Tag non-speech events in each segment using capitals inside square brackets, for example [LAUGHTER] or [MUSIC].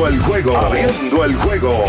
Abriendo el juego. Abriendo el juego.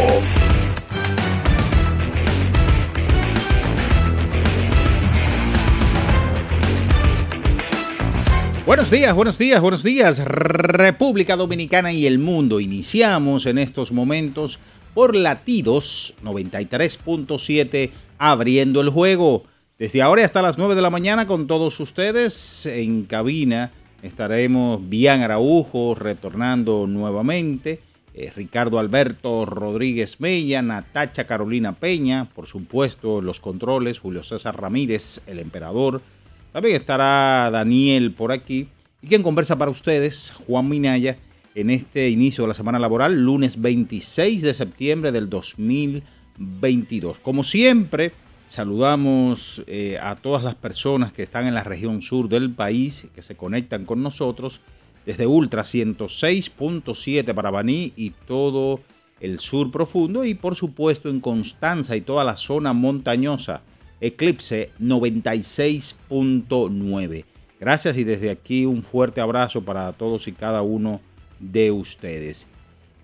Buenos días, buenos días, buenos días, República Dominicana y el mundo. Iniciamos en estos momentos por latidos 93.7 abriendo el juego. Desde ahora hasta las 9 de la mañana con todos ustedes en cabina Estaremos Bian Araujo retornando nuevamente. Eh, Ricardo Alberto Rodríguez Mella, Natacha Carolina Peña, por supuesto, los controles, Julio César Ramírez, el emperador. También estará Daniel por aquí. Y quien conversa para ustedes, Juan Minaya, en este inicio de la semana laboral, lunes 26 de septiembre del 2022. Como siempre, Saludamos eh, a todas las personas que están en la región sur del país, que se conectan con nosotros desde Ultra 106.7 para Baní y todo el sur profundo y por supuesto en Constanza y toda la zona montañosa. Eclipse 96.9. Gracias y desde aquí un fuerte abrazo para todos y cada uno de ustedes.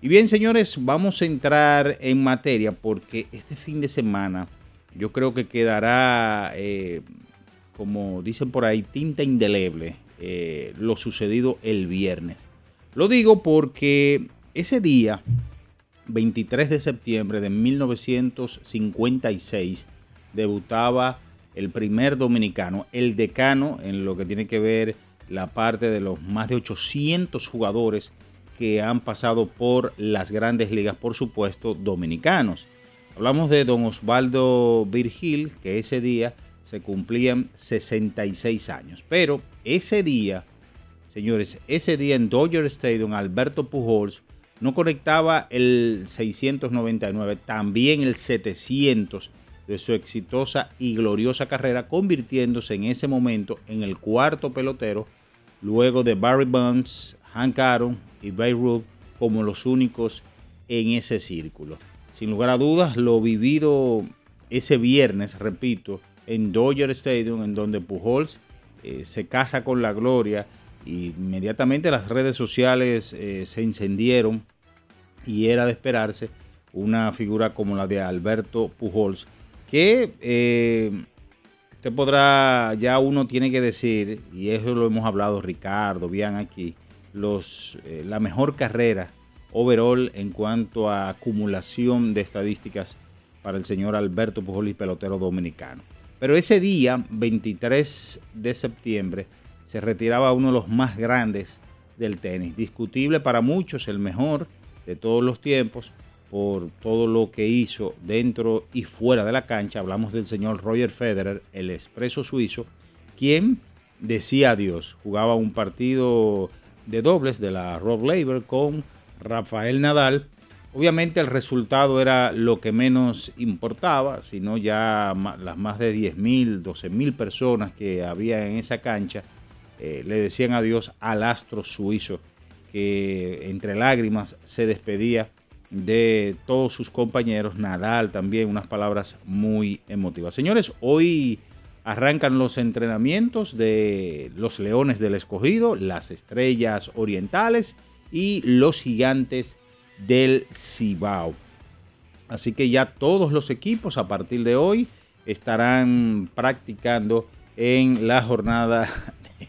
Y bien señores, vamos a entrar en materia porque este fin de semana yo creo que quedará, eh, como dicen por ahí, tinta indeleble eh, lo sucedido el viernes. Lo digo porque ese día, 23 de septiembre de 1956, debutaba el primer dominicano, el decano, en lo que tiene que ver la parte de los más de 800 jugadores que han pasado por las grandes ligas, por supuesto, dominicanos. Hablamos de don Osvaldo Virgil, que ese día se cumplían 66 años. Pero ese día, señores, ese día en Dodger Stadium, Alberto Pujols no conectaba el 699, también el 700 de su exitosa y gloriosa carrera, convirtiéndose en ese momento en el cuarto pelotero, luego de Barry Bonds, Hank Aaron y Babe Ruth como los únicos en ese círculo sin lugar a dudas, lo vivido ese viernes, repito, en Dodger Stadium, en donde Pujols eh, se casa con la gloria. Y inmediatamente las redes sociales eh, se encendieron y era de esperarse una figura como la de Alberto Pujols, que eh, usted podrá, ya uno tiene que decir, y eso lo hemos hablado Ricardo, bien aquí, los, la mejor carrera overall en cuanto a acumulación de estadísticas para el señor Alberto Pujols, pelotero dominicano. Pero ese día, 23 de septiembre, se retiraba uno de los más grandes del tenis. Discutible para muchos, el mejor de todos los tiempos, por todo lo que hizo dentro y fuera de la cancha. Hablamos del señor Roger Federer, el expreso suizo, quien decía adiós. Jugaba un partido de dobles de la Rob Laver con Rafael Nadal. Obviamente el resultado era lo que menos importaba, sino ya las más de 10.000, 12.000 personas que había en esa cancha eh, le decían adiós al astro suizo que entre lágrimas se despedía de todos sus compañeros. Nadal también, unas palabras muy emotivas. Señores, hoy arrancan los entrenamientos de los Leones del Escogido, las Estrellas Orientales y los gigantes del Cibao. Así que ya todos los equipos a partir de hoy estarán practicando en la jornada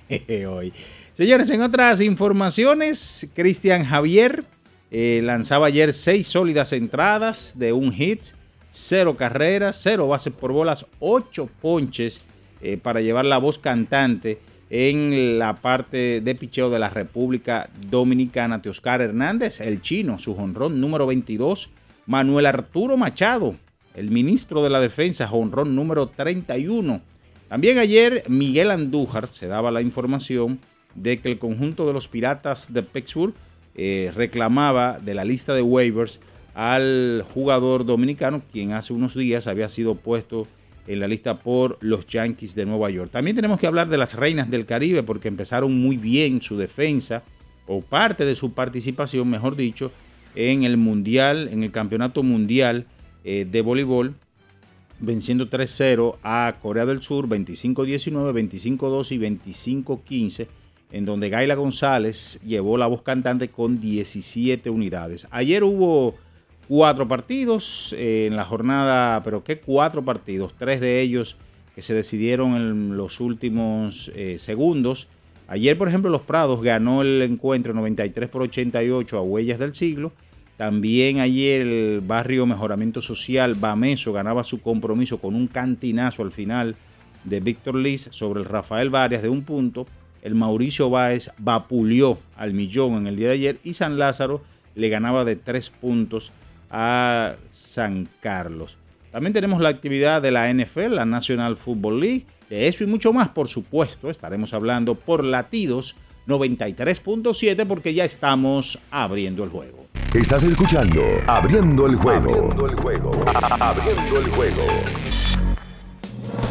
[LAUGHS] hoy. Señores, en otras informaciones, Cristian Javier eh, lanzaba ayer seis sólidas entradas de un hit, cero carreras, cero bases por bolas, ocho ponches eh, para llevar la voz cantante en la parte de picheo de la República Dominicana. Teoscar Hernández, el chino, su jonrón número 22. Manuel Arturo Machado, el ministro de la Defensa, jonrón número 31. También ayer Miguel Andújar se daba la información de que el conjunto de los Piratas de Pittsburgh eh, reclamaba de la lista de waivers al jugador dominicano, quien hace unos días había sido puesto en la lista por los Yankees de Nueva York. También tenemos que hablar de las Reinas del Caribe porque empezaron muy bien su defensa o parte de su participación, mejor dicho, en el Mundial, en el Campeonato Mundial eh, de Voleibol, venciendo 3-0 a Corea del Sur 25-19, 25-2 y 25-15, en donde Gaila González llevó la voz cantante con 17 unidades. Ayer hubo cuatro partidos eh, en la jornada, pero ¿qué cuatro partidos? Tres de ellos que se decidieron en los últimos eh, segundos. Ayer, por ejemplo, Los Prados ganó el encuentro 93 por 88 a Huellas del Siglo. También ayer el barrio Mejoramiento Social Bameso ganaba su compromiso con un cantinazo al final de Víctor Liz sobre el Rafael Varias de un punto. El Mauricio Báez vapuleó al millón en el día de ayer y San Lázaro le ganaba de tres puntos a San Carlos. También tenemos la actividad de la NFL, la National Football League. De eso y mucho más, por supuesto, estaremos hablando por latidos 93.7 porque ya estamos abriendo el juego. Estás escuchando Abriendo el juego. Abriendo el juego. Abriendo el juego.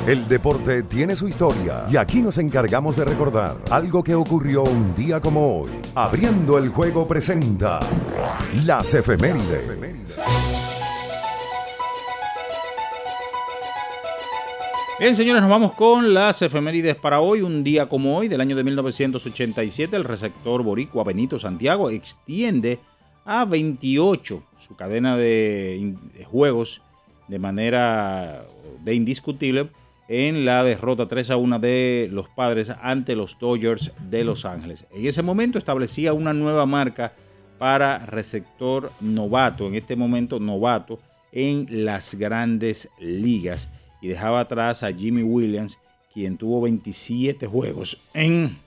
El deporte tiene su historia y aquí nos encargamos de recordar algo que ocurrió un día como hoy. Abriendo el juego presenta las efemérides. Bien, señores, nos vamos con las efemérides para hoy. Un día como hoy, del año de 1987, el receptor boricua Benito Santiago extiende a 28 su cadena de, juegos de manera de indiscutible en la derrota 3 a 1 de los padres ante los Dodgers de Los Ángeles. En ese momento establecía una nueva marca para receptor novato, en este momento novato, en las grandes ligas. Y dejaba atrás a Jimmy Williams, quien tuvo 27 juegos en,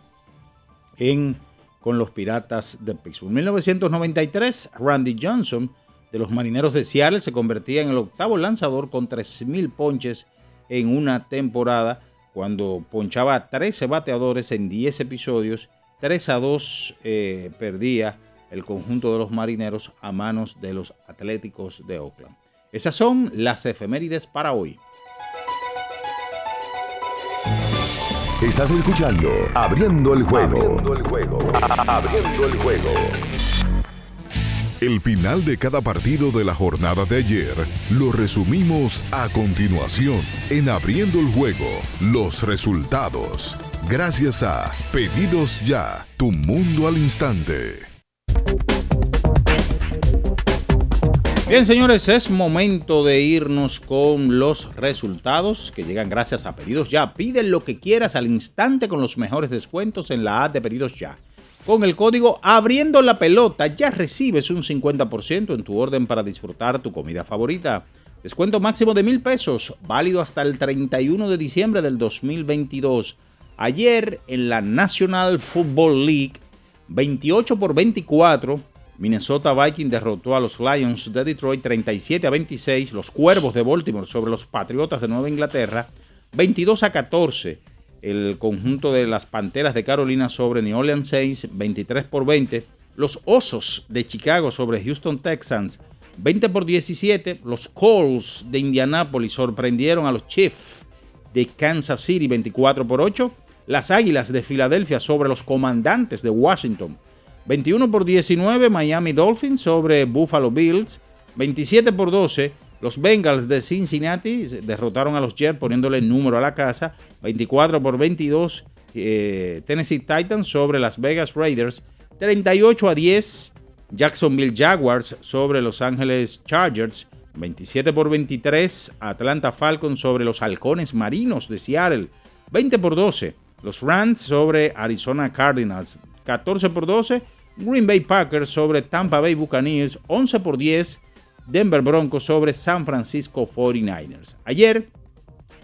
en, con los Piratas de Pittsburgh. En 1993, Randy Johnson de los Marineros de Seattle se convertía en el octavo lanzador con 3.000 ponches en una temporada cuando ponchaba a 13 bateadores en 10 episodios. 3 a 2 eh, perdía el conjunto de los marineros a manos de los Atléticos de Oakland. Esas son las efemérides para hoy. Estás escuchando Abriendo el juego. Abriendo el juego. Abriendo el juego. El final de cada partido de la jornada de ayer lo resumimos a continuación en Abriendo el Juego, los resultados. Gracias a Pedidos Ya, tu mundo al instante. Bien, señores, es momento de irnos con los resultados que llegan gracias a Pedidos Ya. Pide lo que quieras al instante con los mejores descuentos en la app de Pedidos Ya. Con el código Abriendo la Pelota ya recibes un 50% en tu orden para disfrutar tu comida favorita. Descuento máximo de mil pesos, válido hasta el 31 de diciembre del 2022. Ayer en la National Football League, 28 por 24, Minnesota Vikings derrotó a los Lions de Detroit 37 a 26, los Cuervos de Baltimore sobre los Patriotas de Nueva Inglaterra 22 a 14 el conjunto de las Panteras de Carolina sobre New Orleans Saints 23 por 20, los Osos de Chicago sobre Houston Texans 20 por 17, los Colts de Indianapolis sorprendieron a los Chiefs de Kansas City 24 por 8, las Águilas de Filadelfia sobre los Comandantes de Washington 21 por 19, Miami Dolphins sobre Buffalo Bills 27 por 12, los Bengals de Cincinnati derrotaron a los Jets poniéndole número a la casa. 24 por 22. Eh, Tennessee Titans sobre Las Vegas Raiders. 38 a 10. Jacksonville Jaguars sobre Los Angeles Chargers. 27 por 23. Atlanta Falcons sobre los Halcones Marinos de Seattle. 20 por 12. Los Rams sobre Arizona Cardinals. 14 por 12. Green Bay Packers sobre Tampa Bay Buccaneers. 11 por 10. Denver Broncos sobre San Francisco 49ers. Ayer,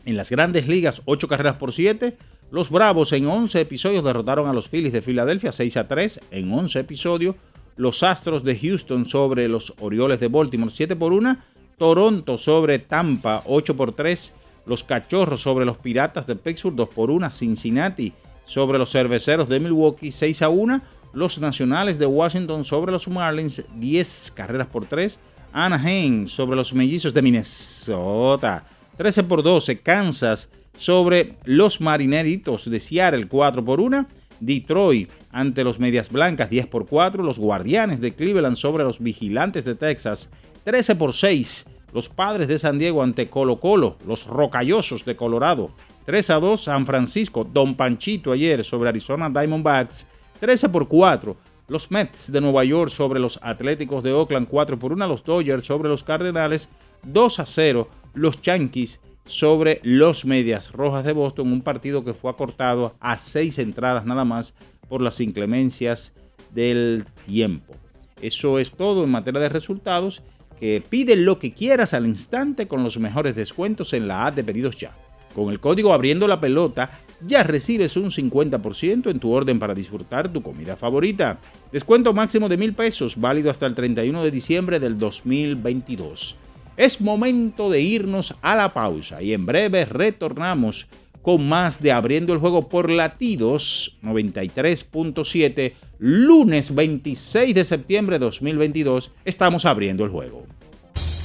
en las grandes ligas, 8 carreras por 7. Los Bravos en 11 episodios derrotaron a los Phillies de Filadelfia 6 a 3 en 11 episodios. Los Astros de Houston sobre los Orioles de Baltimore 7 por 1. Toronto sobre Tampa 8 por 3. Los Cachorros sobre los Piratas de Pittsburgh 2 por 1. Cincinnati sobre los Cerveceros de Milwaukee 6 a 1. Los Nacionales de Washington sobre los Marlins 10 carreras por 3. Anaheim sobre los Mellizos de Minnesota 13 por 12. Kansas sobre los Marineritos de Seattle 4 por 1. Detroit ante los Medias Blancas 10 por 4. Los Guardianes de Cleveland sobre los Vigilantes de Texas 13 por 6. Los Padres de San Diego ante Colo Colo. Los Rocallosos de Colorado 3 a 2. San Francisco, Don Panchito ayer sobre Arizona Diamondbacks 13 por 4. Los Mets de Nueva York sobre los Atléticos de Oakland 4 por 1. Los Dodgers sobre los Cardenales 2 a 0. Los Yankees sobre los Medias Rojas de Boston, un partido que fue acortado a seis entradas nada más por las inclemencias del tiempo. Eso es todo en materia de resultados. Que pide lo que quieras al instante con los mejores descuentos en la app de pedidos ya. Con el código abriendo la pelota ya recibes un 50% en tu orden para disfrutar tu comida favorita. Descuento máximo de mil pesos, válido hasta el 31 de diciembre del 2022. Es momento de irnos a la pausa y en breve retornamos con más de Abriendo el Juego por Latidos 93.7, lunes 26 de septiembre de 2022. Estamos abriendo el juego.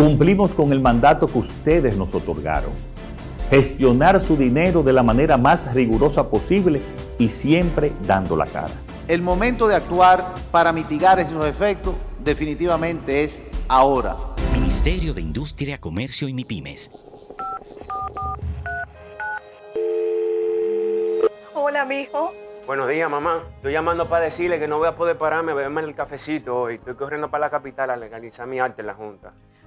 Cumplimos con el mandato que ustedes nos otorgaron. Gestionar su dinero de la manera más rigurosa posible y siempre dando la cara. El momento de actuar para mitigar esos efectos definitivamente es ahora. Ministerio de Industria, Comercio y MIPIMES. Hola, mijo. Buenos días, mamá. Estoy llamando para decirle que no voy a poder pararme a beberme el cafecito hoy. Estoy corriendo para la capital a legalizar mi arte en la Junta.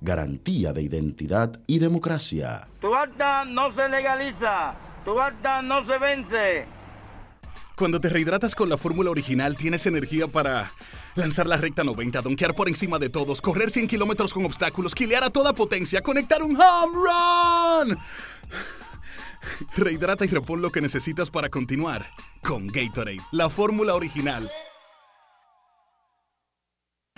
Garantía de identidad y democracia. Tu acta no se legaliza. Tu acta no se vence. Cuando te rehidratas con la fórmula original, tienes energía para lanzar la recta 90, donkear por encima de todos, correr 100 kilómetros con obstáculos, quilear a toda potencia, conectar un home run. Rehidrata y repon lo que necesitas para continuar con Gatorade, la fórmula original.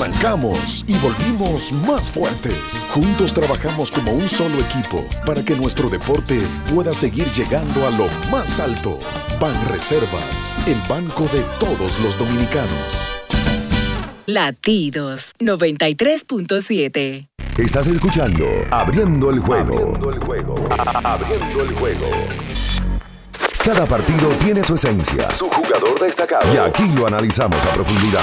Arrancamos y volvimos más fuertes. Juntos trabajamos como un solo equipo para que nuestro deporte pueda seguir llegando a lo más alto. Ban Reservas, el banco de todos los dominicanos. Latidos 93.7. Estás escuchando Abriendo el juego. Abriendo el juego. Abriendo el juego. Cada partido tiene su esencia, su jugador destacado. Y aquí lo analizamos a profundidad.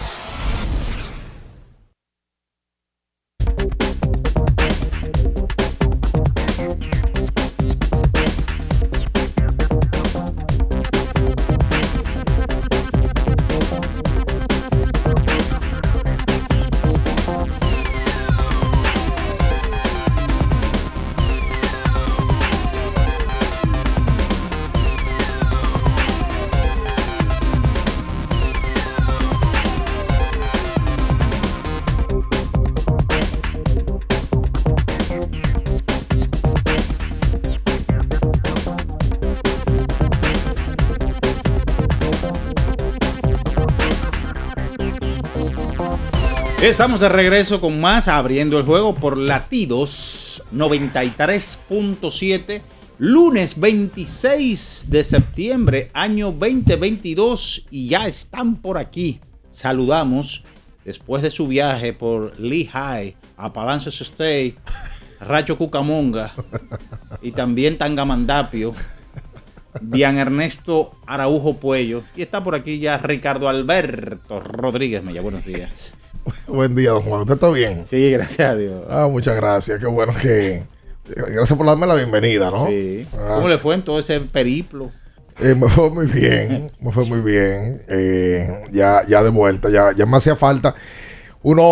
Estamos de regreso con más abriendo el juego por latidos 93.7, lunes 26 de septiembre, año 2022 y ya están por aquí. Saludamos después de su viaje por Lehigh a Palancios State, Racho Cucamonga y también Tangamandapio. Bian Ernesto Araujo Puello. Y está por aquí ya Ricardo Alberto Rodríguez Mella. Buenos días. [LAUGHS] Buen día, don Juan. ¿Usted está bien? Sí, gracias a Dios. Ah, muchas gracias. Qué bueno que. Gracias por darme la bienvenida, ¿no? Sí. Ah, ¿Cómo le fue en todo ese periplo? eh, me fue muy bien. Me fue muy bien. Eh, ya, ya de vuelta. Ya, ya me hacía falta. Uno,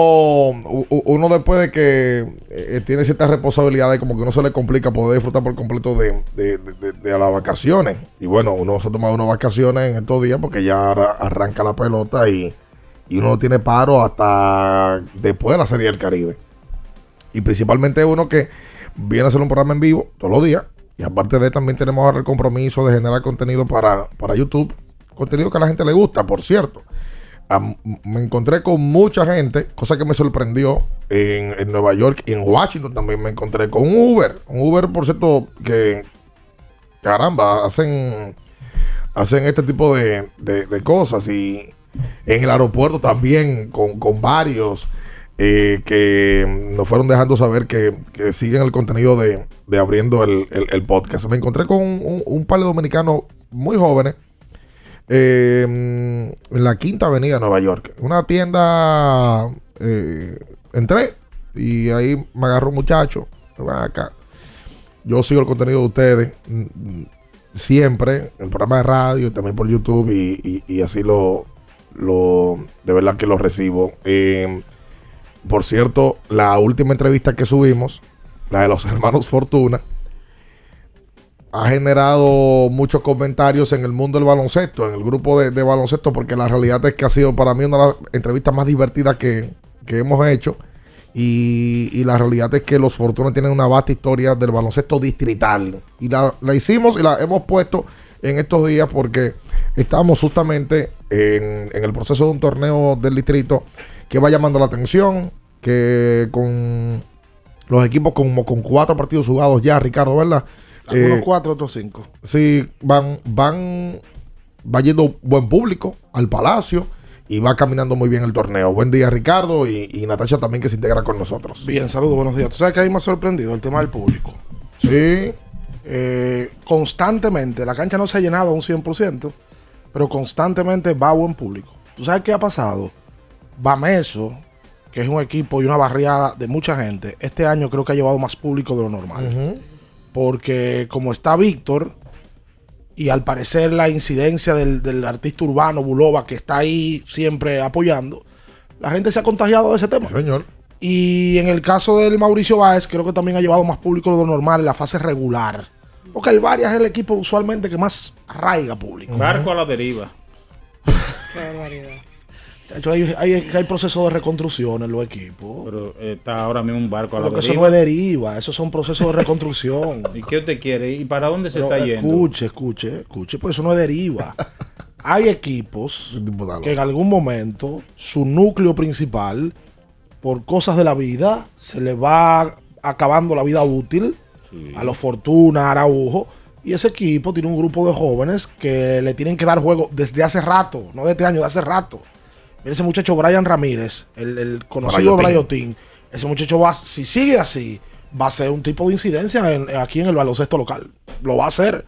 uno después de que eh, tiene ciertas responsabilidades, como que uno se le complica poder disfrutar por completo de, de, de- las vacaciones. Y bueno, uno se ha tomado unas vacaciones en estos días porque ya arranca la pelota y, y uno no tiene paro hasta después de la Serie del Caribe. Y principalmente uno que viene a hacer un programa en vivo todos los días. Y aparte de también tenemos ahora el compromiso de generar contenido para, para YouTube. Contenido que a la gente le gusta, por cierto. Me encontré con mucha gente, cosa que me sorprendió en, en Nueva York y en Washington también me encontré con un Uber. Un Uber, por cierto, que caramba, hacen, hacen este tipo de, de- de cosas. Y en el aeropuerto también con, con varios eh, que nos fueron dejando saber que, que siguen el contenido de, de abriendo el, el- podcast. Me encontré con un, un par de dominicanos muy jóvenes eh, en la Quinta Avenida de Nueva York. Una tienda, eh, entré y ahí me agarró un muchacho. Acá. Yo sigo el contenido de ustedes mm, mm, siempre, en el programa de radio también por YouTube y- y así lo, lo, de verdad que lo recibo. Eh, por cierto, la última entrevista que subimos, la de los [LAUGHS] hermanos Fortuna, ha generado muchos comentarios en el mundo del baloncesto, en el grupo de, de baloncesto, porque la realidad es que ha sido para mí una de las entrevistas más divertidas que, que hemos hecho. Y, y la realidad es que los Fortuna tienen una vasta historia del baloncesto distrital. Y la, la hicimos y la hemos puesto en estos días porque estamos justamente en, en el proceso de un torneo del distrito que va llamando la atención. que con los equipos como con cuatro partidos jugados ya, Ricardo, ¿verdad? Algunos Eh, cuatro, otros cinco. Sí, van, van, va yendo buen público al Palacio y va caminando muy bien el torneo. Buen día, Ricardo, y, y Natasha también que se integra con nosotros. Bien, saludos, buenos días. ¿Tú sabes que ahí me ha sorprendido el tema del público? Sí. Eh, constantemente, la cancha no se ha llenado a un 100%, pero constantemente va buen público. ¿Tú sabes qué ha pasado? Bameso, que es un equipo y una barriada de mucha gente, este año creo que ha llevado más público de lo normal. Porque como está Víctor, y al parecer la incidencia del, del artista urbano Bulova, que está ahí siempre apoyando, la gente se ha contagiado de ese tema. Señor. Y en el caso del Mauricio Báez, creo que también ha llevado más público de lo normal en la fase regular. Porque el Varias es el equipo usualmente que más arraiga público. Barco a la deriva. Chacho, Hay, hay, hay procesos de reconstrucción en los equipos. Pero está ahora mismo un barco a la Porque eso deriva. no es deriva, esos son procesos de reconstrucción. [LAUGHS] ¿Y qué usted quiere? ¿Y para dónde se Pero está yendo? Escuche, escuche, escuche, pues eso no es deriva. [LAUGHS] Hay equipos que en algún momento su núcleo principal, por cosas de la vida, se le va acabando la vida útil a los Fortuna, Araujo. Y ese equipo tiene un grupo de jóvenes que le tienen que dar juego desde hace rato, no de este año, de hace rato. Mira ese muchacho Brian Ramírez, el, el conocido Brayotín. Ese muchacho va, si sigue así, va a ser un tipo de incidencia en- aquí en el baloncesto local. Lo va a hacer.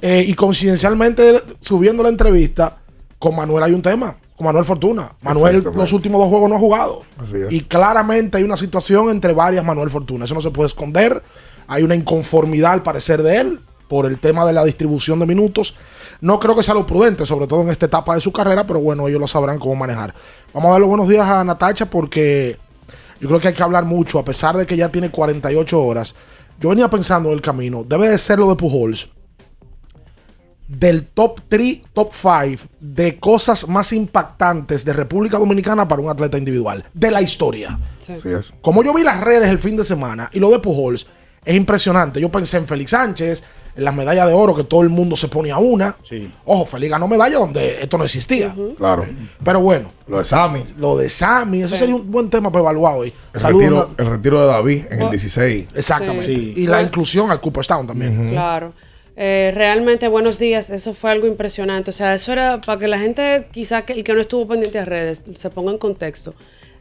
Eh, y coincidencialmente, subiendo la entrevista, con Manuel hay un tema. Con Manuel Fortuna. Manuel los últimos dos juegos no ha jugado. Así es. Y claramente hay una situación entre varias Manuel Fortuna. Eso no se puede esconder. Hay una inconformidad al parecer de él por el tema de la distribución de minutos. No creo que sea lo prudente, sobre todo en esta etapa de su carrera, pero bueno, ellos lo sabrán cómo manejar. Vamos a dar los buenos días a Natacha porque yo creo que hay que hablar mucho, a pesar de que ya tiene 48 horas. Yo venía pensando en el camino, debe de ser lo de Pujols. Del top 3, top 5 de cosas más impactantes de República Dominicana para un atleta individual. De la historia. Es. Como yo vi las redes el fin de semana y lo de Pujols es impresionante. Yo pensé en Félix Sánchez, en las medallas de oro que todo el mundo se ponía una. Ojo, Félix ganó medalla donde esto no existía. Claro. Pero bueno. Lo de Sammy. Lo de Sammy, eso Sí. sería un buen tema para evaluar hoy. El Saludos. retiro, el retiro de David en el Oh. 16. Exactamente. Sí. Y la inclusión al Cooperstown también. Claro. Eh, realmente, buenos días. Eso fue algo impresionante. O sea, eso era para que la gente, quizá que el que no estuvo pendiente de redes, se ponga en contexto.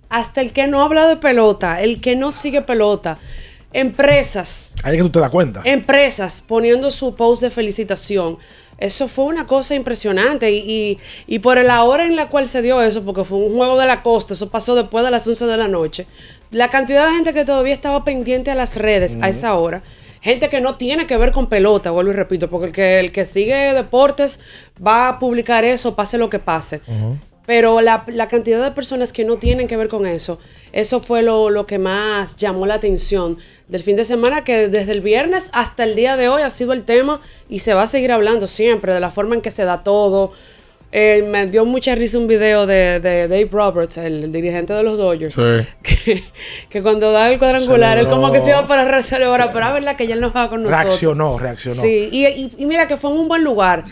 Hasta el que no habla de pelota, el que no sigue pelota, empresas, Ahí es que tú te das cuenta. empresas poniendo su post de felicitación. Eso fue una cosa impresionante y, y- y por la hora en la cual se dio eso, porque fue un juego de la costa, eso pasó después de las 11 de la noche, la cantidad de gente que todavía estaba pendiente a las redes a esa hora, gente que no tiene que ver con pelota, vuelvo y repito, porque el que, el que sigue deportes va a publicar eso, pase lo que pase. Pero la, la cantidad de personas que no tienen que ver con eso, eso fue lo, lo que más llamó la atención del fin de semana, que desde el viernes hasta el día de hoy ha sido el tema y se va a seguir hablando siempre de la forma en que se da todo. Eh, me dio mucha risa un video de, de Dave Roberts, el, el dirigente de los Dodgers, [LAUGHS] que, que cuando da el cuadrangular, él como que se iba para celebrar, pero es verdad que ya él no va con nosotros. Reaccionó, reaccionó. Sí, y, y- y mira que fue en un buen lugar.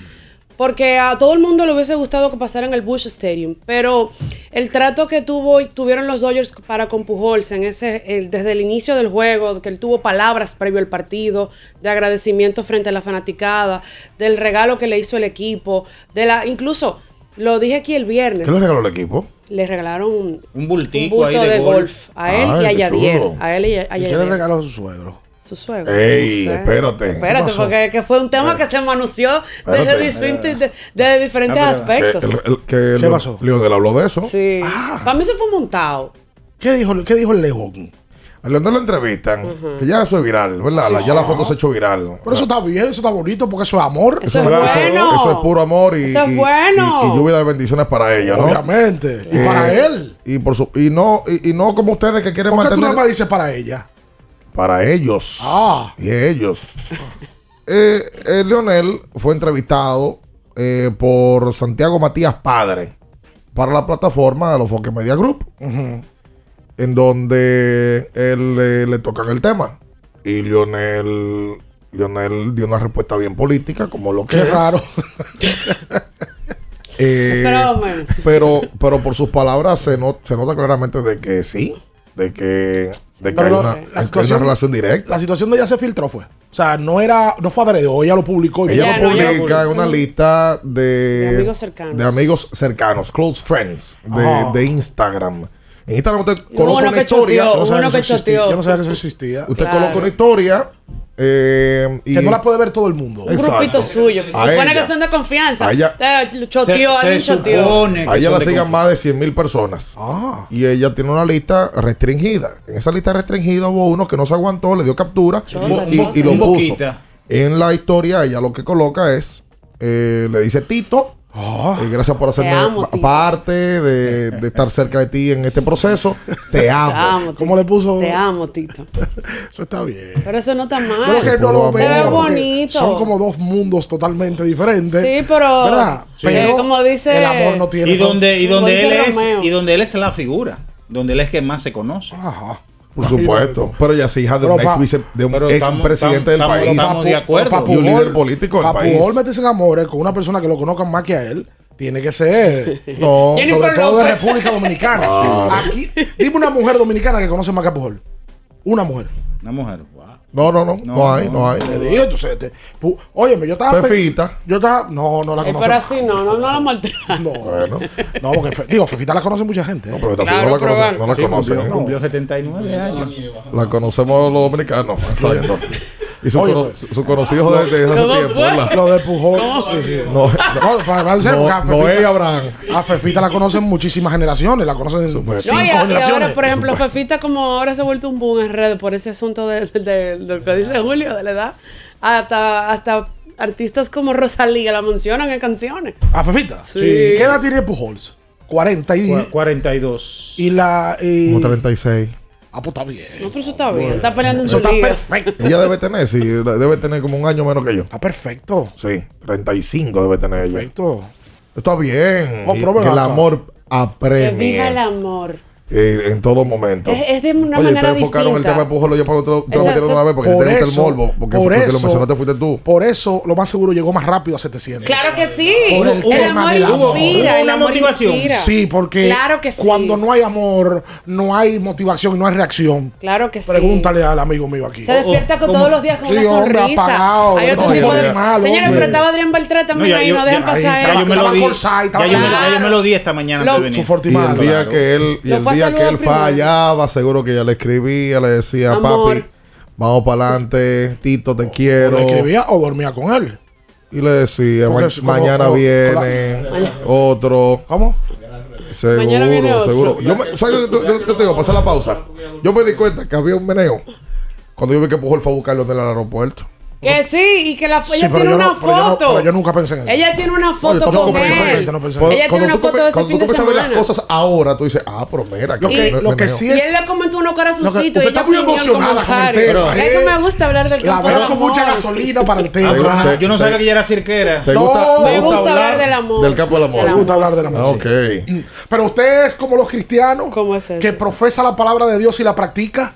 Porque a todo el mundo le hubiese gustado que pasara en el Bush Stadium. Pero el trato que tuvo tuvieron los Dodgers para con Pujols en ese, el- desde el inicio del juego, que él tuvo palabras previo al partido, de agradecimiento frente a la fanaticada, del regalo que le hizo el equipo, de la, incluso lo dije aquí el viernes. ¿Qué le regaló el equipo? Le regalaron un, Un bultico un bulto ahí de, de golf. golf a él Ay, y a qué Yadier. A él y a, a ¿Y qué le Yadier. regaló a su suegro? Su suegro. Ey, No sé. espérate. Espérate, porque que fue un tema que se manució desde diferentes, de- desde diferentes Que, aspectos. el- el- que ¿Qué Leo- pasó? Leonel habló de eso. Sí. Para mí se fue montado. ¿Qué dijo, qué dijo el León? A Leonel lo entrevistan, que ya eso es viral, ¿verdad? Sí. La- ya la foto se ha hecho viral. Pero eso está bien, eso está bonito porque eso es amor. Eso es bueno. Eso es puro amor y, Eso es bueno. y- y lluvia de bendiciones para ella, ¿no? Obviamente. Y Eh, para él. Y, por su, y, no, y, y no como ustedes que quieren ¿Por qué tú mantener. nada más dices para ella? Para ellos. Ah. Y ellos. Eh, eh, Leonel fue entrevistado eh, por Santiago Matías Padre para la plataforma de los Foque Media Group, en donde él eh, le tocan el tema. Y Leonel, Leonel dio una respuesta bien política, como lo que Qué es. raro. [LAUGHS] Eh, pero, pero por sus palabras se, no- se nota claramente de que sí, de que, de que hay, una, la que hay situación- una relación directa. La situación de ella se filtró fue. O sea, no era, no fue adrede, ella lo publicó. y Ella ya lo ella publica en una lista de, De amigos cercanos. de amigos cercanos, close friends de, de Instagram. En Instagram usted coloca una historia. Yo no sabía que eso existía. choteó. Yo no sabía que eso existía. Usted Claro. coloca una historia eh, y Que no la puede ver todo el mundo. Un Exacto. grupito suyo, que se A supone ella. que son de confianza. A ella- Eh, choteó, Se- alguien se choteó. supone- a ella la sigan más de 100 mil personas. Ah. Y ella tiene una lista restringida. En esa lista restringida hubo uno que no se aguantó, le dio captura Chota, y, y lo puso. En la historia, ella lo que coloca es, eh, le dice Tito, eh, gracias por hacerme amo, parte de, de estar cerca de ti en este proceso. Te Te amo. amo, Tito. ¿Cómo le puso? Te amo, Tito. Eso está bien. Pero eso no está mal. que no lo Se ve veo, bonito. Son como dos mundos totalmente diferentes. Sí, pero- ¿Verdad? Sí. Pero Como dice- El amor no tiene. Y donde, y donde él es, Romeo. y donde él es la figura, donde él es que más se conoce. Ajá. Por supuesto. Pero ella es hija de Pero un ex, vice- de un ex estamos- presidente del estamos- país. estamos de acuerdo. Papu Y un líder político del Papu país. Meterse en amores con una persona que lo conozcan más que a él. Tiene que ser. [LAUGHS] No. Jennifer sobre todo de López. República Dominicana. Ah. [LAUGHS] Aquí, dime una mujer dominicana que conoce más que a Pujol. Una mujer. Una mujer. Wow. No, no, no. No, No, hay, no, hay. Digo, entonces, este, pu- óyeme, yo estaba. Fefita. Yo estaba. No, no la Eh, conozco. pero así no, no, no la maltrata. No, Bueno. no, porque Fe- digo, Fefita la conoce mucha gente. ¿eh? Pero Claro, no la bueno. No la Sí, conocen. cumplió, ¿no? cumplió 79 años. La conocemos los dominicanos. Exacto. Y sus Oye, cono- pues. sus conocidos desde hace ¿Cómo tiempo. ¿verdad? Lo de Pujol. sí, sí. No, No, para, para ser, no, a no es Abraham. A Fefita la conocen muchísimas generaciones, la conocen cinco Supuesto. No, y, y generaciones. ahora, por ejemplo, Fefita, como ahora se ha vuelto un boom en redes por ese asunto de, de- de- de lo que dice Julio, de la edad, hasta, hasta artistas como Rosalía la mencionan en canciones. ¿A Fefita? Sí. ¿Qué edad tiene Pujols? 40 y, Cua- 42. y la... y- Como 36. Ah, pues está bien. No, pero eso está bien, está peleando en Eso su está liga. perfecto. Ella debe tener, sí, debe tener como un año menos que yo. Está perfecto. Sí, 35 debe tener ella. Perfecto. Está bien. Oh, Y- pero ven que el acá. amor Que viva el amor. Eh, en todo momento. Es, es de una Oye, manera ustedes enfocaron el tema de Pujol, yo para otro, te lo metieron una vez porque Por te gusta el eso, morbo. Porque por porque lo eso- mencionaste fuiste tú. Por eso, lo más seguro, llegó más rápido a 700. Claro que sí. Por el el, tema amor inspira. Hubo el una amor motivación. inspira. Sí, porque Claro que sí. cuando no hay amor, no hay motivación y no hay reacción. Claro que sí. Pregúntale al amigo mío aquí. Se despierta con ¿Cómo? todos los días con Sí, una hombre, sonrisa. apagado, Hay otro no, tipo de. malo, Señores, pero estaba Adrián Beltré también ahí, no dejan pasar eso. lo Ya yo, me- lo di esta mañana Lo- Su. Y el día que él, día que él primero. fallaba, seguro que ella le escribía, le decía, Amor. papi, vamos para adelante, Tito, te ¿O quiero. le escribía o dormía con él? Y le decía, Porque "Ma- es como- mañana como- viene otro. ¿Cómo? Seguro, seguro. Yo, me, ¿sabes? Yo, yo- yo te digo, pasar la pausa. Yo me di cuenta que había un meneo cuando yo vi que Pujol fue a buscarlo en el aeropuerto. Que sí, y que la, Sí, ella tiene una no- pero yo no- foto. pero yo nunca pensé en eso. Ella tiene una foto tampoco con pensé él. eso, no pensé en Cuando- Ella tiene cuando una tú foto de ese Cuando fin tú de comienzas a ver las semana. cosas ahora, tú dices, ah, pero mira, Lo que, lo que sí Y es. él le comentó unos corazoncitos. y usted ella está muy emocionada con el tema, Es ¿eh? que me gusta hablar del La campo del veo con amor. mucha gasolina para el tema. Ah, yo no sabía que ella era cirquera. ¿Te No, Me gusta hablar del amor. Del campo del amor. Me gusta hablar del amor. Ok. Pero usted es como los cristianos ¿Cómo es eso? que profesa la palabra de Dios y la practica.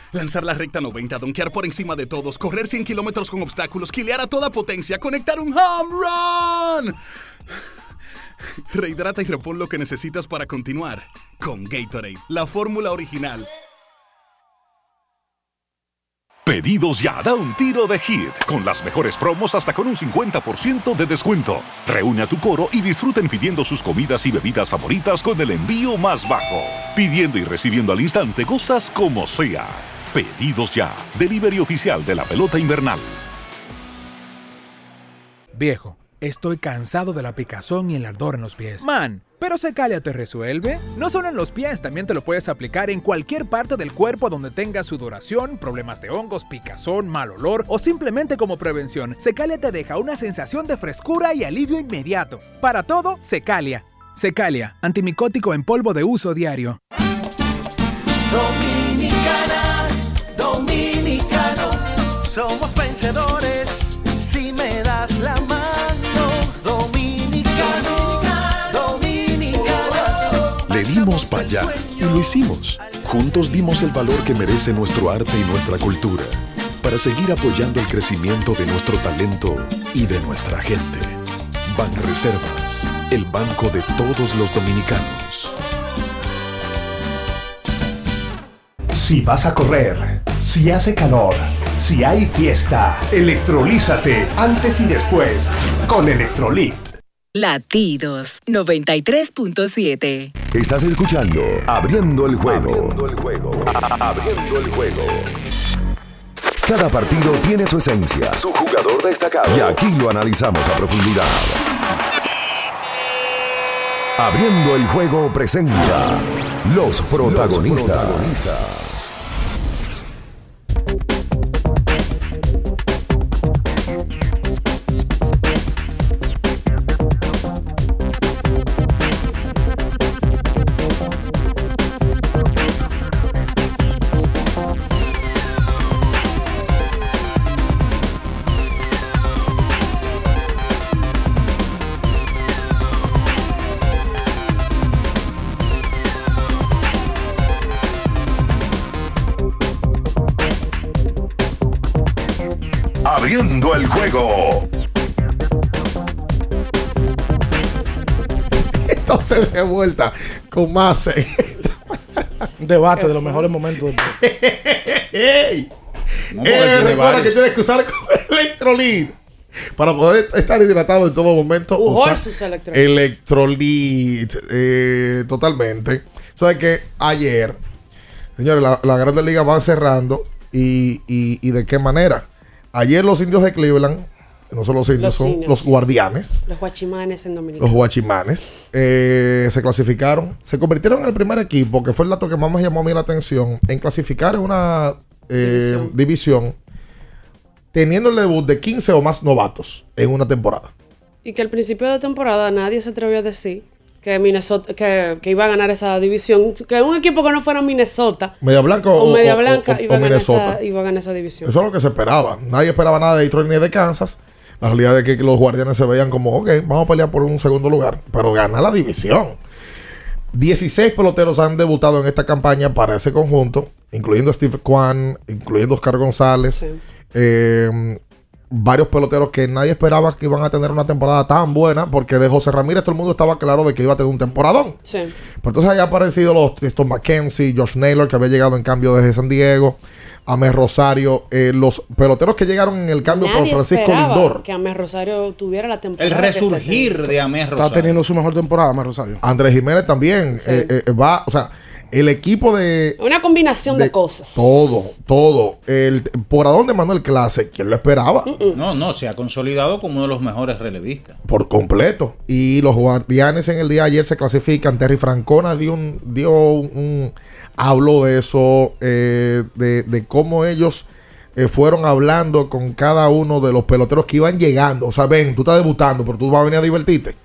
lanzar la recta 90, donkear por encima de todos, correr 100 kilómetros con obstáculos, quilear a toda potencia, conectar un home run. Rehidrata y repon lo que necesitas para continuar con Gatorade, la fórmula original. Pedidos ya, da un tiro de hit, con las mejores promos hasta con un 50% de descuento. Reúne a tu coro y disfruten pidiendo sus comidas y bebidas favoritas con el envío más bajo. Pidiendo y recibiendo al instante cosas como sea. Pedidos ya, delivery oficial de la pelota invernal. Viejo, estoy cansado de la picazón y el ardor en los pies. Man, pero Secalia te resuelve. No solo en los pies, también te lo puedes aplicar en cualquier parte del cuerpo donde tengas sudoración, problemas de hongos, picazón, mal olor o simplemente como prevención. Secalia te deja una sensación de frescura y alivio inmediato. Para todo, Secalia. Secalia, antimicótico en polvo de uso diario. Somos vencedores si me das la mano. Dominicano, dominicano. Le dimos para allá y lo hicimos. Juntos dimos el valor que merece nuestro arte y nuestra cultura para seguir apoyando el crecimiento de nuestro talento y de nuestra gente. Banreservas, el banco de todos los dominicanos. Si vas a correr, si hace calor, si hay fiesta, electrolízate antes y después con Electrolit. Latidos 93.7. Estás escuchando Abriendo el juego. Abriendo el juego. Abriendo el juego. Cada partido tiene su esencia, su jugador destacado. Y aquí lo analizamos a profundidad. Abriendo el juego presenta los protagonistas. De vuelta con más. Un debate de los mejores momentos. ¡Ey! No, Eh, recuerda que tienes que usar [LAUGHS] Electrolit para poder estar hidratado en todo momento. Usar Electrolit. Electrolit, eh, totalmente. Sabes que ayer, señores, la, la Grandes Ligas van cerrando y, y- y de qué manera. Ayer los indios de Cleveland, no son los indios, Los son indios. los guardianes. Los guachimanes en Dominicana. Los guachimanes eh, se clasificaron, se convirtieron en el primer equipo, que fue el dato que más me llamó a mí la atención, en clasificar en una eh, división. teniendo el debut de 15 o más novatos en una temporada. Y que al principio de temporada nadie se atrevió a decir que Minnesota, que, que iba a ganar esa división, que un equipo que no fuera Minnesota Media Blanca o, o, Media Blanca o- iba, a ganar Minnesota. esa, iba a ganar esa división. Eso es lo que se esperaba. Nadie esperaba nada de Detroit ni de Kansas. La realidad es que los guardianes se veían como, ok, vamos a pelear por un segundo lugar, pero gana la división. 16 peloteros han debutado en esta campaña para ese conjunto, incluyendo Steve Kwan, incluyendo Oscar González. Eh, varios peloteros que nadie esperaba que iban a tener una temporada tan buena, porque de José Ramírez todo el mundo estaba claro de que iba a tener un temporadón. Sí. Pero entonces haya aparecido los estos Mackenzie, Josh Naylor, que había llegado en cambio desde San Diego, Amés Rosario, eh, los peloteros que llegaron en el cambio por Nadie Francisco esperaba Lindor. que Amés Rosario tuviera la temporada. El está resurgir de Está Rosario. teniendo su mejor temporada, más Rosario. Andrés Jiménez también eh, eh, va, o sea, el equipo de Una combinación de, cosas. todo, todo, el temporadón de Manuel Clase, ¿quién lo esperaba? No, no, se ha consolidado como uno de los mejores relevistas. Por completo. Y los guardianes en el día de ayer se clasifican. Terry Francona dio un, dio un, un- habló de eso, eh, de, de cómo ellos eh, fueron hablando con cada uno de los peloteros que iban llegando. O sea, ven, tú estás debutando, pero tú vas a venir a divertirte.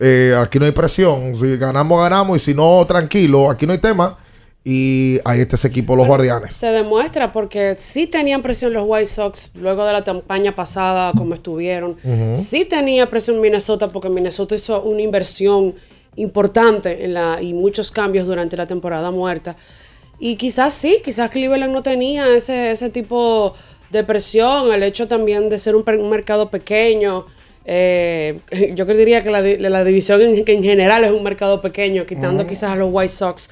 Eh, aquí no hay presión. Si ganamos, ganamos. Y si no, tranquilo. Aquí no hay tema. Y ahí está ese equipo, los guardianes. Se demuestra porque sí tenían presión los White Sox luego de la campaña pasada, como estuvieron. Sí tenía presión Minnesota porque Minnesota hizo una inversión importante en la, y muchos cambios durante la temporada muerta. Y quizás sí, quizás Cleveland no tenía ese, ese tipo de presión, el hecho también de ser un mercado pequeño. Eh, [LAUGHS] yo diría que la, di- la división en, que en general es un mercado pequeño, quitando quizás a los White Sox.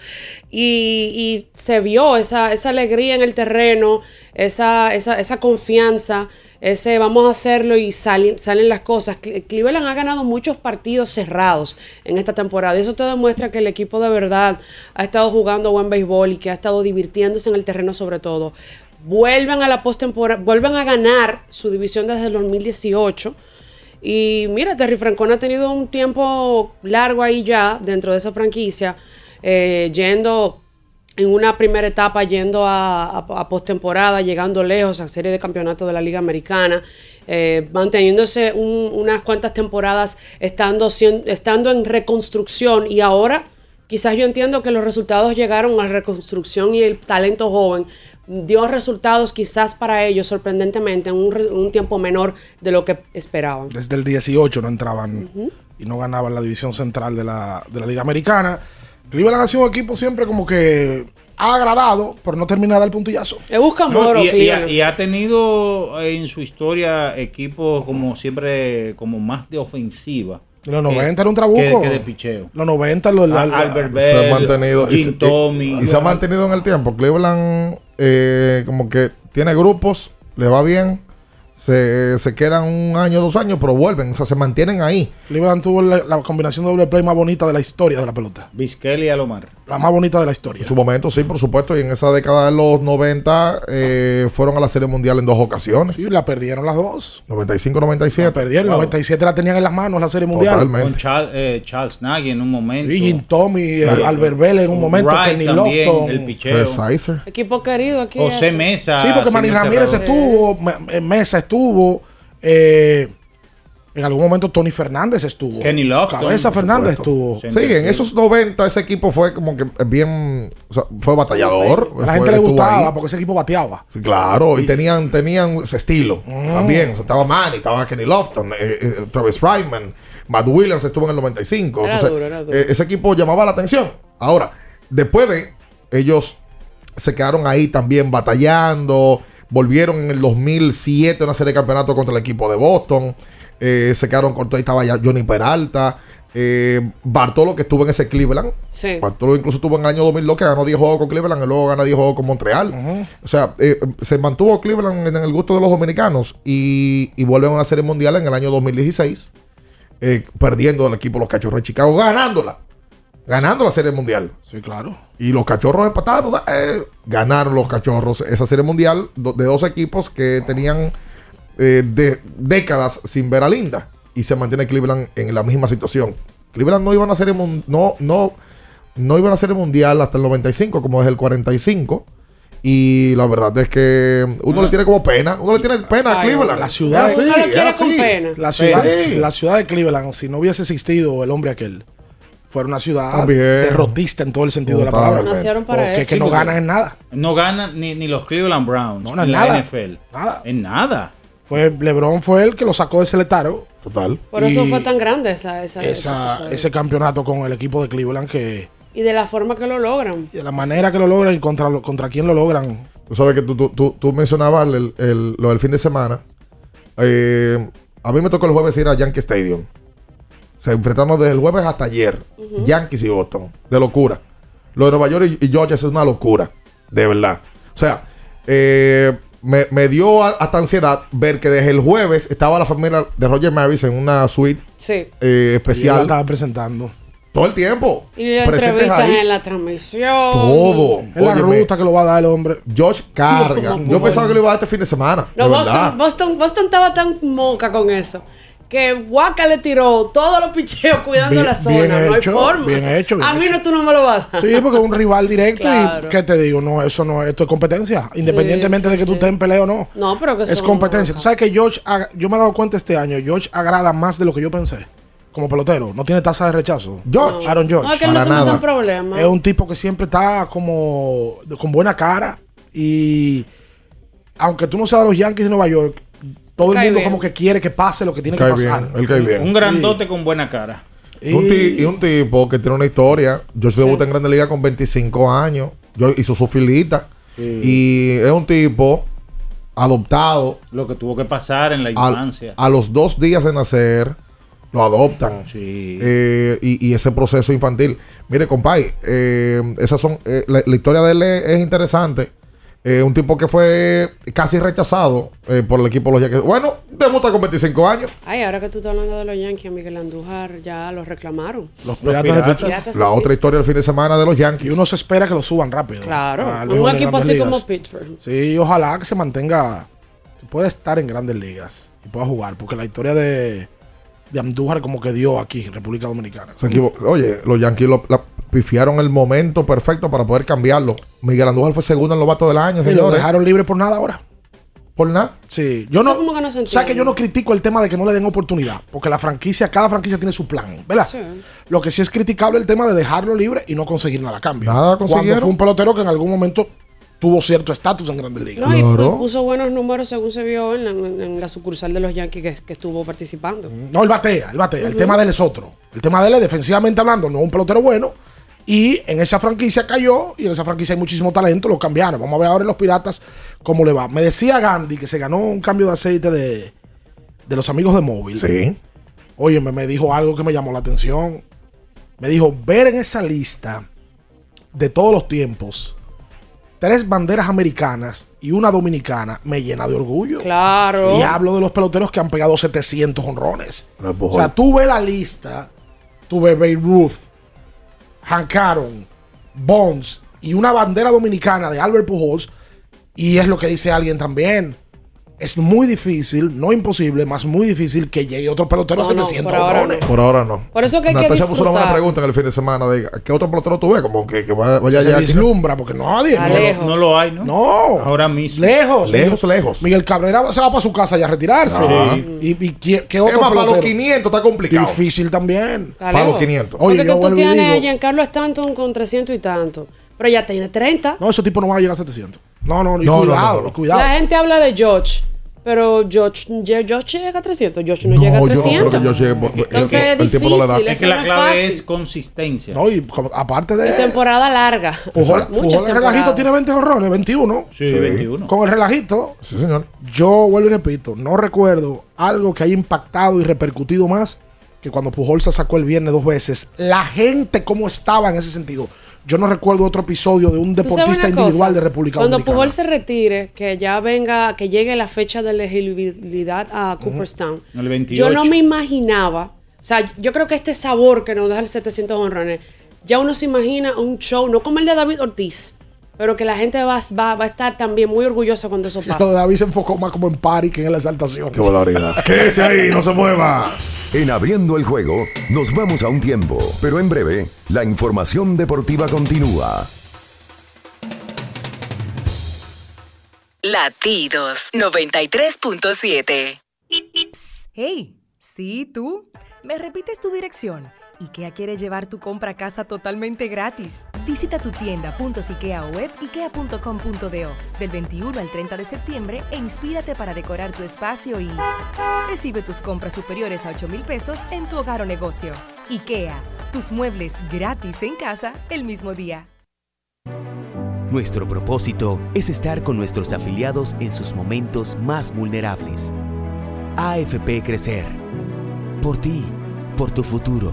Y, y se vio esa, esa alegría en el terreno, esa, esa, esa confianza, ese vamos a hacerlo y salen, salen las cosas. Cle- Cleveland ha ganado muchos partidos cerrados en esta temporada. Y eso te demuestra que el equipo de verdad ha estado jugando buen béisbol y que ha estado divirtiéndose en el terreno sobre todo. Vuelven a la postemporada, vuelven a ganar su división desde el 2018. Y mira, Terry Francona ha tenido un tiempo largo ahí ya dentro de esa franquicia, eh, yendo en una primera etapa, yendo a, a, postemporada, llegando lejos a serie de campeonatos de la Liga Americana, eh, manteniéndose un- unas cuantas temporadas estando, estando en reconstrucción. Y ahora quizás yo entiendo que los resultados llegaron a reconstrucción y el talento joven dio resultados quizás para ellos sorprendentemente en un, tiempo menor de lo que esperaban. Desde el 18 no entraban y no ganaban la división central de la, de la Liga Americana. Cleveland ha sido un equipo siempre como que ha agradado, pero no termina de dar el puntillazo. Le busca No, moro, y, y ha, y ha tenido en su historia equipos como siempre, como más de ofensiva. Los que- 90 era un trabuco. Que, que de picheo. Los 90, los, la- A- la- Albert se ha Bell, mantenido y, Jim se- Tommy. y se ha mantenido en el tiempo. Cleveland eh, como que tiene grupos, le va bien, se, se quedan un año, dos años, pero vuelven, o sea, se mantienen ahí. Cleveland tuvo la, la combinación de doble play más bonita de la historia de la pelota. Vizquel y Alomar. La más bonita de la historia. En su momento, sí, por supuesto, y en esa década de los 90 eh, fueron a la Serie Mundial en dos ocasiones. Sí, la perdieron las dos. 95-97. La perdieron. Wow. 97 la tenían en las manos la Serie Mundial. Con Charles, eh, Charles Nagy en un momento. Y Jim Tommy, eh, Right. Albert Bell en un momento, Wright Kenny también, Lofton. el picheo. Equipo querido aquí. José es- Mesa. Sí, porque Manny Ramírez estuvo, Me- Mesa estuvo, eh, en algún momento Tony Fernández estuvo. Kenny Lofton, Cabeza Fernández supuesto. estuvo. Sí, en esos 90 ese equipo fue como que bien, o sea, fue batallador. A la fue- gente le estuvo gustaba ahí. porque ese equipo bateaba. Sí, Claro, y tenían, tenían su estilo también. O sea, estaba Manny, estaba Kenny Lofton, eh, eh, Travis Fryman, Matt Williams estuvo en el 95. Era Entonces, duro, era duro. eh, ese equipo llamaba la atención. Ahora, después de ellos se quedaron ahí también batallando, volvieron en el 2007 a una serie de campeonatos contra el equipo de Boston, eh, se quedaron cortos, ahí estaba ya Johnny Peralta, eh, Bartolo que estuvo en ese Cleveland, Sí. Bartolo incluso estuvo en el año 2002 que ganó 10 juegos con Cleveland y luego gana 10 juegos con Montreal. O sea, eh, se mantuvo Cleveland en el gusto de los dominicanos y, y vuelven a una serie mundial en el año 2016, eh, perdiendo el equipo los Cachorros de Chicago, ganándola. Ganando la serie mundial. Sí, claro. Y los cachorros empataron. eh, ganaron los cachorros esa serie mundial de dos equipos que tenían eh, de, décadas sin ver a Linda. Y se mantiene Cleveland en la misma situación. Cleveland no iba a una serie no, no, no iba a una serie mundial hasta el 95, como desde el 45. Y la verdad es que uno le tiene como pena. Uno le tiene pena a Cleveland. La ciudad, pena. La ciudad, Sí. la ciudad de Cleveland, si no hubiese existido el hombre aquel, fuera una ciudad También. derrotista en todo el sentido de la palabra. Nacieron para Porque eso. que no Sí, ganan en nada. No ganan ni, ni los Cleveland Browns No, no, en la nada. NFL. Nada. En nada. Fue LeBron fue el que lo sacó de ese letargo. Total. Por eso Y fue tan grande esa, esa, esa- esa- ese campeonato con el equipo de Cleveland que Y de la forma que lo logran. de la manera que lo logran y contra, lo- contra quién lo logran. Tú sabes que tú, tú, tú, tú mencionabas el- el- lo del fin de semana. eh, a mí me tocó el jueves ir a Yankee Stadium. Se enfrentamos desde el jueves hasta ayer. Yankees y Boston. De locura. Lo de Nueva York y, y Georgia es una locura. De verdad. O sea, eh, me, me dio a- hasta ansiedad ver que desde el jueves estaba la familia de Roger Maris en una suite Sí. eh, Y especial. estaba presentando. Todo el tiempo. Y entrevistas ahí. en la transmisión. Todo. Es la ruta que lo va a dar el hombre. George carga. [LAUGHS] Yo pensaba que lo iba a dar este fin de semana. No, de Boston. Boston, Boston estaba tan moca con eso. Que Waka le tiró todos los picheos cuidando Bien- la zona. bien no hay forma. bien hecho, bien a mí no, tú no me lo vas a dar. Sí, porque es un rival directo Claro. y ¿qué te digo? No, eso no, esto es competencia. Independientemente sí, de que tú estés en pelea o no. No, pero que Es competencia. Tú sabes que George, yo me he dado cuenta este año, George agrada más de lo que yo pensé. Como pelotero. No tiene tasa de rechazo. George. Aaron George. No, que se problemas. Es un tipo que siempre está como con buena cara y aunque tú no seas de los Yankees de Nueva York, todo el mundo bien. como que quiere que pase lo que tiene Cae que pasar. bien, él cae bien. Un grandote con buena cara. Y un, ti- y un tipo que tiene una historia. Yo se debuté en Grande Liga con 25 años. Yo hizo su filita. Y es un tipo adoptado. Lo que tuvo que pasar en la infancia. a los dos días de nacer, lo adoptan. Eh, y, y ese proceso infantil. Mire, compay, eh, esas son. eh, la, la historia de él es, es interesante. Eh, un tipo que fue casi rechazado eh, por el equipo de los Yankees. Bueno, debuta con 25 años. Ay, ahora que tú estás hablando de los Yankees, a Miguel Andújar ya los reclamaron. Los piratas, de Pittsburgh. Piratas de La otra historia del fin de semana de los Yankees. Y uno se espera que lo suban rápido. Claro, un equipo así Ligas. como Pittsburgh. Sí, ojalá que se mantenga, que pueda estar en grandes ligas y pueda jugar, porque la historia de, de Andújar como que dio aquí en República Dominicana. Se Oye, los Yankees lo- la- pifiaron el momento perfecto para poder cambiarlo. Miguel Andújar fue segundo en los vatos del año, Y lo dejaron libre por nada ahora. ¿Por nada? Sí, yo no. como que no o sea que yo no critico el tema de que no le den oportunidad, porque la franquicia, cada franquicia tiene su plan, ¿verdad? Sí. Lo que sí es criticable el tema de dejarlo libre y no conseguir nada a cambio. Nada Cuando consiguieron. fue un pelotero que en algún momento tuvo cierto estatus en Grandes Ligas. No, y pu- puso buenos números según se vio en la, en la sucursal de los Yankees que, que estuvo participando. No, él batea, él batea. El tema de él es otro. El tema de él es defensivamente hablando, no es un pelotero bueno. Y en esa franquicia cayó, y en esa franquicia hay muchísimo talento, lo cambiaron. Vamos a ver ahora en los Piratas cómo le va. Me decía Gandhi que se ganó un cambio de aceite de, de los amigos de móvil. Sí. Oye, me, me dijo algo que me llamó la atención. Me dijo, ver en esa lista de todos los tiempos tres banderas americanas y una dominicana me llena de orgullo. Claro. Y hablo de los peloteros que han pegado 700 honrones. No O sea, tú ves la lista, tú ves Babe Ruth, Hank Aaron, Bonds y una bandera dominicana de Albert Pujols. Y es lo que dice alguien también. Es muy difícil, no imposible, más muy difícil que llegue otro pelotero No, a no, 700 por ahora honrones. Por ahora no. Por eso que hay que Natasha puso una buena disfrutar. pregunta en el fin de semana. De, ¿Qué otro pelotero tú ves? Como que, que vaya, vaya Se vislumbra, porque nadie. No. No lo hay, ¿no? no. Ahora mismo. Lejos. Lejos, Miguel- lejos. Miguel Cabrera se va para su casa ya a retirarse. Sí. Y, y ¿qué, qué Es otro más, para los pelotero? 500 está complicado. Difícil también. Está Para los lejos. 500. Oye, Porque yo que tú tienes a Giancarlo Stanton con 300 y tanto. Pero ya tiene 30. No, ese tipo no va a llegar a 700. No, no, y No, no, cuidado, no, no. y cuidado. La gente habla de George. Pero George, Ge- George llega a 300. George no, llega a yo creo 300. que Entonces el- es no difícil. Es que la clave fácil. es consistencia. No, y como- aparte de. Y temporada larga. Pujol, Muchas Pujol el relajito tiene 20 honrones, 21. Sí, 21. Con el relajito, Sí, señor. yo vuelvo y repito, no recuerdo algo que haya impactado y repercutido más que cuando Pujol se sacó el viernes dos veces. La gente, cómo estaba en ese sentido. Yo no recuerdo otro episodio de un ¿Tú sabes deportista individual cosa? de República Cuando Dominicana. Pujol se retire, que ya venga, que llegue la fecha de elegibilidad a Cooperstown. El 28. Yo no me imaginaba, o sea, yo creo que este sabor que nos deja el 700 honrones, ya uno se imagina un show, no como el de David Ortiz, pero que la gente va, va, va a estar también muy orgullosa cuando eso Lo [LAUGHS] de pase. David se enfocó más como en party que en la exaltación. Qué barbaridad. [LAUGHS] Quédese ahí, no se mueva. En abriendo el juego, nos vamos a un tiempo, pero en breve, la información deportiva continúa. Latidos 93.7. Hey, sí, tú. ¿Me repites tu dirección? IKEA quiere llevar tu compra a casa totalmente gratis. Visita tu tienda o ikea.com.do del 21 al 30 de septiembre e inspírate para decorar tu espacio y recibe tus compras superiores a 8 mil pesos en tu hogar o negocio. IKEA, tus muebles gratis en casa el mismo día. Nuestro propósito es estar con nuestros afiliados en sus momentos más vulnerables. AFP Crecer. Por ti, por tu futuro.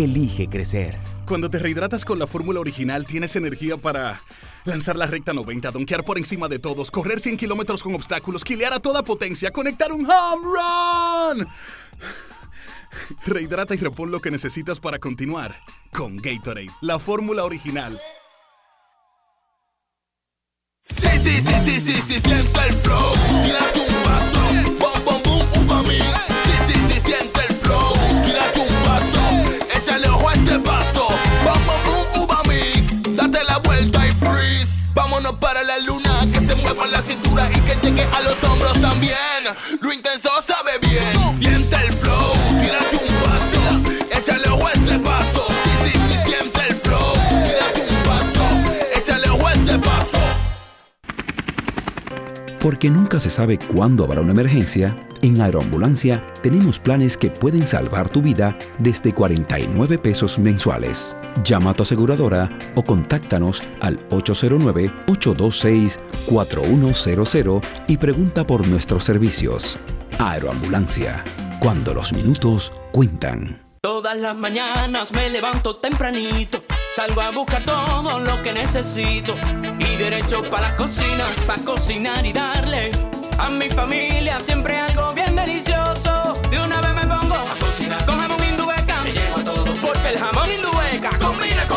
Elige crecer. Cuando te rehidratas con la fórmula original, tienes energía para lanzar la recta 90, donkear por encima de todos, correr 100 kilómetros con obstáculos, quilear a toda potencia, conectar un home run. Rehidrata y repon lo que necesitas para continuar con Gatorade, la fórmula original. Sí, sí, sí, sí, sí, sí, siente el flow. Tírate un paso. Bom, bom, boom, uva mix. Vámonos para la luna. Que se mueva la cintura y que llegue a los hombros también. Lo intenso sabe bien. Siente el flow. Tírate un paso. Échale a este paso. Sí, sí, sí, siente el flow. Tírate un paso. Échale a este paso. Porque nunca se sabe cuándo habrá una emergencia, en Aeroambulancia tenemos planes que pueden salvar tu vida desde 49 pesos mensuales. Llama a tu aseguradora o contáctanos al 809-826-4100 y pregunta por nuestros servicios. Aeroambulancia, cuando los minutos cuentan. Todas las mañanas me levanto tempranito, salgo a buscar todo lo que necesito y derecho para la cocina, para cocinar y darle a mi familia siempre algo bien delicioso. De una vez me pongo a cocinar con jamón indubeca, me llevo todo porque el jamón indubeca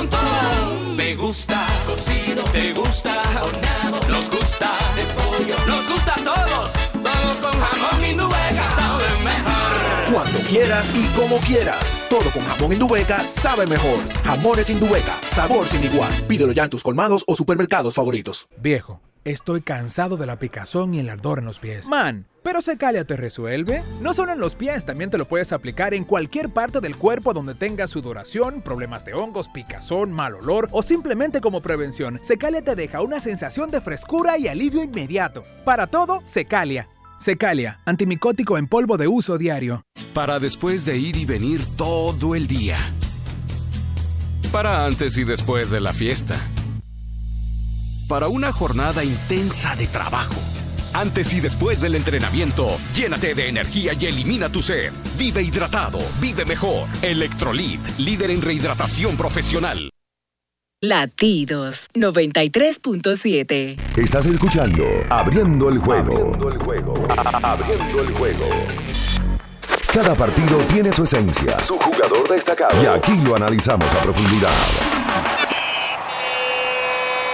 con todo. Me gusta cocido, te gusta horneado, nos gusta de pollo, nos gusta a todos. Vamos con jamón indubeca, sabe mejor. Cuando quieras y como quieras. Todo con jamón Indubeca sabe mejor. Jamones Indubeca, sabor sin igual. Pídelo ya en tus colmados o supermercados favoritos. Viejo, estoy cansado de la picazón y el ardor en los pies. Man, pero Secalia te resuelve. No solo en los pies, también te lo puedes aplicar en cualquier parte del cuerpo donde tengas sudoración, problemas de hongos, picazón, mal olor o simplemente como prevención. Secalia te deja una sensación de frescura y alivio inmediato. Para todo, Secalia. Secalia, antimicótico en polvo de uso diario. Para después de ir y venir todo el día. Para antes y después de la fiesta. Para una jornada intensa de trabajo. Antes y después del entrenamiento, llénate de energía y elimina tu sed. Vive hidratado, vive mejor. Electrolit, líder en rehidratación profesional. Latidos 93.7. Estás escuchando Abriendo el juego. Abriendo el juego. Abriendo el juego. Cada partido tiene su esencia, su jugador destacado. Y aquí lo analizamos a profundidad.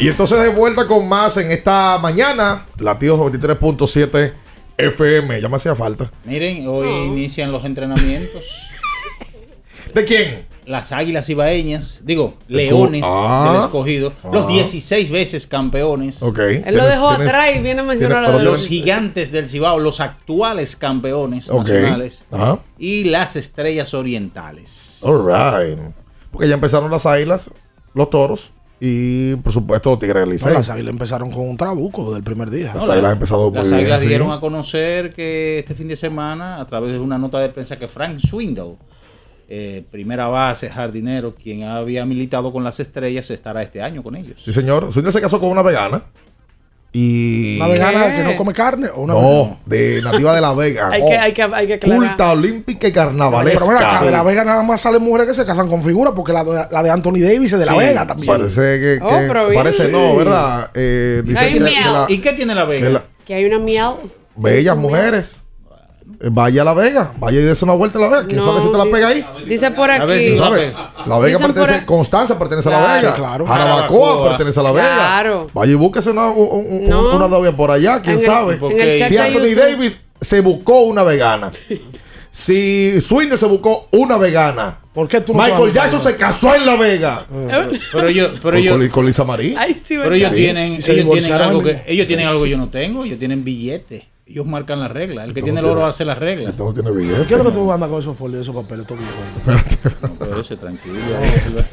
Y entonces de vuelta con más en esta mañana, Latidos 93.7 FM. Ya me hacía falta. Miren, hoy inician los entrenamientos. [LAUGHS] ¿De quién? Las águilas ibaeñas, digo, leones Ah. del escogido, los Ah. 16 veces campeones. Ok. Él lo dejó atrás y viene a mencionar a Los gigantes del Cibao, los actuales campeones nacionales Ajá. y las estrellas orientales. All right. Porque ya empezaron las águilas, los toros y por supuesto tigres del No, las águilas empezaron con un trabuco del primer día. Las águilas muy Las bien. águilas sí. dieron a conocer que este fin de semana, a través de una nota de prensa, que Frank Swindle, eh, primera base, jardinero, quien había militado con las estrellas, estará este año con ellos. Sí, señor. Swindle se casó con una vegana. Y. ¿Una vegana que no come carne o una No, de nativa de La Vega. Hay que, hay que, hay que aclarar. Culta olímpica y Pero mira, carnavalesca. de La Vega nada más salen mujeres que se casan con figuras porque la de, la de Anthony Davis es de La Sí, Vega también. Parece que, Oh, que- parece no, ¿verdad? Eh, dice que, miel. que la- ¿Y qué tiene la Vega? que la- Que hay una miel. bellas mujeres. Vaya a La Vega, vaya y dése una vuelta a La Vega. ¿Quién No, sabe si te la pega ahí? Dice por aquí. ¿Tú la Vega Dicen pertenece, Constanza pertenece a La Vega. claro. Jarabacoa pertenece a La Vega. Claro. Vaya y búsquese una, un- un- No. una novia por allá, quién En sabe. el si Anthony. Davis se buscó una vegana. si Swinger se buscó una vegana. ¿Por qué tú no Michael? Jackson se casó en La Vega. [LAUGHS] Pero yo, pero Con- yo, con, con Lisa Marie. Ay, sí, pero ellos tienen, ellos tienen algo que, ellos tienen sí, algo que sí, yo no tengo, ellos tienen billetes. Ellos marcan la regla. El que tiene el oro tiene- hace la regla. Esto no tiene billete. ¿Qué es lo que tú andas con esos folios, esos papeles, viejos? [LAUGHS] Ese tranquilo.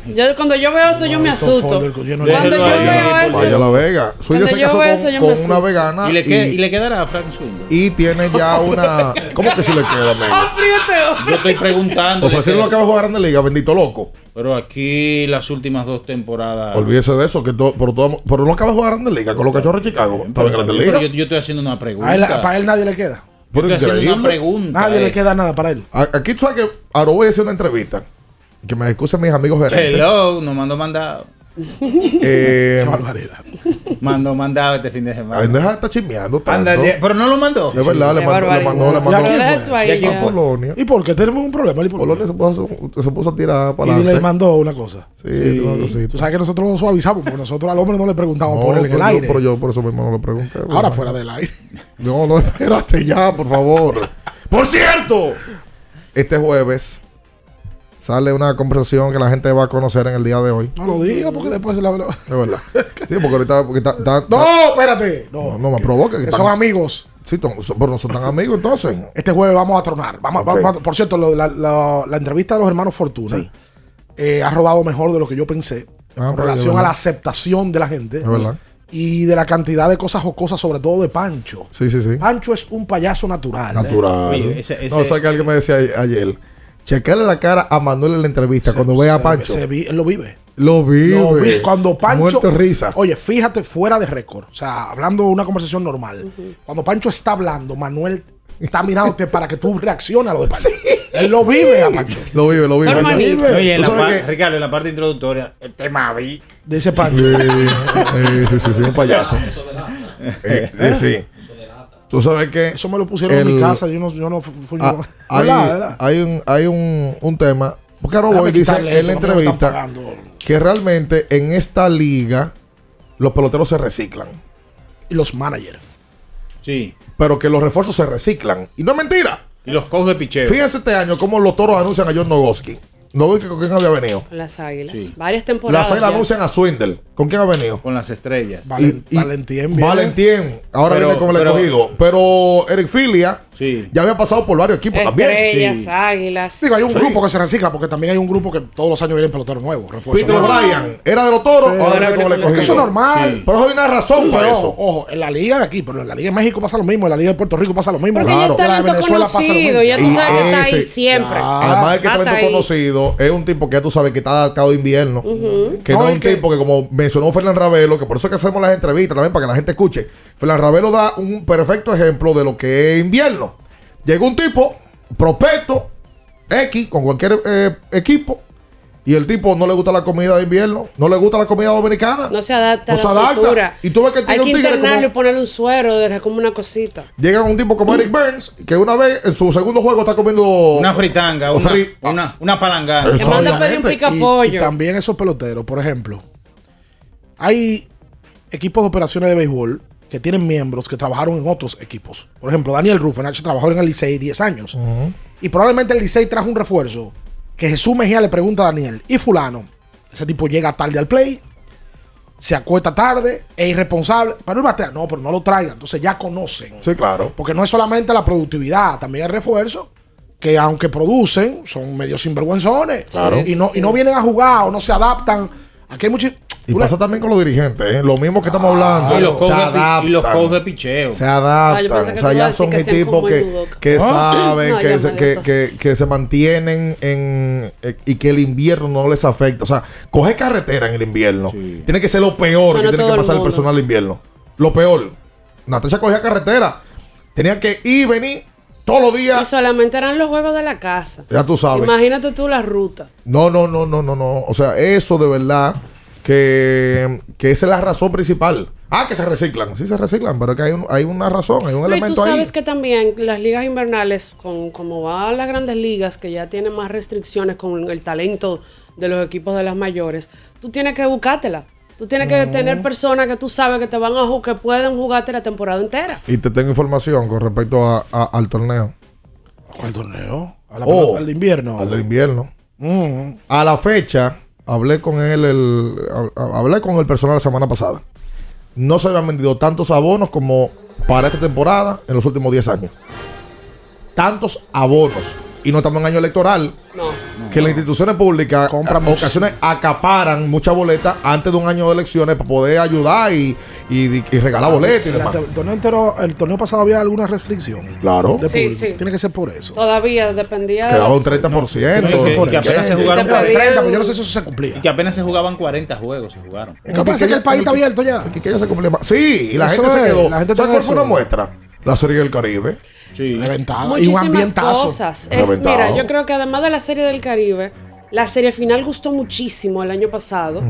Yo, cuando yo veo eso, yo me asusto. Cuando yo veo eso, Vaya la Vega. Cuando se yo casó veo con, una asusto. vegana Y le, queda- y, y le quedará a Frank Swindle. y tiene ya [LAUGHS] una. ¿Cómo que si le queda? [LAUGHS] Yo estoy preguntando. Ofrecieron lo que va a jugar Grande Liga, bendito loco. Pero aquí las últimas dos temporadas. Olvídese de eso, que todo, pero, todo, pero no acaba de jugar Grande Liga con los cachorros de Chicago. Pero yo, yo estoy haciendo una pregunta. Él- para él nadie le queda. Yo estoy haciendo una pregunta. Nadie eh. le queda nada para él. Aquí tú sabes que ahora voy a hacer una entrevista. Que me excusen mis amigos gerentes. Hello, no mando mandado. Eh, Qué barbaridad. Mando mandado este fin de semana. Ay, deja de estar chismeando. tanto. Anda, pero no lo mandó. De verdad, le mandó, le mandó, le ¿Y mandó. Polonia. ¿Y por qué? Tenemos un problema. ¿Y por qué? Polonia se puso, se puso a tirar para Y le mandó una cosa. Sí, una cosita. Tú sabes que nosotros lo suavizamos, porque nosotros al hombre no le preguntamos No, por él en el yo- aire. Pero yo por eso mismo no lo pregunté. Ahora fuera del aire. No, no, espérate ya, por favor. [LAUGHS] por cierto, este jueves sale una conversación que la gente va a conocer en el día de hoy. No lo diga porque después se la. De verdad. Sí, porque ahorita. Porque está- está- espérate. No, No, no me que que son están- amigos. Sí, pero no son tan amigos entonces. Este jueves vamos a tronar. Vamos, Ok. vamos a- por cierto, lo la, la- la entrevista de los hermanos Fortuna eh, ha rodado mejor de lo que yo pensé. Ah, pues, relación a la aceptación de la gente. Es verdad. Y de la cantidad de cosas jocosas, sobre todo de Pancho. Sí, sí, sí. Pancho es un payaso natural. ¿eh? Natural. Oye, ese- No, ese- sabes que alguien me decía ayer. Chequearle la cara a Manuel en la entrevista cuando vea a Pancho. se vi- lo vive. lo vive. Lo vi- Cuando Pancho. Muerto de risa. Oye, fíjate, fuera de récord. O sea, hablando de una conversación normal. Cuando Pancho está hablando, Manuel está mirándote [LAUGHS] para que tú reacciones a lo de Pancho. Él lo vive a Pancho. [LAUGHS] Lo vive, lo vive. Lo vive. Oye, en la Ricardo, en la parte introductoria, el tema vi. Dice Pancho. Sí, sí, sí, sí, sí, un payaso. Eh, [LAUGHS] eh, sí. Tú sabes que. Eso me lo pusieron en mi casa. Yo no, yo no fu- fui. ah, [LAUGHS] hay, ¿Verdad, verdad? hay un, hay un, un tema. Porque ahora Déjame voy dice en la entrevista que realmente en esta liga los peloteros se reciclan. Y los managers. Sí. Pero que los refuerzos se reciclan. Y no es mentira. Y los codos de picheo. Fíjense este año cómo los toros anuncian a John Nogoski. Nogoski con quién había venido. Con las águilas. Sí. Varias temporadas. Las águilas anuncian a Swindle. ¿Con quién ha venido? Con las estrellas. Valen- Y- y- Valentien viene. Valentien. Ahora Pero- viene con el pero- escogido. Pero Eric Filia Sí. ya había pasado por varios equipos también. Estrellas, Sí. águilas. Digo, hay un Sí. grupo que se recicla porque también hay un grupo que todos los años vienen peloteros nuevos. Peter. O'Brien era de los toros, ahora ahora viene con el escogido. Eso es normal. Sí. Pero hay una razón para Pero, eso. ojo, en la liga de aquí, pero en la liga de México pasa lo mismo, en la liga de Puerto Rico pasa lo mismo. Porque en la- ya es en la de Venezuela pasa lo conocido. mismo. Ya tú Y sabes que está ahí siempre. Además de que talento conocido, es un tipo que ya tú sabes que está adaptado a invierno. Que no, es un tipo que, como mencionó Fernán Ravelo, que por eso es que hacemos las entrevistas también, para que la gente escuche. Fernán Ravelo da un perfecto ejemplo de lo que es invierno. Llega un tipo, prospecto, X, con cualquier eh, equipo, y el tipo no le gusta la comida de invierno, no le gusta la comida dominicana. No se adapta No a se la adapta. cultura. Y tú ves que Hay tiene que tigre internarlo como- y ponerle un suero, dejar como una cosita. Llega un tipo como Eric Burns, que una vez en su segundo juego está comiendo Una fritanga, una, Fri- una, una palangana. Eso, Que manda a pedir un obviamente. Y, picapollo. y también esos peloteros, por ejemplo, hay equipos de operaciones de béisbol que tienen miembros que trabajaron en otros equipos. Por ejemplo, Daniel Rufenach trabajó en el Licey 10 años. Y probablemente el Licey trajo un refuerzo que Jesús Mejía le pregunta a Daniel, ¿y fulano? Ese tipo llega tarde al play, se acuesta tarde, es irresponsable, pero él batea. No, pero no lo traigan. Entonces ya conocen. Sí, claro. Porque no es solamente la productividad, también el refuerzo, que aunque producen, son medio sinvergüenzones. Claro. Y no, y no vienen a jugar o no se adaptan. Aquí hay muchos. Y pasa también con los dirigentes, ¿eh? lo mismo que estamos hablando. Y los se y los codos de picheo. Se Ah, adaptan. o sea, ya son que el sean tipo como el que, que ¿Ah? saben, No, que, se, que, que, que se mantienen en. eh, y que el invierno no les afecta. O sea, coger carretera en el invierno tiene que ser lo peor que tiene que el pasar el mundo. personal de invierno. Lo peor. Natasha cogía carretera. Tenía que ir y venir todos los Y días. solamente eran los juegos de la casa. Ya tú sabes. Imagínate tú la ruta. No, no, no, no, no, no. O sea, eso de verdad que, que esa es la razón principal. Ah, que se reciclan. Sí se reciclan, pero que hay, un- hay una razón, hay un No, y tú elemento ahí. sabes que también las ligas invernales, con, como van las grandes ligas, que ya tienen más restricciones con el talento de los equipos de las mayores, tú tienes que buscártela. Tú tienes que tener personas que tú sabes que te van a que pueden jugarte la temporada entera. Y te tengo información con respecto a- a- al torneo. ¿Cuál torneo? A la Oh, pelota- al de invierno. Al de invierno. Mm. A la fecha, hablé con él, el, hab- hablé con el personal la semana pasada. no se habían vendido tantos abonos como para esta temporada en los últimos 10 años. Tantos abonos. Y no estamos en año electoral. Que las instituciones públicas en ocasiones acaparan muchas boletas antes de un año de elecciones para poder ayudar y, y- y regalar boletas y demás. El torneo, entero- el torneo pasado había alguna restricción. Claro. de Sí, sí. Tiene que ser por eso. Todavía dependía de Quedaba un 30%. No, y que- y que apenas se jugaron Te pedían- 30, pero yo no sé si eso se cumplía. Y que apenas se jugaban 40 juegos, se jugaron. Lo que pasa que el país está abierto ya. Que ya se cumple más. Sí, y la Eso gente se quedó. la gente ¿Sabes cuál fue una muestra? La serie del Caribe. Sí. Reventada. y un Muchísimas ambientazo. cosas. Es, mira, yo creo que además de la serie del Caribe, la serie final gustó muchísimo el año pasado.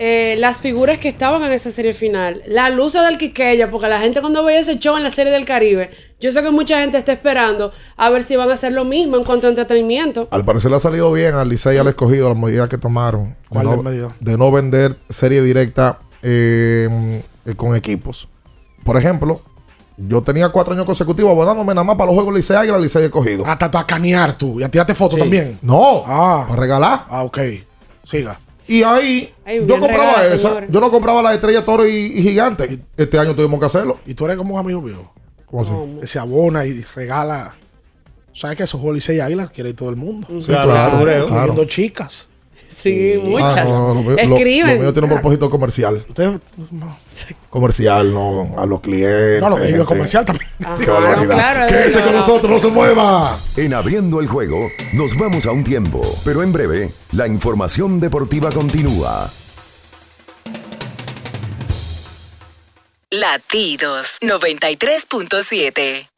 Eh, las figuras que estaban en esa serie final, la luz del Quiqueya, porque la gente cuando veía ese show en la serie del Caribe, yo sé que mucha gente está esperando a ver si van a hacer lo mismo en cuanto a entretenimiento. Al parecer le ha salido bien al Licey y al escogido las medidas que tomaron. ¿Cuál de es no, la medida? de no vender serie directa eh, eh, con equipos. Por ejemplo, yo tenía cuatro años consecutivos abonándome nada más para los juegos Licey Águila, Licey escogido. Hasta a canear tú. Y a tirarte fotos también. No, Ah. para regalar. Ah, ok. Siga. Y ahí Ay, yo compraba regala, esa. Yo no compraba la estrella toro y, y gigante. Este año tuvimos que hacerlo. Y tú eres como un amigo mío. ¿Cómo así? Que se abona y regala. ¿Sabes que esos juegos y águilas quiere todo el mundo? Sí, claro, claro. Incluyendo chicas. Sí, muchas. Ah, no, lo- Escriben. Lo, mío tiene un propósito comercial. Ustedes. [LAUGHS] Comercial, no, a los clientes. No, lo que digo es gente. comercial también. Claro, es Quédese con nosotros, no se mueva. En abriendo el juego, nos vamos a un tiempo, pero en breve, la información deportiva continúa. Latidos 93.7.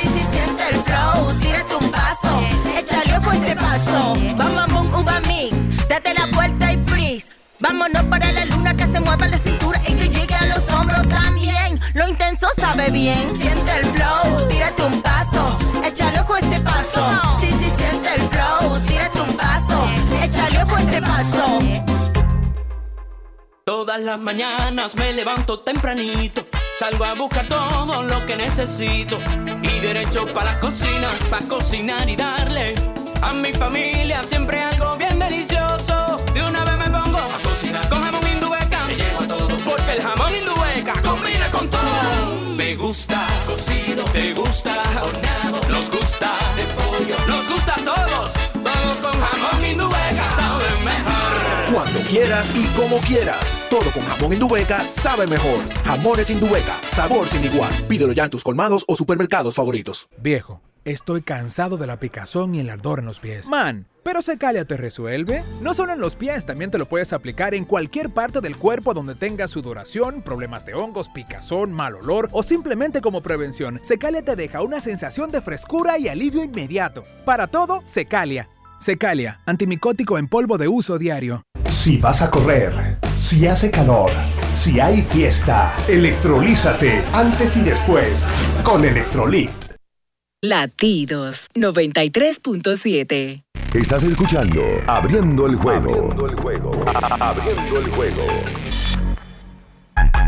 Tírate un paso, échale ojo a este paso, bom, bom, bom, uva mix. Date la vuelta y freeze. Vámonos para la luna que se mueva la cintura y que llegue a los hombros también. Lo intenso sabe bien, siente el flow, tírate un paso, échale ojo a este paso. Sí, sí, siente el flow, tírate un paso, échale ojo a este paso. Todas las mañanas me levanto tempranito, salgo a buscar todo lo que necesito y derecho para la cocina, para cocinar y darle a mi familia siempre algo bien delicioso. De una vez me pongo a cocinar con jamón indubeca, me llevo a todo porque el jamón indubeca combina con todo. Me gusta cocido, te gusta horneado, nos gusta de pollo, nos gusta a todos. Quieras y como quieras. Todo con jamón Indubeca sabe mejor. Jamones Indubeca, sabor sin igual. Pídelo ya en tus colmados o supermercados favoritos. Viejo, Estoy cansado de la picazón y el ardor en los pies. Man, pero Secalia te resuelve. No solo en los pies, también te lo puedes aplicar en cualquier parte del cuerpo donde tengas sudoración, problemas de hongos, picazón, mal olor o simplemente como prevención. Secalia te deja una sensación de frescura y alivio inmediato. Para todo, Secalia. Secalia, antimicótico en polvo de uso diario. Si vas a correr, si hace calor, si hay fiesta, electrolízate antes y después con Electrolit. Latidos 93.7. Estás escuchando Abriendo el juego. Abriendo el juego. Abriendo el juego.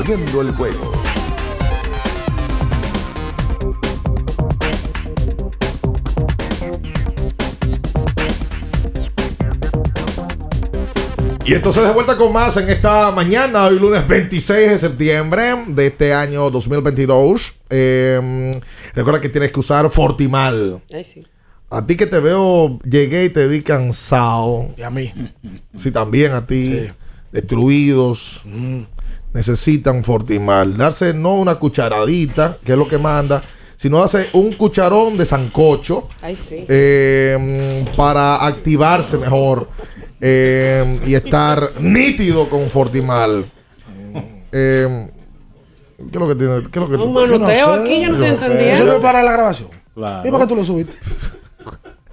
Abriendo el juego. Y entonces de vuelta con más en esta mañana, hoy lunes 26 de septiembre de este año 2022. Eh, recuerda que tienes que usar Fortimal. Ay, sí. A ti que te veo, llegué y te vi cansado. Y a mí. Sí, también a ti. Destruidos. Necesitan Fortimal. Darse no una cucharadita, que es lo que manda, sino darse un cucharón de sancocho Ay, sí. eh, para activarse mejor eh, y estar nítido con Fortimal. Eh, ¿Qué es lo que tiene? ¿Qué es lo que Un manoteo aquí, yo no te entendía. Eso no es para la grabación. Claro. ¿Y por qué tú lo subiste?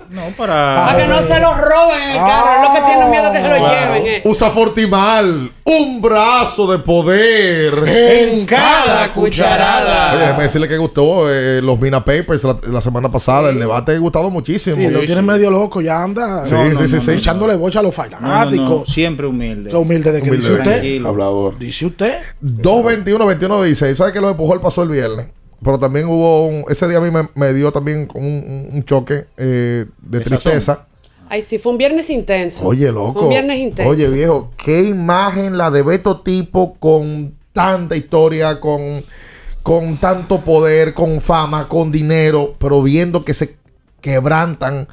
No, para. Para que no se lo roben en el carro. Es lo que tienen miedo que se lo lleven. eh. Usa Fortimal, un brazo de poder En cada cucharada. Oye, déjame decirle que gustó eh, los Mina Papers la, la semana pasada. El debate ha gustado muchísimo. Sí, lo tiene medio loco, ya anda. Sí, sí, sí, sí. Echándole bocha a los No, no, fanáticos. no, siempre humilde. Qué humilde de que Humilde. dice usted. Tranquilo. Hablador. Dice usted. 221 21 16 ¿Sabes que lo de Pujol pasó el viernes? Pero también hubo un, ese día a mí me, me dio también un, choque eh, de tristeza. Ay, sí, fue un viernes intenso. Oye, Fue loco. un viernes intenso. Oye, viejo, qué imagen la de Beto Tipo con tanta historia, con, con tanto poder, con fama, con dinero, pero viendo que se quebrantan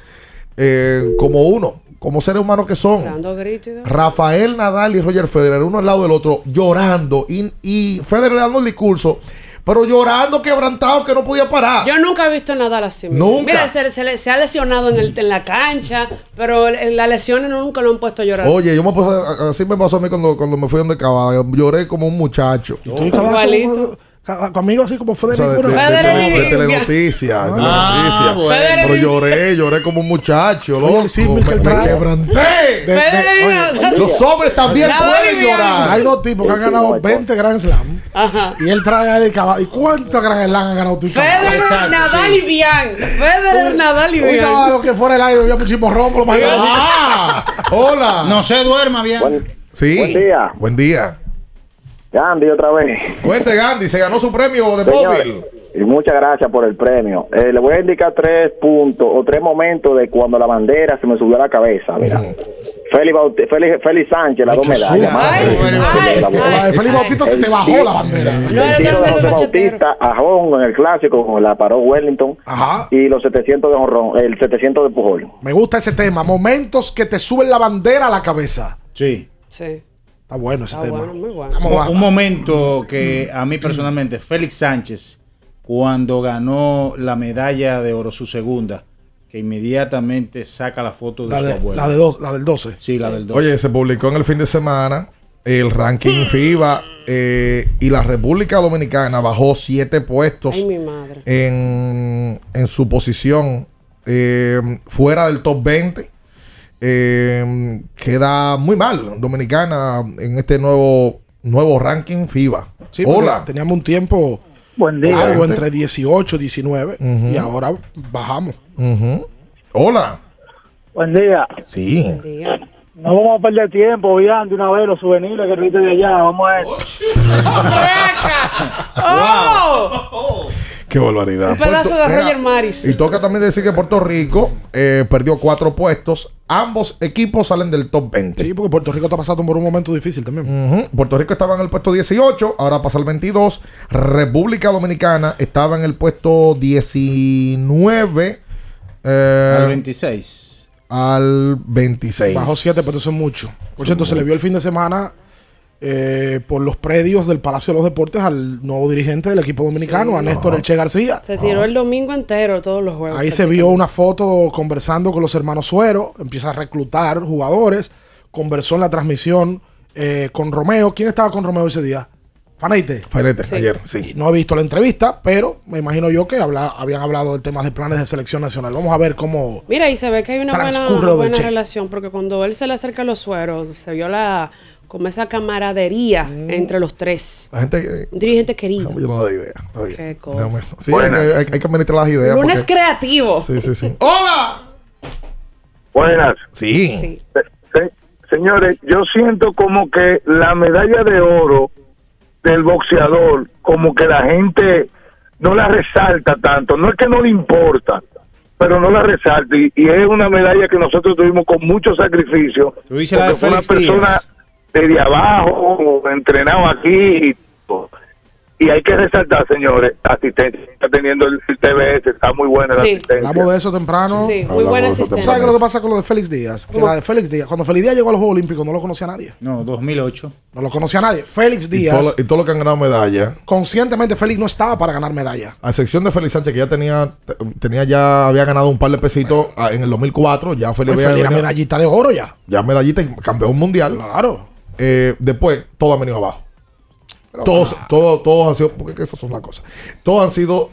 eh, como uno, como seres humanos que son. Dando gritos y de- Rafael Nadal y Roger Federer, uno al lado del otro, llorando. Y, y Federer dando el discurso, pero llorando, quebrantado, que no podía parar. Yo nunca he visto a Nadal así. mira. Nunca. Mira, se, se le- se ha lesionado en, el, en la cancha, pero en las lesiones nunca lo han puesto a llorar. Oye, yo me puse, así me pasó a mí cuando, cuando me fui donde caballo. Lloré como un muchacho. Tú caballo, ca- conmigo así como O sea, Federico. de, de, una- de, de y- telenoticias, de Ah, bueno. Pero lloré, lloré como un muchacho, loco. que me, me quebranté. de- de- oye, Nadal. Los hombres también pueden llorar. Hay dos tipos que han ganado 20 Grand Slam. Ajá. Y él trae el caballo. ¿Y cuántos Grand Slam han ganado tú? Federer, Exacto, Nadal sí. y Bian. Federer, Nadal y Un Bian. caballo que fuera el aire había muchísimo rompo. Ah, hola. No se duerma bien. Sí. Buen día. Buen día. Gandhi otra vez. Cuente, Gandhi, se ganó su premio de Señor, móvil. y muchas gracias por el premio. Eh, le voy a indicar tres puntos o tres momentos de cuando la bandera se me subió a la cabeza. Mira. Félix, Bauti- Félix, Félix Sánchez, las dos medallas. Félix. Bautista se te bajó la bandera. No, El tiro de José. Bautista a Jon en el clásico, con la paró Wellington. Ajá. Y los 700 de Honrón, el 700 de Pujol. Me gusta ese tema. Momentos que te suben la bandera a la cabeza. Sí. Sí. Está bueno ese Está tema. bueno, muy bueno. Un, momento que a mí personalmente, Félix Sánchez, cuando ganó la medalla de oro, su segunda, que inmediatamente saca la foto de La, su de, abuelo. la, de dos, la del 12. Sí, la del 12. Oye, se publicó en el fin de semana el ranking FIBA eh, y la República Dominicana bajó siete puestos Ay, mi madre. en, en su posición eh, fuera del top 20. Eh, queda muy mal Dominicana en este nuevo nuevo ranking FIBA. Sí, Hola. Teníamos un tiempo Buen día. algo entre 18 y 19 Ujú. y ahora bajamos. Hola. Buen día. Sí. No vamos a perder tiempo, Ian, de una vez los souvenirs que viste de allá. Vamos a ver. [LAUGHS] ¡Oh! Qué barbaridad. Un pedazo Puerto- de Roger Maris. Y toca también decir que Puerto Rico eh, perdió cuatro puestos. Ambos equipos salen del top 20. Sí, porque Puerto Rico está pasando por un momento difícil también. Puerto Rico estaba en el puesto 18, ahora pasa al 22. República Dominicana estaba en el puesto 19. eh, Al 26. al 26. Bajó 7, pero eso es mucho. Por cierto, se le vio el fin de semana eh, por los predios del Palacio de los Deportes al nuevo dirigente del equipo dominicano, Sí. a Néstor Elche García. Se tiró el domingo entero todos los juegos. Ahí se vio una foto conversando con los hermanos Suero, empieza a reclutar jugadores, conversó en la transmisión eh, con Romeo. ¿Quién estaba con Romeo ese día? Faneite. Faneite, ayer, sí. No he visto la entrevista, pero me imagino yo que habla- habían hablado del tema de planes de selección nacional. Vamos a ver cómo... Mira, y se ve que hay una buena, relación, porque cuando él se le acerca a los sueros, se vio la como esa camaradería Mm. entre los tres. La gente. Un dirigente querido. Yo no doy idea. Qué cosa. Sí, hay, hay- hay que administrar las ideas. Lunes porque- creativo. Sí, sí, sí. [LAUGHS] ¡Hola! Buenas. Sí. Se- se- señores, yo siento como que la medalla de oro del boxeador, como que la gente no la resalta tanto. No es que no le importa, pero no la resalta. Y, y es una medalla que nosotros tuvimos con mucho sacrificio. Tú dices la de porque fue una persona desde abajo, entrenado aquí. y. Y hay que resaltar, señores, asistencia está teniendo el, el TBS, está muy buena la Sí. asistencia. Hablamos de eso temprano. Sí, muy Hablamos buena asistencia. ¿Sabes qué lo que pasa con lo de Félix Díaz? Que la de Félix Díaz, cuando Félix Díaz llegó a los Juegos Olímpicos no lo conocía nadie. No, 2008. No lo conocía nadie. Félix Y Díaz, todo, lo- y todo lo que han ganado medalla. conscientemente Félix no estaba para ganar medalla. A excepción de Félix Sánchez, que ya tenía, tenía ya había ganado un par de pesitos ah, en el 2004. Ya Félix Pues había Félix era medallista de oro ya. ya medallista y campeón mundial. Claro. Eh, después, todo ha venido abajo. Todos, todos, todos han sido, porque es que esas son las cosas. Todos han sido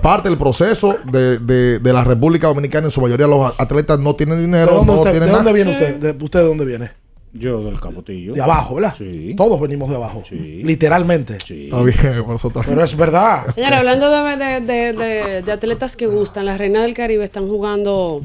parte del proceso de, de- de la República Dominicana. En su mayoría, los atletas no tienen ¿De dinero, dónde, no usted, tienen de dónde viene usted? De, ¿Usted de dónde viene? Yo del Capotillo. De abajo, ¿verdad? Sí. Todos venimos de abajo. Literalmente. Está bien, por eso está- Pero es verdad. Señora, hablando de, de- de- de- de atletas que gustan, las reinas del Caribe están jugando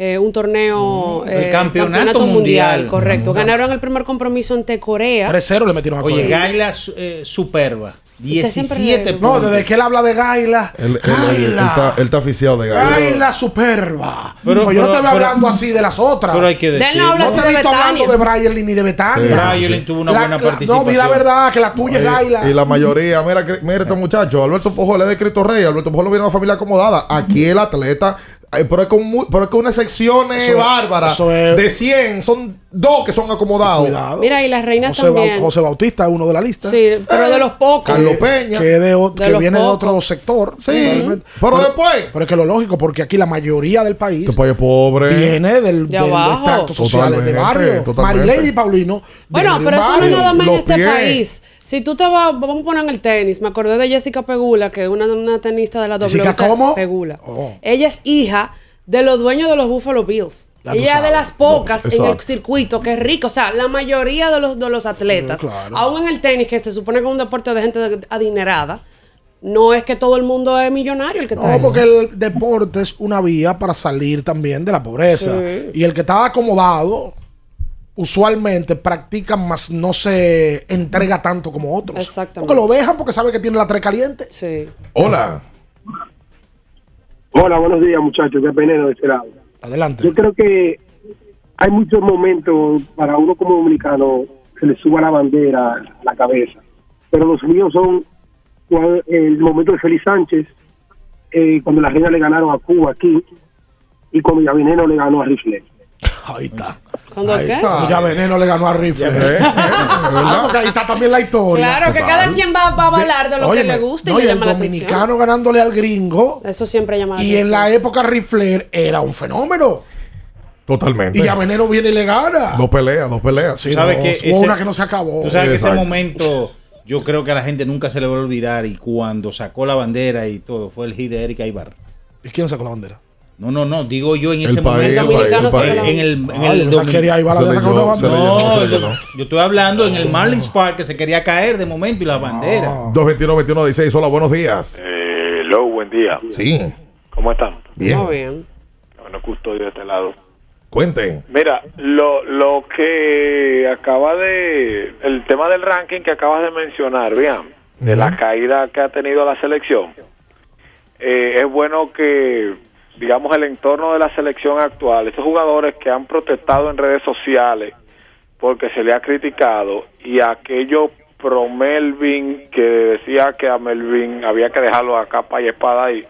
eh, un torneo. El eh, campeonato mundial. Correcto. Mm. Ganaron el primer compromiso ante Corea. 3-0 le metieron a Oye, Corea. Gaila eh, superba. siempre 17 le- No, desde que él habla de Gaila. Él, él- él- él está, él está aficiado de gallo. Gaila superba. Pero- No, yo no te pero- hablando así de las otras. pero hay que De él no No así te he de visto hablando de. Brian ni de Betania. Sí, Brian tuvo una La- buena la- participación. No, di la verdad, que la tuya es Gaila. Y la mayoría, mira, mira este muchacho, Alberto Pujol es de Cristo Rey, Alberto Pujol no viene de una familia acomodada. Aquí el atleta, pero es con, pero es con una sección Eso es- bárbara. eso es- De 100, son dos que son acomodados. Cuidado. Mira, y las reinas José, también. José Bautista es uno de la lista. Sí, pero de los pocos. Carlos Peña. Que, de o- De que viene de otro sector. Sí, pero después- Pero es que lo lógico, porque aquí la mayoría del país Este país es pobre. viene del, De del abajo. extracto social de barrio. Marilady Paulino. Bueno, pero eso no es nada más en este pies. país. Si tú te vas, vamos a poner en el tenis. Me acordé de Jessica Pegula, que es una, una tenista de la ¿Jessica WTA. cómo? Pegula. Oh. Ella es hija de los dueños de los Buffalo Bills. Ya Ella es de las pocas No, en el circuito que es rico. O sea, la mayoría de los, de los atletas, claro. aún en el tenis, que se supone que es un deporte de gente adinerada, no es que todo el mundo es millonario el que está ahí. porque el deporte es una vía para salir también de la pobreza. Sí. Y el que está acomodado, usualmente practica más, no se entrega tanto como otros. Exactamente. Porque lo dejan porque sabe que tiene la tres caliente. Sí. Hola. Hola, buenos días, muchachos. Qué veneno de este lado. Adelante. Yo creo que hay muchos momentos para uno como dominicano se le suba la bandera a la cabeza. Pero los míos son el momento de Félix Sánchez, eh, cuando las reinas le ganaron a Cuba aquí, y cuando ya Veneno le ganó a Rifle. Ahí está. ¿Cuándo Ahí qué? está. Ya Veneno le ganó a Rifle. Ah, porque ahí está también la historia. Claro, que cada quien va, va a hablar de lo Óyeme, que le gusta y no, le el llama la dominicano atención. ganándole al gringo. Eso siempre llama la Y atención. en la época Rifler era un fenómeno. Totalmente. Y ya Veneno viene y le gana. Dos peleas, dos peleas. Sí, sabes no, que hubo ese- una que no se acabó. Tú sabes que ese momento, yo creo que a la gente nunca se le va a olvidar. Y cuando sacó la bandera y todo, fue el hit de Erika Ibar. ¿Y quién sacó la bandera? No, no, no, digo yo en El ese país, momento. el país, el en país. En el, en Ah, el yo quería Se había sacado leyó, una se bandera. leyó, No, yo, yo estoy hablando en el Marlins Park que se quería caer de momento y la bandera. 221 21 16 Hola, buenos días. Eh, hello, buen día. Sí. ¿Cómo están? Bien. Muy bien. Bueno, custodio de este lado. Cuenten. Mira, lo, lo que acaba de. El tema del ranking que acabas de mencionar, bien, de la caída que ha tenido la selección. eh, es bueno que, digamos, el entorno de la selección actual, estos jugadores que han protestado en redes sociales porque se le ha criticado y aquello pro Melvin que decía que a Melvin había que dejarlo a capa y espada ahí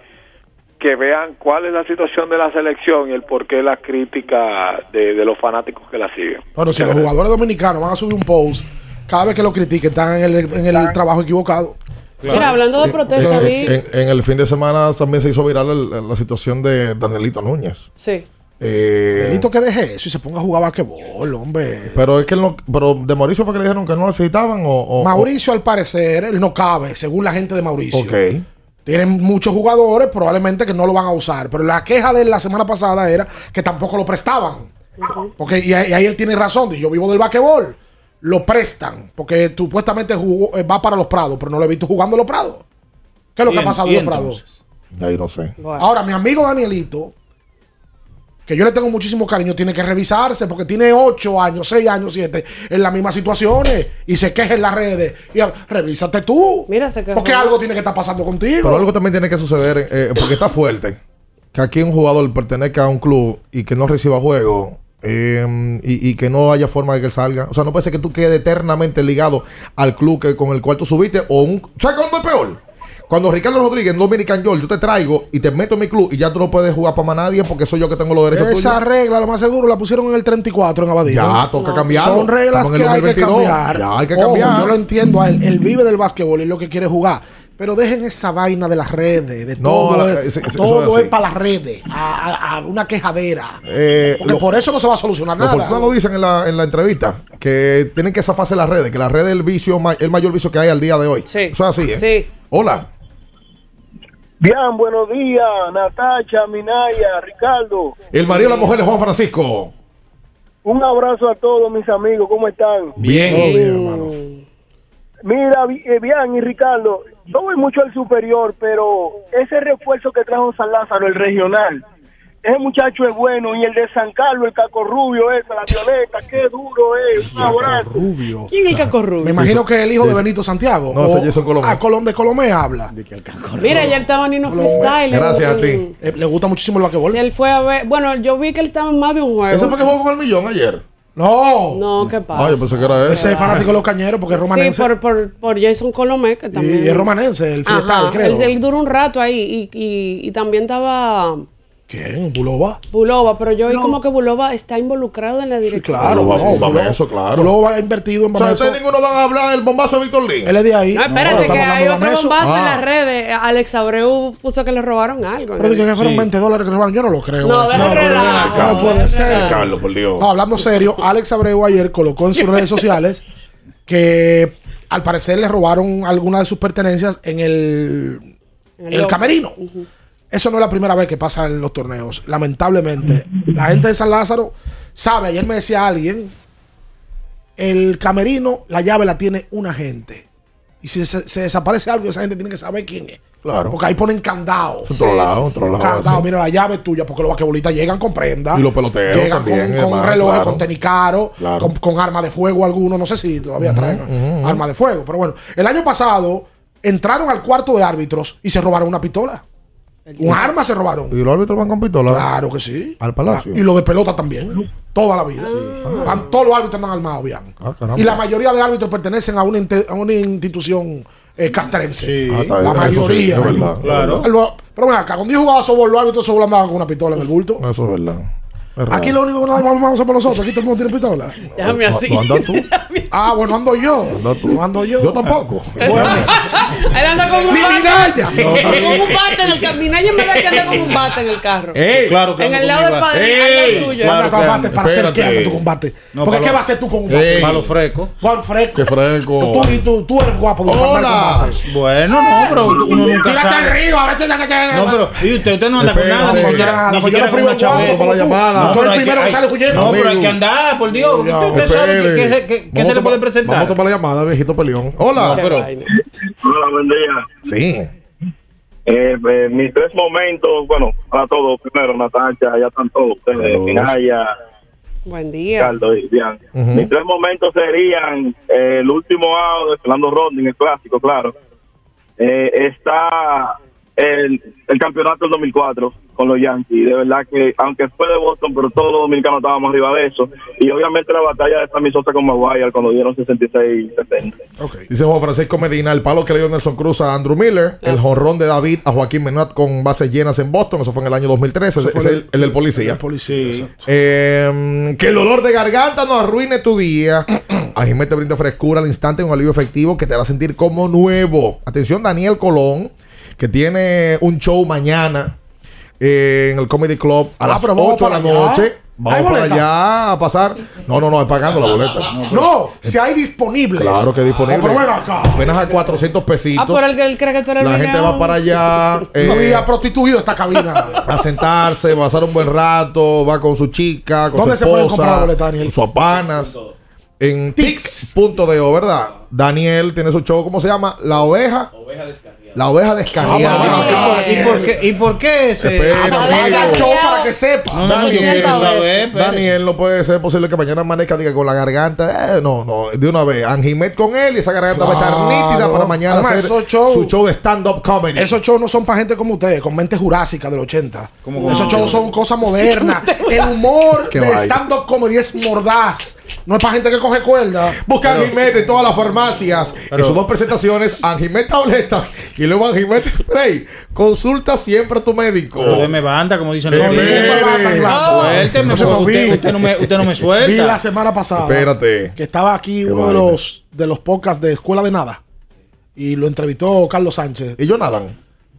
que vean cuál es la situación de la selección y el porqué de la crítica de, de los fanáticos que la siguen. Bueno, si los jugadores dominicanos van a subir un post, cada vez que lo critiquen, están en el, en el trabajo equivocado. Mira, hablando de protesta, vi. En, en el fin de semana también se hizo viral el- la situación de Danielito Núñez. Sí. Eh, Delito que deje eso y se ponga a jugar basquetbol, hombre. pero es que él no, pero de Mauricio fue que le dijeron que no lo necesitaban o, o- Mauricio, al parecer, él no cabe, según la gente de Mauricio. Ok. Tienen muchos jugadores, probablemente que no lo van a usar. Pero la queja de él la semana pasada era que tampoco lo prestaban. Porque, y, ahí y ahí él tiene razón. Yo vivo del basquetbol. Lo prestan. Porque supuestamente jugó- eh, va para los Prados, pero no lo he visto jugando en los Prados. ¿Qué es lo ¿Y que ha pasado en los Prados? Ahí no sé. Ahora, mi amigo Danielito, que yo le tengo muchísimo cariño, tiene que revisarse porque tiene 8 años, 6 años, 7 en las mismas situaciones y se queja en las redes. Y revísate tú. Mira, se quejó. Porque algo tiene que estar pasando contigo. Pero algo también tiene que suceder, eh, porque está fuerte, que aquí un jugador pertenezca a un club y que no reciba juego eh, y, y que no haya forma de que él salga. O sea, no puede ser que tú quedes eternamente ligado al club que, con el cual tú subiste o un... ¿Sabes cuándo es peor? Cuando Ricardo Rodríguez en Dominican York, yo te traigo y te meto en mi club y ya tú no puedes jugar para más nadie porque soy yo que tengo los derechos Esa tuyos. regla, lo más seguro, la pusieron en el 34 en Abadía. Ya, toca cambiarlo. Son reglas que hay que 2022. cambiar. Ya, hay que Ojo, cambiar. yo lo entiendo a él. Él vive del básquetbol y es lo que quiere jugar. Pero dejen esa vaina de las redes, de No, todo. la- es- ese- todo es es, para las redes, a, a- a una quejadera. Eh, Porque lo- por eso no se va a solucionar nada. fortunados dicen en la, en la entrevista que tienen que zafarse las redes, que las redes es el vicio, el mayor vicio que hay al día de hoy. Sí. Eso es así, ¿eh? Sí. Hola. Bien, buenos días, Natacha, Minaya, Ricardo. El marido de la mujer de Juan Francisco. Un abrazo a todos mis amigos, ¿cómo están? Bien. Mira, vi- eh, bien, y Ricardo, yo voy mucho al superior, pero ese refuerzo que trajo San Lázaro, el regional, ese muchacho es bueno, y el de San Carlos, el caco rubio, esa, la violeta, qué duro es, un abrazo. Rubio. ¿Quién es el Caco Rubio? Me imagino que es el hijo de Benito Santiago. No, ese Jason Colomé. Ah, Colón de Colomé habla. Mira, ayer estaba Nino Freestyle. Gracias a en- ti. Eh, le gusta muchísimo el basquetbol. Si él fue a ver. Bueno, yo vi que él estaba en más de un juego. ¿Ese fue que jugó con el millón ayer? No. No, ¿qué pasa? Ah, yo pensé que era ese. Ese es fanático de los cañeros porque es romanense. Sí, por, por, por Jason Colomé, que también. y es romanense, el Ajá, creo. Él, él duró un rato ahí y, y, y también estaba ¿Quién? ¿Bulova? Bulova, pero yo vi como que Bulova está involucrado en la directiva. Claro, Bulova, no, Bulova, eso, claro. Bulova ha invertido en O sea, Bameso. ustedes ninguno van a hablar del bombazo de Víctor Lee. Él es de ahí. No, espérate, que hay otro Bameso. bombazo en Ah. las redes. Alex Abreu puso que le robaron algo. Pero dije que fueron 20 dólares que robaron. Yo no lo creo. No, pero relajo, no puede ser. Carlos, por Dios. No, hablando serio, Alex Abreu ayer colocó en sus redes [LAUGHS] sociales que al parecer le robaron algunas de sus pertenencias en el, En el camerino. Eso no es la primera vez que pasa en los torneos. Lamentablemente, la gente de San Lázaro sabe. Ayer me decía alguien: el camerino, la llave la tiene una gente. Y si se, se desaparece algo, esa gente tiene que saber quién es. Claro. Porque ahí ponen candado. Otro lado, otro lado. Candado, sí. mira, la llave es tuya, porque los basquetbolistas llegan con prenda. Y los peloteros Llegan también, con, con relojes, claro. con tenis caro, Claro. con, con arma de fuego algunos. No sé si todavía traen arma de fuego. Pero bueno, el año pasado entraron al cuarto de árbitros y se robaron una pistola. Un arma se robaron. ¿Y los árbitros van con pistola? Claro que sí. Al palacio. Y los de pelota también. Toda la vida. Van- todos los árbitros andan armados, bien. Ah, y la mayoría de árbitros pertenecen a una, inte- a una institución eh, castrense. Ah, está La sí, mayoría. es. Claro. Lo- Pero ven acá, cuando yo jugaba softball, los árbitros solo andaban con una pistola en el bulto. Eso es verdad. Es. Aquí lo único que nos vamos a nosotros. Aquí todo el mundo tiene pistola. Déjame así. ¿No andas tú? [LAUGHS] Ah, bueno, ando yo. Anda tú. No ando yo. Yo tampoco. Él anda con un Ni bate. Minaya. Con un bate en el carro. Minaya en verdad que anda con un bate en el carro. ¡Ey! Claro que En el lado del padre, al suyo. Claro con bate para hacer qué ando tú con bate. No, Porque ¿qué va a hacer tú con un bate? Palo fresco. Juan Fresco. Qué fresco. Tú, y tú, tú eres guapo. Hola. Bueno, no, pero uno nunca Tírate al sabe. río, a ver No, pero y usted, usted no anda con nada, ni siquiera, no con una chaveta. guapo para la llamada. No, Tú pero eres el hay que, primero que hay- sale huyendo. no, pero hay Amigo. que andar, por Dios. Usted, sabe que, se le tomar- presentar. Vamos a tomar la llamada, viejito peleón. Hola. No, pero Hola, buen día. Sí. Eh, eh, mis tres momentos, bueno, para todos, primero, Natacha, ya están todos ustedes. Minaya, Buen día. Ricardo y Bian. Ujú. Mis tres momentos serían eh, el último out de Fernando Ronding, el clásico, claro. Eh, está el, el campeonato del 2004 con los Yankees. De verdad que, aunque fue de Boston, pero todos los dominicanos estábamos arriba de eso. Y obviamente la batalla de Sammy Sosa con Maguire cuando dieron 66-70. Dice Juan Francisco Medina, el palo que le dio Nelson Cruz a Andrew Miller, el jonrón de David a Joaquín Menot con bases llenas en Boston, eso fue en el año 2013, ese el- el, el del policía. El policía. Eh, que el dolor de garganta no arruine tu día. [CLEARS THROAT] Ajimé te brinda frescura al instante un alivio efectivo que te hará sentir como nuevo. Atención, Daniel Colón, que tiene un show mañana eh, en el Comedy Club a Ah, las pero vamos 8 de la allá. noche. ¿Hay Vamos para boleta? allá a pasar. No, no, no, es pagando la boleta. No, si hay disponibles. Claro que es disponible. Pero ven acá. Apenas a 400 pesitos. Ah, por el que él cree que tú eres La gente va para allá [LAUGHS] No eh, había prostituido esta cabina. [LAUGHS] a sentarse, va a pasar un buen rato, va con su chica, con ¿Dónde su se esposa, boleta, Daniel? con sus panas. En Tix.do, ¿verdad? Daniel tiene su show, ¿cómo se llama? La oveja. La oveja descarriada. ¿Y por qué, y por qué ese? Espera, amigo. Que sepa. No, no, no, yo Daniel, quiero saber, Pérez. Daniel, no puede ser posible que mañana amanezca diga, con la garganta. eh, no, no, de una vez. Anjimet con él y esa garganta va a estar Claro. nítida para mañana Además, hacer su show de stand-up comedy. Esos shows no son para gente como ustedes, con mente jurásica del 80. cómo? Esos shows son cosas modernas. [LAUGHS] El humor de stand-up comedy es mordaz. No es para gente que coge cuerda. Busca Anjimet en todas las farmacias. en sus dos presentaciones, Anjimet tabletas y luego Anjimet spray. Consulta siempre a tu médico. Pero deme banda, como dicen Eh, los eh, Suélteme, usted, no me, usted no me Vi suelta. la semana pasada Espérate. que estaba aquí Qué uno de los, de los podcasts de Escuela de Nada. Y lo entrevistó Carlos Sánchez. ¿Y yo nadan?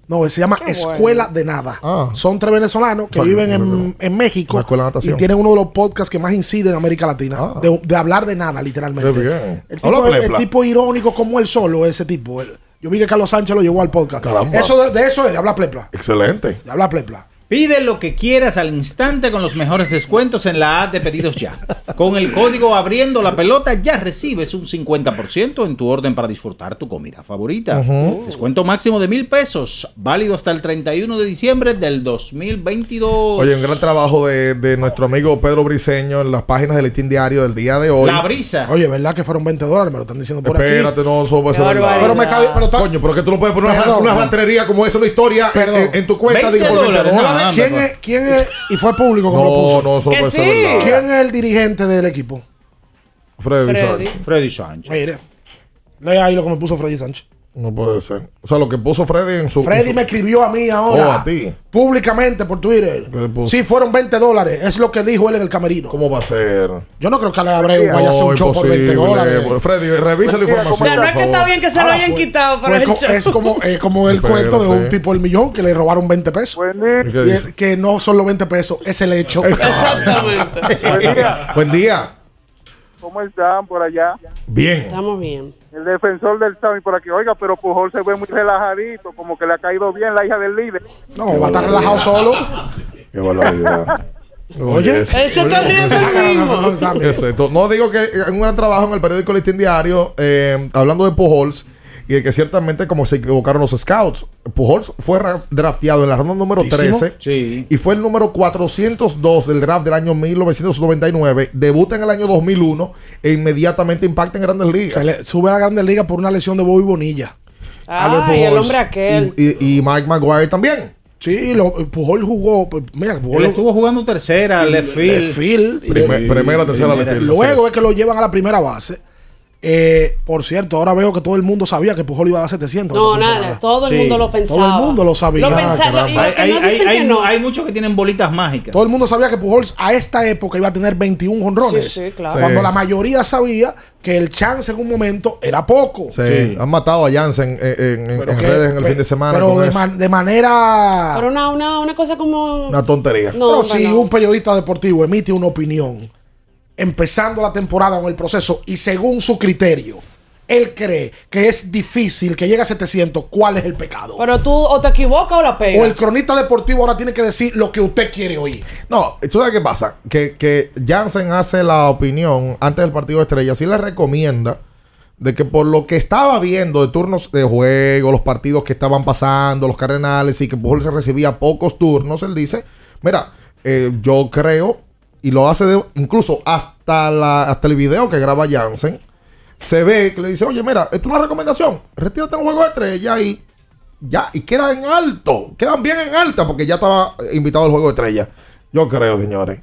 No, se llama Qué Escuela bueno. de Nada. Ah. Son tres venezolanos que O sea, viven no, no, en, en México Una escuela de y tienen uno de los podcasts que más inciden en América Latina. De, de hablar de nada, literalmente. Qué bien. El tipo, el plepla. tipo irónico como él solo, ese tipo. El- yo vi que Carlos Sánchez lo llevó al podcast. Caramba. Eso de, de eso es de hablar plepla. Excelente. De hablar plepla. Pide lo que quieras al instante con los mejores descuentos en la app de pedidos ya. Con el código abriendo la pelota ya recibes un 50% en tu orden para disfrutar tu comida favorita. Descuento máximo de mil pesos, válido hasta el 31 de diciembre del 2022. Oye, un gran trabajo de, de nuestro amigo Pedro Briseño en las páginas del Listín Diario del día de hoy. La brisa. Oye, ¿verdad que fueron 20 dólares? Me lo están diciendo por Espérate, aquí. no, eso puede Qué ser verdad. Pero me está- pero está- Coño, pero que tú no puedes poner una, Perdón. una rastrería como esa, una historia en, Perdón. en- tu cuenta. 20 digo, por 20 dólares, dólares. ¿Quién es, ¿Quién es? Y fue público como No, lo puso. no, eso no Que puede ser sí. verdad. ¿Quién es el dirigente del equipo? Freddy, Freddy. Sánchez. Freddy Sánchez. Mire. Lea ahí lo que me puso Freddy Sánchez. No puede ser. O sea, lo que puso Freddy en su. en Freddy su- me escribió a mí Oh, ahora. a ti. Públicamente por Twitter. Sí, fueron 20 dólares. Es lo que dijo él en el camerino. ¿Cómo va a ser? Yo no creo que Ale Abreu vaya a hacer un show por 20 imposible. dólares. Freddy, revisa la O información. sea, no es que está bien que se lo Ahora hayan fue- quitado para el co- show. es como, es como el [LAUGHS] cuento de un tipo del millón que le robaron 20 pesos. ¿Y el- que no son los 20 pesos, es el hecho. Exactamente. [LAUGHS] Buen día. Buen día. ¿Cómo están por allá? Bien. Estamos bien. El defensor del Sami por aquí. Oiga, pero Pujol se ve muy relajadito, como que le ha caído bien la hija del líder. No, va a estar relajado solo. Qué barbaridad. Oye, Él se está riendo el [LAUGHS] mismo. ¿Qué es esto? No digo que en un gran trabajo en el periódico Listín Diario, eh, hablando de Pujols, y de que ciertamente como se equivocaron los scouts, Pujols fue ra- drafteado en la ronda número Altísimo. 13 Sí. y fue el número 402 del draft del año 1999, debuta en el año 2001 e inmediatamente impacta en grandes ligas. Se le sube a la Grande Liga por una lesión de Bobby Bonilla. Albert Ay, el hombre aquel. Y, y- y Mike Maguire también. Sí, lo, Pujol jugó. Mira, Pujol Él estuvo jugando tercera, left field. left field, y Primer- primera, tercera, left field. Luego es que lo llevan a la primera base. Eh, por cierto, ahora veo que todo el mundo sabía que Pujol iba a dar 700. No, nada, todo el Sí. mundo lo pensaba. Todo el mundo lo sabía. Lo pensaba. Hay, hay, no hay, no. muchos que tienen bolitas mágicas. Todo el mundo sabía que Pujols a esta época iba a tener 21 honrones. Sí, sí, claro. Cuando Sí. la mayoría sabía que el chance en un momento era poco. Sí, Han matado a Jansen en, en- en- Pero en que- redes en el fin de semana. Pero de, man- de manera. Pero una, una, una cosa como. Una tontería. No, pero si no. un periodista deportivo emite una opinión empezando la temporada en el proceso y según su criterio, él cree que es difícil que llegue a 700, ¿cuál es el pecado? Pero tú o te equivocas o la o pegas. el cronista deportivo ahora tiene que decir lo que usted quiere oír. No, ¿tú sabes qué pasa? Que, que Jansen hace la opinión antes del partido de estrella, sí le recomienda de que por lo que estaba viendo de turnos de juego, los partidos que estaban pasando, los cardenales y que Pujol se recibía pocos turnos, él dice, mira, eh, yo creo, y lo hace de- incluso hasta, la, hasta el video que graba Jansen, se ve que le dice, oye, mira, esto es una recomendación, retírate en un juego de estrella y ya, y queda en alto, quedan bien en alta porque ya estaba invitado al juego de estrella. Yo creo, señores,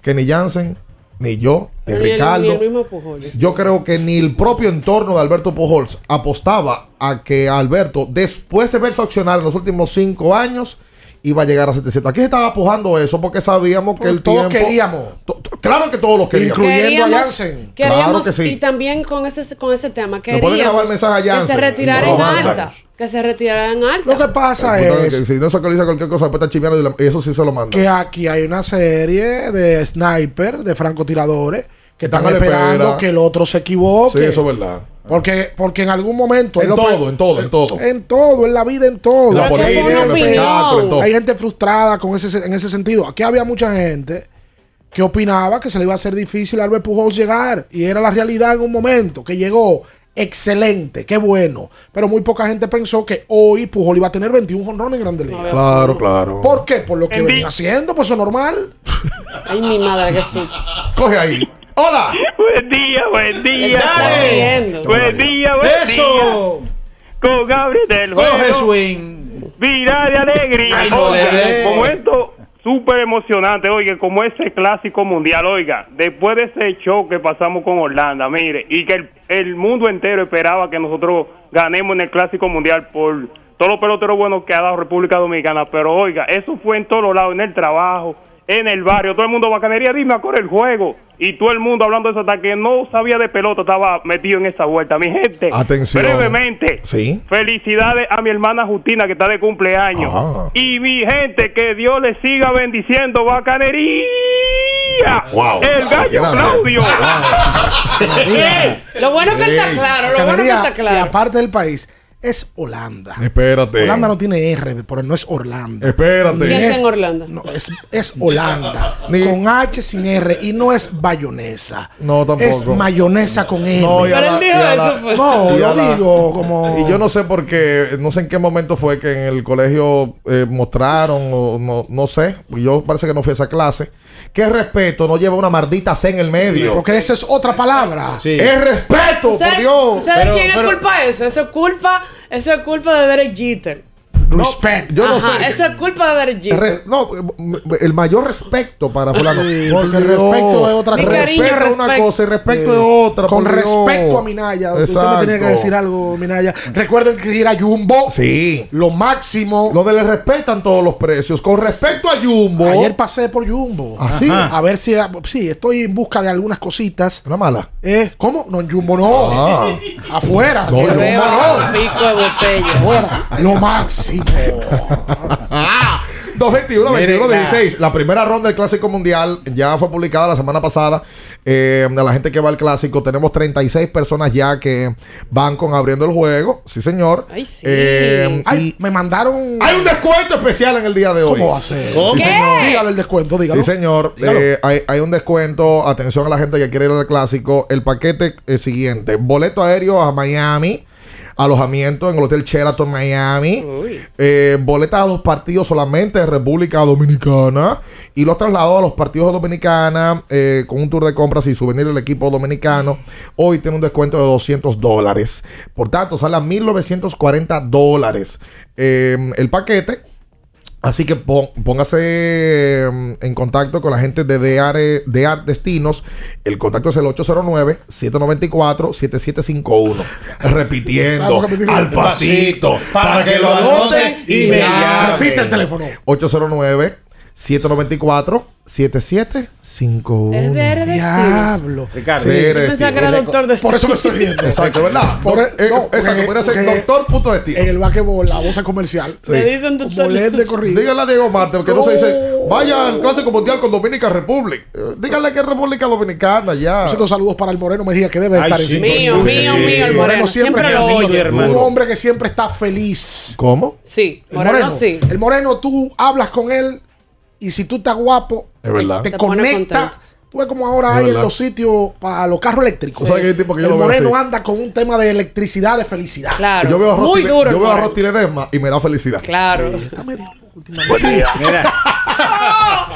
que ni Jansen, ni yo, ni Ni el- Ricardo, ni el mismo Pujols. yo creo que ni el propio entorno de Alberto Pujols apostaba a que Alberto, después de verse accionar en los últimos cinco años, iba a llegar a 700. Aquí se estaba pujando eso porque sabíamos que el todos tiempo... queríamos. To- to- Claro que todos los queríamos. Incluyendo a Queríamos- Jansen. Queríamos, Claro que sí. y también con ese, con ese tema, pueden grabar queríamos mensaje a que Jansen se retirara en alta. Que se retirara en alta. Lo que pasa es que si no se actualiza cualquier cosa, después está chiviando y, eso sí se lo manda. que aquí hay una serie de sniper, de francotiradores, que están a esperando espera. que el otro se equivoque. Sí, eso es verdad. Porque, porque en algún momento. En todo, puede- en todo, en todo. En todo, en la vida, en todo. En la política, en el gente- espectáculo, en todo. Hay gente frustrada con ese, en ese sentido. Aquí había mucha gente que opinaba que se le iba a hacer difícil a Albert Pujols llegar. Y era la realidad en un momento, que llegó excelente, qué bueno. Pero muy poca gente pensó que hoy Pujol iba a tener 21 jonrones en Grandes Ligas. Claro, claro. ¿Por qué? Por lo que venía haciendo, pues eso es normal. Ay, mi madre, qué susto. Coge ahí. ¡Hola! Buen día, buen día. Riendo. Buen día, buen ¡Eso! día. Con Gabriel del Coge swing. Vida de alegría. Ay, no Oiga, le dé. momento súper emocionante, oiga, como ese clásico mundial, oiga, después de ese show que pasamos con Orlando, mire, y que el, el mundo entero esperaba que nosotros ganemos en el clásico mundial por todos los peloteros buenos que ha dado República Dominicana, pero oiga, eso fue en todos lados, en el trabajo, en el barrio, todo el mundo bacanería, dime a correr el juego, y todo el mundo hablando de eso hasta que no sabía de pelota estaba metido en esa vuelta, mi gente. Atención. Brevemente. Sí. Felicidades a mi hermana Justina que está de cumpleaños. Ah. Y mi gente, que Dios le siga bendiciendo. Bacanería. Wow. El gallo. Claudio. Lo bueno que está claro, lo bueno que está Y claro. aparte del país, es Holanda. Espérate. Holanda no tiene R, pero no es Orlando. Espérate. ¿Quién es- en Orlando? No, es, es Holanda. Ni- con H sin R. Y no es bayonesa. No, tampoco. Es mayonesa con M. No, y a Pero la- él dijo y a la- eso, pues. No, la- digo como. Y yo no sé por qué, no sé en qué momento fue que en el colegio eh, mostraron, o no, no sé, yo parece que no fui a esa clase, que respeto no lleva una maldita C en el medio. Porque esa es otra palabra. Sí. Es respeto, por ¿Sabes Dios. ¿sabes Pero- de quién pero- es culpa de eso? Eso es culpa, eso es culpa de Derek Jeter. Respect. Yo no Ajá, sé. eso es culpa de Derek Jeter. Re- no, el mayor respeto para fulano. Porque el respeto es otra Mi cosa. cariño, Respeto es una cosa y respeto es otra. Con respecto a Minaya. Usted me tenía que Exacto. decir algo, Minaya. Recuerden que ir a Jumbo. Sí. Lo máximo. Lo de le respetan todos los precios. Con respecto a Jumbo. Ayer pasé por Jumbo. ¿Ah, sí? A ver si. Sí, estoy en busca de algunas cositas. Una mala. Eh, ¿Cómo? No, en Jumbo no. Ah. Afuera. No, yo- Jumbo no. pico de botella. Afuera. Lo máximo. 221, Mire, 21, la- 16. La primera ronda del Clásico Mundial ya fue publicada la semana pasada. Eh, a la gente que va al Clásico, tenemos 36 personas ya que van con abriendo el juego. Sí, señor. Ay, sí. Eh, Ay, y me mandaron. hay un descuento especial en el día de hoy. ¿Cómo va a ser? ¿Cómo? Sí, señor. Dígalo el descuento, dígalo. Sí, señor. Dígalo. Eh, hay, hay un descuento. Atención a la gente que quiere ir al clásico. El paquete es siguiente: boleto aéreo a Miami. Alojamiento en el Hotel Sheraton Miami. Eh, boletas a los partidos solamente de República Dominicana. Y los traslados a los partidos de Dominicana eh, con un tour de compras y souvenir del equipo dominicano. Hoy tiene un descuento de 200 dólares. Por tanto, sale a 1940 dólares eh, el paquete. Así que póngase mm, en contacto con la gente de DR, DR Destinos. El contacto es el 809-794-7751. Repitiendo al pasito para que lo anoten y me. Repite el teléfono. 809-794-7751. Es de de Diablo. Ricardo. Sí, pensaba que era doctor de Por eso me estoy riendo. Exacto, ¿verdad? Por- Do- eh, no, exacto, porque- podría ser porque doctor punto destino. En el basquetbol, la voz comercial. Le dicen doctor. De corrido. Dígale a Diego Mate, que no se dice, No. vaya al Clásico Mundial con Dominica Republic. Eh, Dígale que es República Dominicana ya. Saludos para el Moreno Mejía, que debe Ay, estar en sí. sintonía. Mío, mío, mío, el Moreno. Siempre está lo en oye, hermano. Un hombre que siempre está feliz. ¿Cómo? Sí, El Moreno sí. El Moreno, tú hablas con él y si tú estás guapo, Es verdad. te, Te pone conecta. Tú ves como ahora Es hay en verdad. los sitios para los carros eléctricos. Tipo que yo el lo moreno así. anda con un tema de electricidad, de felicidad. Claro. Yo veo a yo veo a Ledesma y me da felicidad. Claro. Sí. [LAUGHS]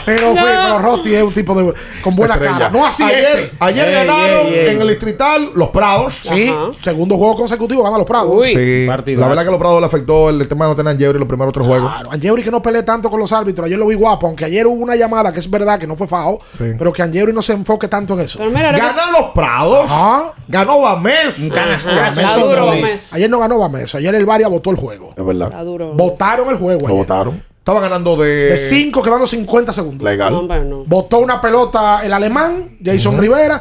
Pero, fue, pero Rotti es un tipo de con buena Estrella. cara. No así ayer, este. ayer Ey, ganaron ey, ey. en el distrital los Prados. Sí, segundo juego consecutivo gana los Prados. Sí, la verdad que los Prados le afectó el, el tema de no tener a Angeuri los primeros tres juegos. Claro, Angeuri que no peleé tanto con los árbitros. Ayer lo vi guapo, aunque ayer hubo una llamada que es verdad que no fue FAO, Sí. pero que Angeuri no se enfoque tanto en eso. Ganan los Prados. Ganó Bames. Un no. Ayer no ganó Bames. Ayer el Varia votó el juego. Es verdad. Votaron el juego. Lo votaron. Estaba ganando de. De 5 quedando 50 segundos. Legal. No. Votó una pelota el alemán, Jason. Rivera.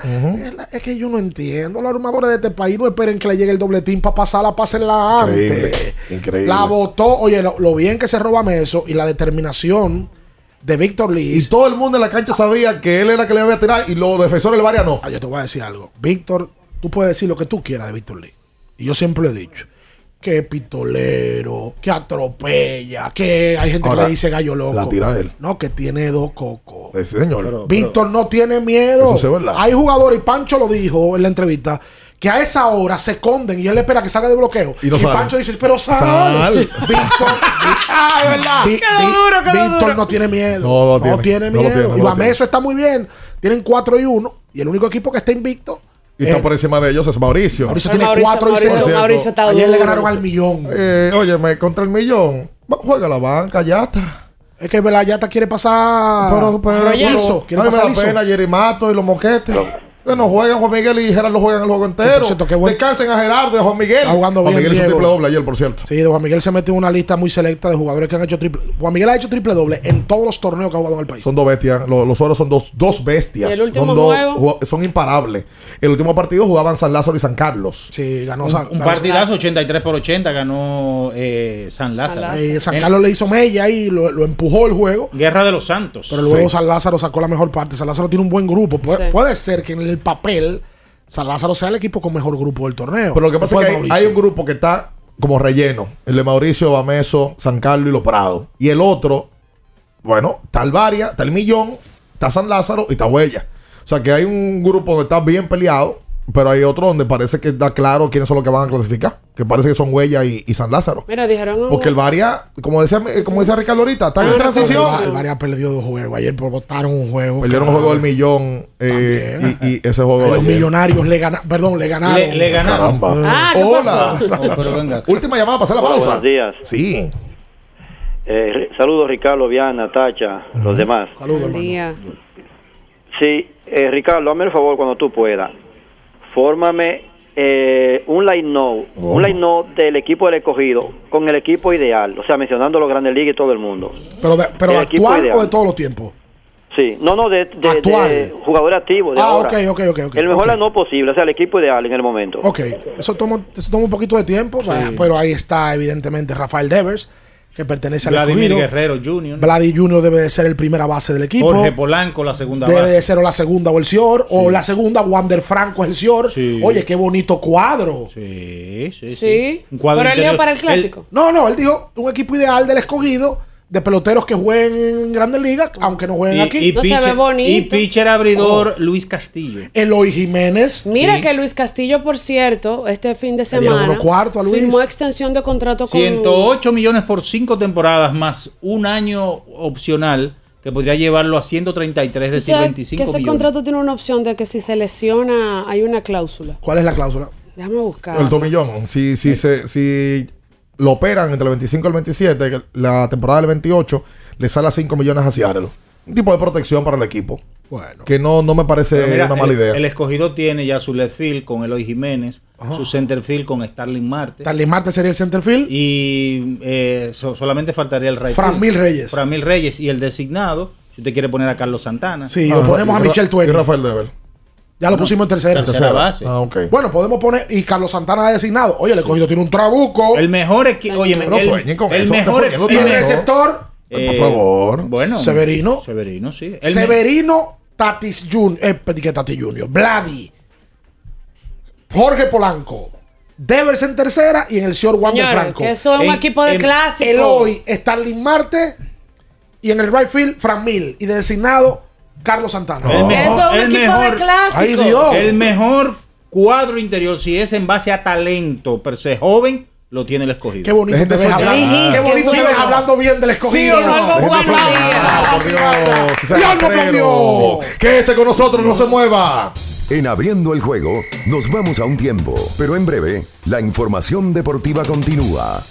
Es que yo no entiendo. Los armadores de este país no esperen que le llegue el dobletín para pasarla, pásenla antes. Increíble. Increíble. La votó. Oye, lo, lo bien que se roba eso y la determinación de Víctor Lee. Y todo el mundo en la cancha sabía que él era que le iba a tirar y los defensores del Varia no. Ah, yo te voy a decir algo. Víctor, tú puedes decir lo que tú quieras de Víctor Lee. Y yo siempre lo he dicho. Que es pistolero, que atropella, que hay gente Ahora, que le dice gallo loco. la tira él. No, que tiene dos cocos. Sí, señor. Víctor no tiene miedo. Eso es verdad. Hay jugadores, y Pancho lo dijo en la entrevista, que a esa hora se esconden y él espera que salga de bloqueo. Y no. Pancho dice, pero sal. Sal. [LAUGHS] Víctor, Ah, [LAUGHS] es verdad. Vi- Quedó Vi- duro, quedó Víctor duro. no tiene miedo. No, no tiene. No lo miedo. tiene, no y lo Bameso está muy bien. Tienen 4 y 1. Y el único equipo que está invicto. Y está es- por encima de ellos es Mauricio. Mauricio tiene Mauricio- 4 y Mauricio- 0. Mauricio está Ayer le ganaron al millón. Eh, óyeme, contra el millón. Juega la banca, ya está. Es que Velayata quiere pasar. Pero, pero, Quiere ay, me pasar da liso. pena y los moquetes. Que no juegan Juan Miguel y Gerardo juegan el juego entero. Por cierto, qué buen- Descansen a Gerardo y a Juan Miguel. Está jugando Juan bien, Miguel hizo un Diego. triple doble ayer, por cierto. Sí, de Juan Miguel se mete en una lista muy selecta de jugadores que han hecho triple. Juan Miguel ha hecho triple doble en todos los torneos que ha jugado en el país. Son dos bestias. Los, los oros son dos, dos bestias. ¿Y el último son, dos- juego? jugó- son imparables. El último partido jugaban San Lázaro y San Carlos. Sí, ganó Un, San, un ganó partidazo 83 por 80 ganó eh, San Lázaro. San Eh, San En- Carlos le hizo mella y lo, lo empujó el juego. Guerra de los Santos. Pero luego Sí. San Lázaro sacó la mejor parte. San Lázaro tiene un buen grupo. Pu- Sí. Puede ser que en el papel San Lázaro sea el equipo con mejor grupo del torneo. Pero lo que pasa es que hay, un grupo que está como relleno. El de Mauricio, Bameso, San Carlos y Los Prados. Y el otro, bueno, está el Varia, está el Millón, está San Lázaro y está Huella. O sea que hay un grupo donde está bien peleado, pero hay otro donde parece que está claro quiénes son los que van a clasificar. Que parece que son Huella y, y San Lázaro. Mira, dijeron. Porque el Varia, como decía, como decía Ricardo ahorita, está en Ah, transición. El Varia perdió dos juegos. Ayer votaron un juego. Perdieron un juego del millón eh, y, y ese juego Los millonarios le ganaron. Perdón, le ganaron. Le, le ganaron. Ah, ¿qué Hola. pasó? Oh, pero venga. Última llamada para hacer la Hola, pausa. buenos días. Sí. Eh, saludos Ricardo, Viana, Tacha, los demás. Saludos, hermano. día. Sí, eh, Ricardo, hazme el favor cuando tú puedas. Fórmame eh, un line note, un line note del equipo del escogido con el equipo ideal, o sea, mencionando los grandes ligas y todo el mundo. Pero, de, pero El actual o de todos los tiempos. Sí, no, no, de, de, Actual. de jugador activo, de Ah, ahora. ok, ok, ok. ok, el mejor ok. line note posible, o sea, el equipo ideal en el momento. Ok, eso toma, eso toma un poquito de tiempo, pero ahí está evidentemente Rafael Devers, que pertenece al Vladimir escogido. Guerrero Jr. Vladi Junior debe de ser el primera base del equipo. Jorge Polanco, la segunda Debe de base. ser o la segunda o el Sior, o la segunda Wander Franco es el Sior. Sí. Oye, qué bonito cuadro. Sí, sí, sí. Sí. Un cuadro Pero él dijo para el clásico. No, no, él dijo un equipo ideal del escogido de peloteros que jueguen en Grandes Ligas, aunque no jueguen Y, aquí. y No se ve pitcher, bonito. y pitcher abridor Oh. Luis Castillo. Eloy Jiménez. Mira Sí. que Luis Castillo, por cierto, este fin de semana a Luis. firmó extensión de contrato con 108 millones por cinco temporadas más un año opcional que podría llevarlo a 133, es ¿Tú decir, sabes 25 que ese millones. contrato tiene una opción de que si se lesiona hay una cláusula. ¿Cuál es la cláusula? Déjame buscar. El tomillón. Si, si, se, si lo operan entre el 25 y el 27, que la temporada del 28, le sale a 5 millones a Seattle. Un tipo de protección para el equipo. Bueno. Que no, no me parece mira, una mala el, idea. el escogido tiene ya su left field con Eloy Jiménez, su center field con Starling Marte. Starling Marte sería el centerfield. Y eh, so- solamente faltaría el right Fran field. Mil Reyes. Fran Mil Reyes y el designado, si usted quiere poner a Carlos Santana. Sí, Ah, o ponemos a y Michel Y Tueni. Rafael Dever. Ya lo pusimos en tercera. Tercera base. Ah, ok. Bueno, podemos poner. Y Carlos Santana ha designado. Oye, el escogido tiene un trabuco. El mejor equipo. Oye, No el, sueñen con el eso, mejor no y el receptor, eh, Por favor. Bueno. Severino. Severino, sí. El me- Severino Tatis Junior. Eh, que Tatis Junior. Vladi. Jorge Polanco. Devers en tercera y en el señor Señores, Franco. que eso es un En- equipo de en- clásico. Eloy, Starling Marte y en el right field, Fran Mil. Y de designado, Carlos Santana. El mejor, el mejor, Ay, Dios. el mejor cuadro interior, si es en base a talento per se joven, lo tiene el escogido. Qué bonito te ves hablando. Qué bonito te ves hablando bien del escogido. ¿Sí o no? Por Dios. Quédese con nosotros, no se mueva. En abriendo el juego, nos vamos a un tiempo, pero en breve, la información deportiva continúa.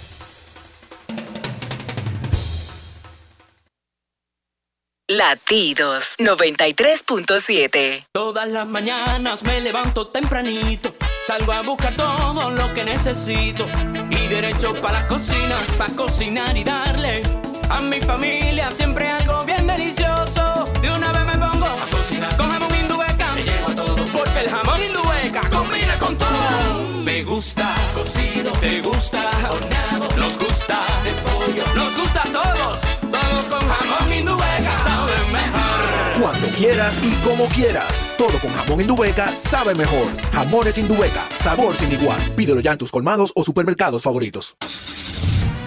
Latidos 93.7. Todas las mañanas me levanto tempranito, salgo a buscar todo lo que necesito y derecho para la cocina, para cocinar y darle a mi familia siempre algo bien delicioso. De una vez me pongo a cocinar con jamón indubeca, me llevo a todo porque el jamón indubeca combina con todo. Me gusta cocido, te gusta horneado, nos gusta de quieras y como quieras. Todo con jamón Indubeca sabe mejor. Jamones Indubeca, sabor sin igual. Pídelo ya en tus colmados o supermercados favoritos.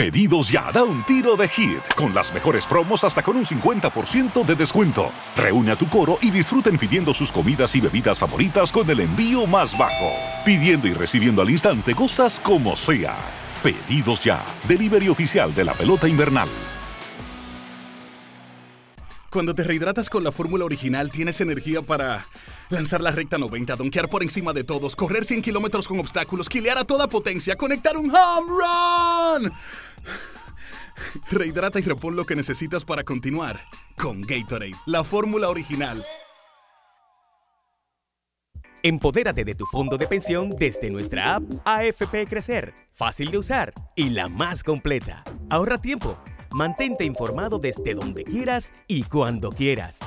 Pedidos ya, da un tiro de hit, con las mejores promos hasta con un 50% de descuento. Reúne a tu coro y disfruten pidiendo sus comidas y bebidas favoritas con el envío más bajo. Pidiendo y recibiendo al instante cosas como sea. Pedidos ya, delivery oficial de la pelota invernal. Cuando te rehidratas con la fórmula original, tienes energía para lanzar la recta 90, donkear por encima de todos, correr 100 kilómetros con obstáculos, quilear a toda potencia, conectar un home run. [LAUGHS] Rehidrata y repon lo que necesitas para continuar con Gatorade, la fórmula original. Empodérate de tu fondo de pensión desde nuestra app AFP Crecer, fácil de usar y la más completa. Ahorra tiempo, mantente informado desde donde quieras y cuando quieras.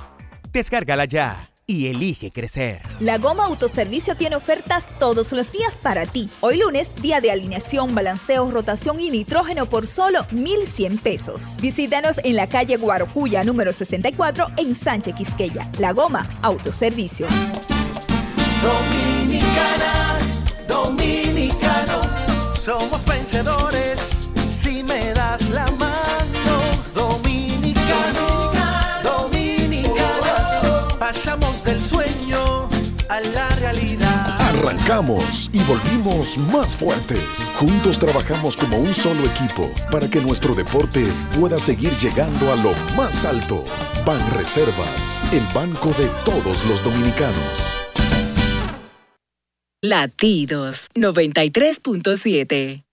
Descárgala ya y elige crecer. La Goma Autoservicio tiene ofertas todos los días para ti. Hoy lunes, día de alineación, balanceo, rotación y nitrógeno por solo 1,100 pesos. Visítanos en la calle Guarocuya, número 64, en Sánchez Quisqueya. La Goma Autoservicio. Dominicana, dominicano, somos vencedores si me das la mano. Arrancamos y volvimos más fuertes. Juntos trabajamos como un solo equipo para que nuestro deporte pueda seguir llegando a lo más alto. Ban Reservas, el banco de todos los dominicanos. Latidos 93.7.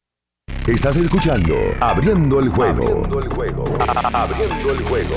Estás escuchando Abriendo el juego. Abriendo el juego. Abriendo el juego.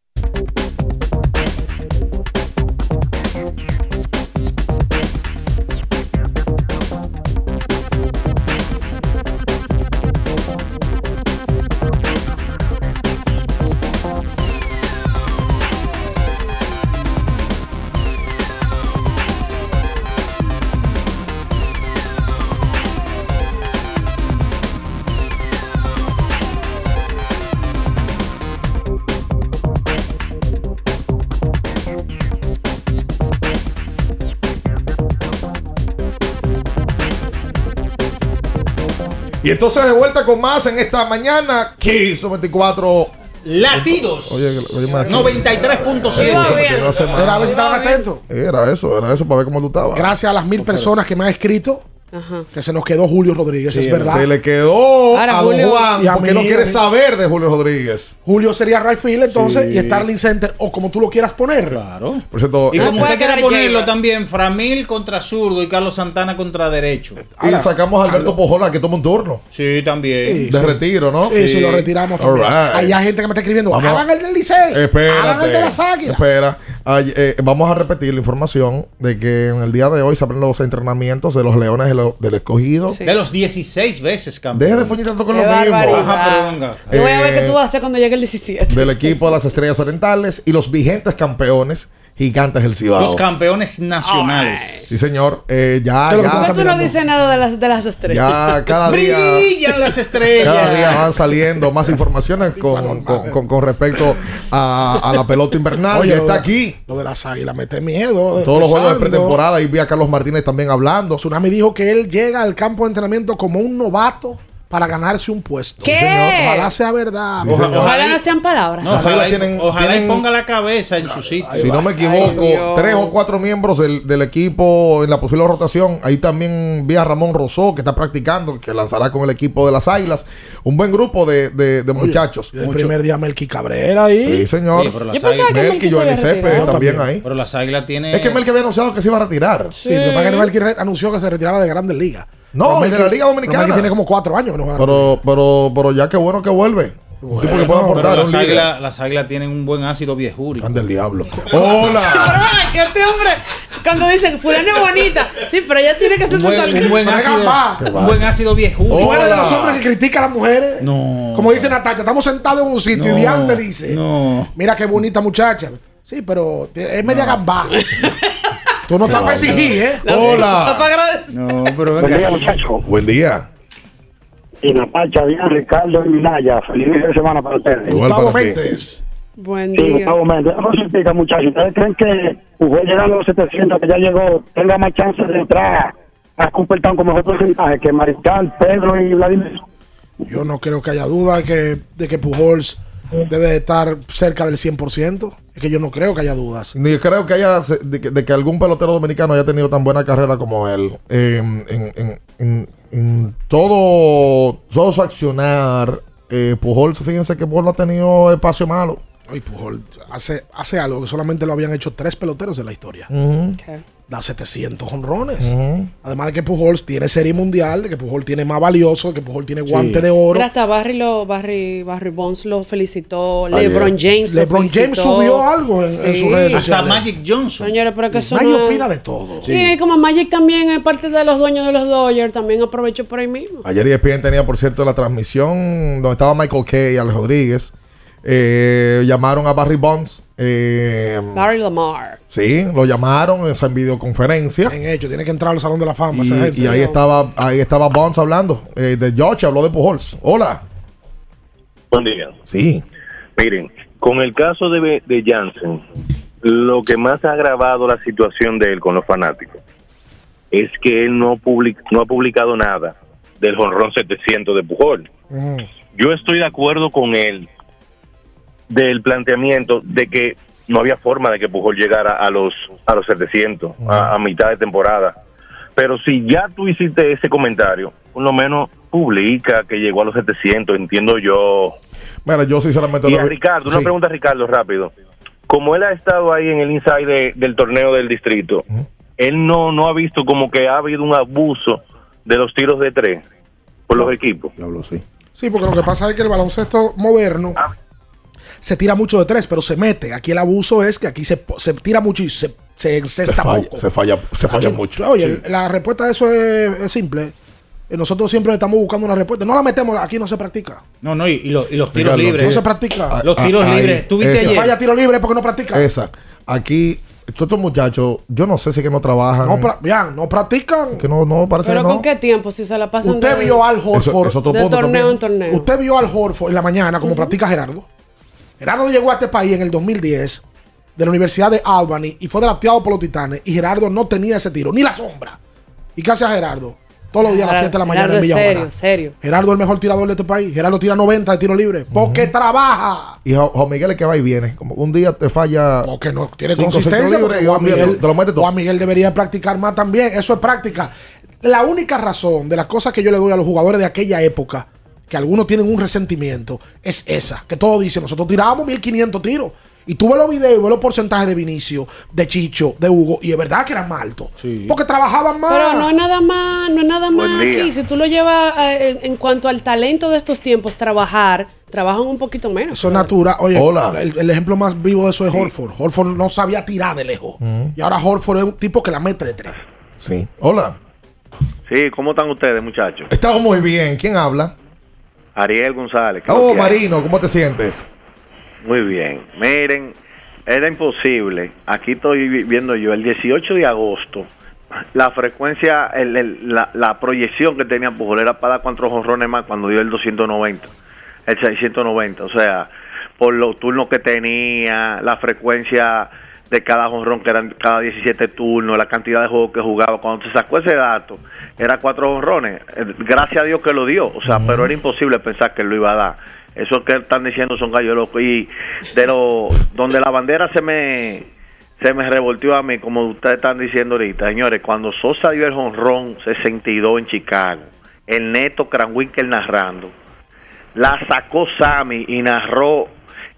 Y entonces de vuelta con más en esta mañana. Kiss 24. Latidos. Oye, oye, me- 93.7. Era a ver si estaban atentos. Era eso, era eso para ver cómo tú estabas. Gracias a las mil personas que me han escrito. Ajá. Que se nos quedó Julio Rodríguez, es verdad. Se le quedó Ahora, a don Julio- Juan y a porque mí, no quiere mí. saber de Julio Rodríguez. Julio sería right field entonces Sí. y Starling Center o como tú lo quieras poner. Claro. Por cierto, Y eh, como usted quiere ponerlo también, Framil contra zurdo y Carlos Santana contra derecho. y sacamos a Alberto Pojola que toma un turno. Sí, también. de retiro, ¿no? Sí, sí, lo retiramos. Right. Hay gente que me está escribiendo. Vamos. Hagan el del Licey. Hagan el de las águilas. Espera. Ay, eh, vamos a repetir la información de que en el día de hoy se abren los entrenamientos de los Leones de lo- del Escogido. De los 16 veces campeón. Deja de follar tanto con Qué lo mismo. Ajá, pero venga. Yo voy a ver Eh, qué tú vas a hacer cuando llegue el 17. Del equipo de las Estrellas Orientales y los vigentes campeones Gigantes del Cibao. Los campeones nacionales. Sí, señor. Eh, ya, ¿Qué es lo que ya. ¿Por qué tú no dices nada de las, de las estrellas? Ya cada día. Brillan las estrellas. Cada día van saliendo más informaciones con, con- con- con respecto a, a la pelota invernal. Oye, está de- aquí. Lo de las águilas mete miedo. Todos los juegos de pretemporada y vi a Carlos Martínez también hablando. Tsunami dijo que él llega al campo de entrenamiento como un novato para ganarse un puesto. ¿Qué? Sí, señor. Ojalá sea verdad. Sí, Ojalá- sean palabras. No, Las ojalá, águilas y- tienen- ojalá y ponga la cabeza en su sitio. Si no me equivoco, tres o cuatro miembros del, del equipo en la posible rotación. Ahí también vi a Ramón Rosó, que está practicando, que lanzará con el equipo de las Águilas. Un buen grupo de, de- de muchachos. El primer día Melky Cabrera ahí. Sí, señor. Pero las Yo pensaba que retirado. también también. ahí. Pero las águilas tienen. Es que Melky había anunciado que se iba a retirar. Sí, lo que pasa es que Melky re- anunció que se retiraba de Grandes Ligas. No, Pero de la Liga Dominicana. Melky tiene como cuatro años que no juega. Pero, pero, pero ya qué bueno que vuelve. Un tipo que puede Bueno, aportar. Las águilas, las águilas tienen un buen ácido viejúrico. Anda el diablo. [LAUGHS] [LAUGHS] Pero Hola. que este hombre, cuando dicen fulano es bonita, sí, pero ella tiene que ser Un buen, tal un buen ácido, un buen ácido viejúrico. Tú eres de los hombres que critican a las mujeres. No. Como dice Natacha, estamos sentados en un sitio No, y Bian te dice: no. Mira qué bonita muchacha. Sí, pero es media gambá. [LAUGHS] Tú no estás para exigir, ¿eh? Está Hola. para agradecer. No, pero Buen venga. día, muchachos. Buen día. Y la Pacha, bien, Ricardo y Minaya. Feliz inicio de semana para ustedes. Igual Gustavo. Méndez. Buen Sí, día. Gustavo Méndez. No se explica, muchachos. ¿Ustedes creen que Pujol llegando a los 700, que ya llegó, tenga más chances de entrar a Cooperstown con mejor porcentaje que Mariscal, Pedro y Vladimir? Yo no creo que haya duda de que, de que Pujols debe de estar cerca del 100%. Es que yo no creo que haya dudas. Ni creo que haya de que, algún pelotero dominicano haya tenido tan buena carrera como él. En, en- en- en todo, todo su accionar, eh, Pujols, fíjense que Pujols ha tenido espacio malo. Ay, Pujol hace, hace algo que solamente lo habían hecho tres peloteros en la historia. Ujú, Ok. Da 700 honrones. Además de que Pujols tiene serie mundial, de que Pujol tiene más valioso, de que Pujol tiene guante de oro. Mira, hasta Barry, lo, Barry, Barry Bonds lo felicitó. Ayer. LeBron James lo LeBron James felicitó. subió algo en, en Sí. sus redes Hasta sociales. Magic Johnson. Señores, pero que eso Maggie no- opina de todo. Sí, como Magic también es parte de los dueños de los Dodgers, también aprovecho por ahí mismo. Ayer E ESPN tenía, por cierto, la transmisión donde estaba Michael Kay y Alex Rodríguez. Eh, llamaron a Barry Bonds. eh, Barry Lamar. sí, lo llamaron en videoconferencia. Bien hecho, tiene que entrar al Salón de la Fama. Y ahí estaba ahí estaba Bonds hablando. eh, de George habló de Pujols. Hola. Buen día. Sí. Miren, con el caso de, de Jansen, lo que más ha agravado la situación de él con los fanáticos es que él no, public- no ha publicado nada del jonrón 700 de Pujol. Mm. Yo estoy de acuerdo con él del planteamiento de que no había forma de que Pujol llegara a los a los 700 a, a mitad de temporada. Pero si ya tú hiciste ese comentario, por lo menos publica que llegó a los 700, entiendo yo. Mira, yo sinceramente Y lo a Ricardo, una sí. pregunta a Ricardo rápido. Como él ha estado ahí en el inside de- del torneo del distrito, él no, no ha visto como que ha habido un abuso de los tiros de tres por los equipos. sí. Sí, porque lo que pasa es que el baloncesto moderno se tira mucho de tres, pero se mete. Aquí el abuso es que aquí se, se tira mucho y se, se Se encesta falla, poco. se falla, se falla Aquí- mucho. Oye, Sí. la respuesta a eso es, es simple. Eh, Nosotros siempre estamos buscando una respuesta. No la metemos, aquí no se practica. No, no, y, y los, y los tiros libres. No se practica. Los tiros ahí, libres. ¿Tú viste ayer? falla tiro libre porque no practica. Esa. Aquí, todos estos muchachos, yo no sé si es que no trabajan. No, pra- bien, no practican. que no, no parece Pero que no. ¿con qué tiempo? Si se la pasan Usted de, vio al Eso- Horford. es otro de torneo también. en torneo. Usted vio al Horford en la mañana como practica Gerardo. Gerardo llegó a este país en el 2010 de la Universidad de Albany y fue drafteado por los Titanes y Gerardo no tenía ese tiro, ni la sombra. ¿Y qué hacía Gerardo? Todos los días a las 7 de la mañana Gerardo en Villa serio, serio. Gerardo es el mejor tirador de este país. Gerardo tira 90 de tiro libre. Porque trabaja. Y Juan Miguel es que va y viene. Como un día te falla. Porque no tiene cinco, consistencia. porque y Juan Miguel, te lo mete todo. Juan Miguel debería practicar más también. Eso es práctica. La única razón de las cosas que yo le doy a los jugadores de aquella época, que algunos tienen un resentimiento, es esa. Que todos dicen, nosotros tirábamos 1500 tiros. Y tú ves los videos y ves los porcentajes de Vinicio, de Chicho, de Hugo, y es verdad que eran más altos. Porque trabajaban más. Pero no es nada más, no es nada Buen más día. aquí. Si tú lo llevas eh, en, cuanto al talento de estos tiempos, trabajar, trabajan un poquito menos. Eso es natural. Oye, Hola. El, el ejemplo más vivo de eso es Horford. Horford no sabía tirar de lejos. Y ahora Horford es un tipo que la mete de tres. Sí. Hola. Sí, ¿cómo están ustedes, muchachos? Estamos muy bien. ¿Quién habla? Ariel González. ¿qué Oh? Marino, ¿cómo te sientes? Muy bien. Miren, era imposible. Aquí estoy vi- viendo yo, el 18 de agosto, la frecuencia, el- el- la, la proyección que tenía Pujol era para dar cuatro jonrones más cuando dio el 290, el 690. O sea, por los turnos que tenía, la frecuencia de cada jonrón, que eran cada 17 turnos, la cantidad de juegos que jugaba. Cuando se sacó ese dato, era cuatro jonrones. Eh, Gracias a Dios que lo dio. O sea, pero era imposible pensar que lo iba a dar. Eso que están diciendo son gallos locos. Y de lo, donde la bandera se me se me revolteó a mí, como ustedes están diciendo ahorita, señores, cuando Sosa dio el jonrón 62 en Chicago, el neto Cranwinkel narrando, la sacó Sammy y narró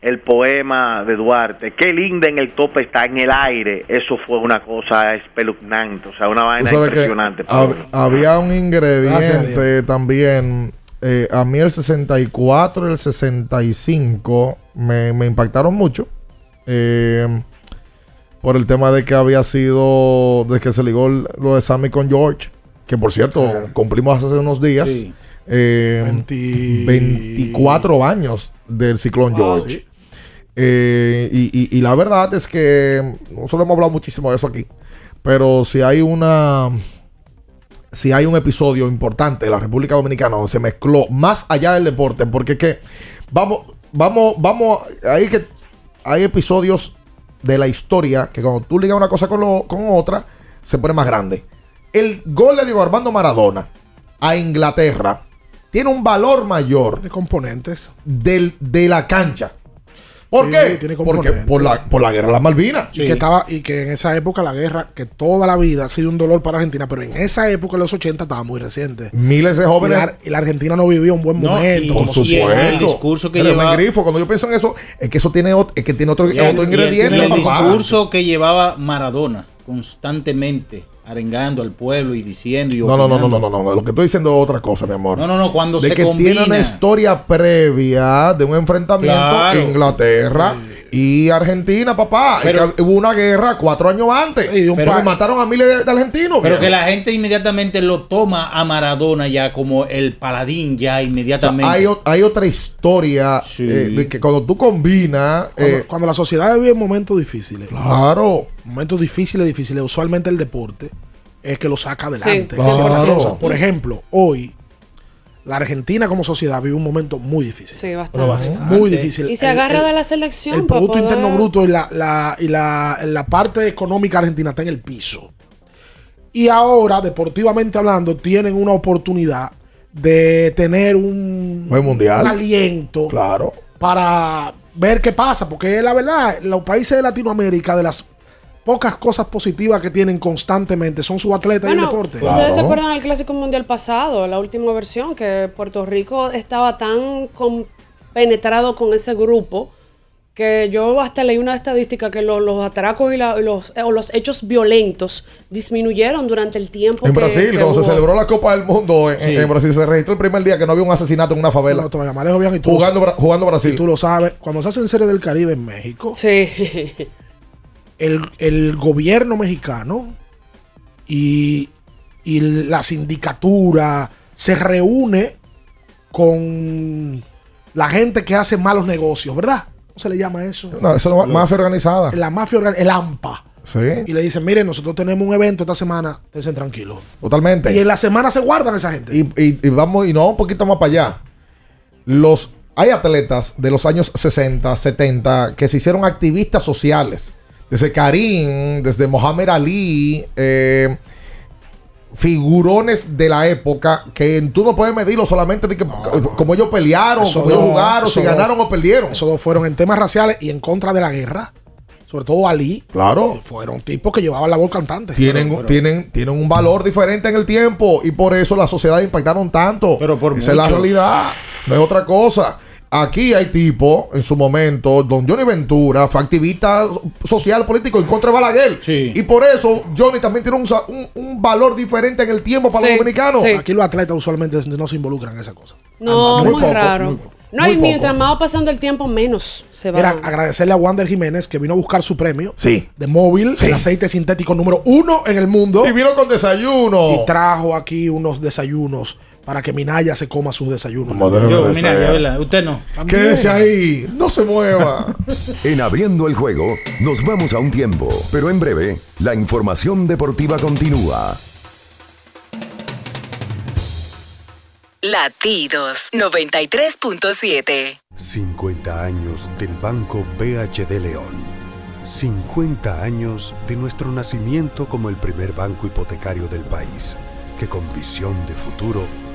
el poema de Duarte. Qué linda en el tope está en el aire. Eso fue una cosa espeluznante, o sea, una vaina impresionante. hab- había un Gracias ingrediente también. eh, a mí el 64 y el 65 me, me impactaron mucho. eh, por el tema de que había sido. de que se ligó el- lo de Sammy con George. Que por cierto, cumplimos hace unos días. Sí. eh, 24 años del ciclón George. Eh, y, y- y la verdad es que nosotros hemos hablado muchísimo de eso aquí. Pero si hay una. Si hay un episodio importante de la República Dominicana donde se mezcló más allá del deporte, porque es que vamos, vamos, vamos, hay que hay episodios de la historia que cuando tú ligas una cosa con, lo- con otra, se pone más grande. El gol de Diego Armando Maradona a Inglaterra tiene un valor mayor de componentes del, de la cancha. ¿Por Sí, qué? tiene Porque por la, por la guerra de las Malvinas. Y, que estaba, y que en esa época la guerra, que toda la vida ha sido un dolor para Argentina, pero en esa época, en los 80, estaba muy reciente. Miles de jóvenes. Y la, y la Argentina no vivía un buen No, momento. y sucede. el- discurso que Pero lleva- me grifo, cuando yo pienso en eso, es que eso tiene, ot- es que tiene otro, otro y el- ingrediente. y el discurso que llevaba Maradona constantemente arengando al pueblo y diciendo y No, no, no, no, no, no, no. Lo que estoy diciendo es otra cosa, mi amor. No, no, no, cuando de se que combina. tiene una historia previa de un enfrentamiento Claro. Inglaterra y Argentina, papá. Es Pero- que hubo una guerra cuatro años antes. Pero- Pero mataron a miles de, de argentinos. Pero que la gente inmediatamente lo toma a Maradona ya como el paladín ya O sea, inmediatamente. hay, o- hay otra historia eh, de que cuando tú combinas. Cuando, eh, cuando la sociedad vive momentos difíciles. Claro. Momentos difíciles, difíciles. Usualmente el deporte es que lo saca adelante. Sí. Claro. Por ejemplo, hoy la Argentina como sociedad vive un momento muy difícil. Sí, bastante. Muy difícil. Y se agarra el- de la selección. El Producto poder- Interno Bruto y, la, la- y la, la parte económica argentina está en el piso. Y ahora, deportivamente hablando, tienen una oportunidad de tener un, Buen mundial. un aliento Claro. para ver qué pasa. Porque la verdad, los países de Latinoamérica, de las pocas cosas positivas que tienen constantemente, son sus atletas y el Bueno, deporte. ¿Ustedes se acuerdan del Clásico Mundial pasado, la última versión, que Puerto Rico estaba tan penetrado con ese grupo que yo hasta leí una estadística que lo- los atracos y, la- y los, eh, o los hechos violentos disminuyeron durante el tiempo En que- Brasil, que cuando se celebró la Copa del Mundo, en, Sí. en Brasil se registró el primer día que no había un asesinato en una favela. No, te Jugando jugando Brasil. Y tú lo sabes. Cuando se hacen series del Caribe en México, [LAUGHS] el, el gobierno mexicano y, y la sindicatura se reúne con la gente que hace malos negocios, ¿verdad? ¿Cómo se le llama eso? No, eso es la mafia organizada. La mafia organizada, el AMPA. Sí. Y le dicen, miren, nosotros tenemos un evento esta semana, estén tranquilos. Totalmente. Y en la semana se guardan esa gente. Y, y- y vamos, y no, un poquito más para allá. Los, hay atletas de los años 60, 70 que se hicieron activistas sociales. Desde Karim, desde Mohamed Ali. eh, figurones de la época que tú no puedes medirlo solamente de que, como ellos pelearon, como ellos jugaron, si ganaron o perdieron. Esos dos fueron en temas raciales y en contra de la guerra. Sobre todo Ali. Claro. Fueron tipos que llevaban la voz cantante. Tienen, Pero- pero- tienen, tienen un valor diferente en el tiempo y por eso la sociedad impactaron tanto. Pero por Esa es la mucho. realidad, no es otra cosa. Aquí hay tipos, en su momento, don Johnny Ventura fue activista social político en contra de Balaguer. Y por eso Johnny también tiene un, sa- un- un valor diferente en el tiempo para los dominicanos. Aquí los atletas usualmente no se involucran en esa cosa. No, Muy muy, poco, raro. muy poco. no, y Muy poco. mientras más va pasando el tiempo, menos se va. Mira, agradecerle a Wander Jiménez que vino a buscar su premio Sí. de móvil, Sí. el aceite sintético número uno en el mundo. Y vino con desayuno. Y trajo aquí unos desayunos para que Minaya se coma sus desayunos. Yo, mira, ya verdad, usted no. Quédese ahí, no se mueva. [LAUGHS] En abriendo el juego, nos vamos a un tiempo, pero en breve, la información deportiva continúa. Latidos 93.7. 50 años del Banco BHD León. 50 años de nuestro nacimiento como el primer banco hipotecario del país, que con visión de futuro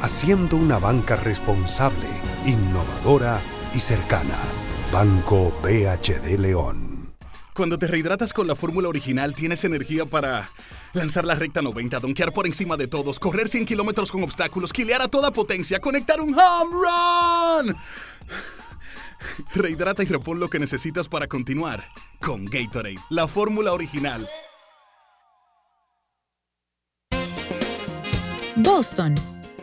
haciendo una banca responsable, innovadora y cercana. Banco BHD León. Cuando te rehidratas con la fórmula original, tienes energía para lanzar la recta 90, donkear por encima de todos, correr 100 kilómetros con obstáculos, quilear a toda potencia, conectar un home run. Rehidrata y repon lo que necesitas para continuar con Gatorade, la fórmula original. Boston,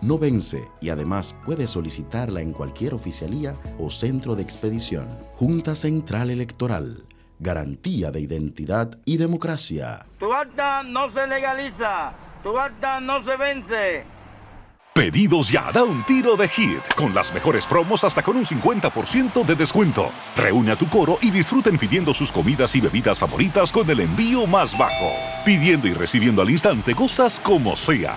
no vence y además puedes solicitarla en cualquier oficialía o centro de expedición. Junta Central Electoral. Garantía de identidad y democracia. Tu acta no se legaliza, tu acta no se vence. Pedidos ya, da un tiro de hit, con las mejores promos hasta con un 50% de descuento. Reúne a tu coro y disfruten pidiendo sus comidas y bebidas favoritas con el envío más bajo. Pidiendo y recibiendo al instante cosas como sea.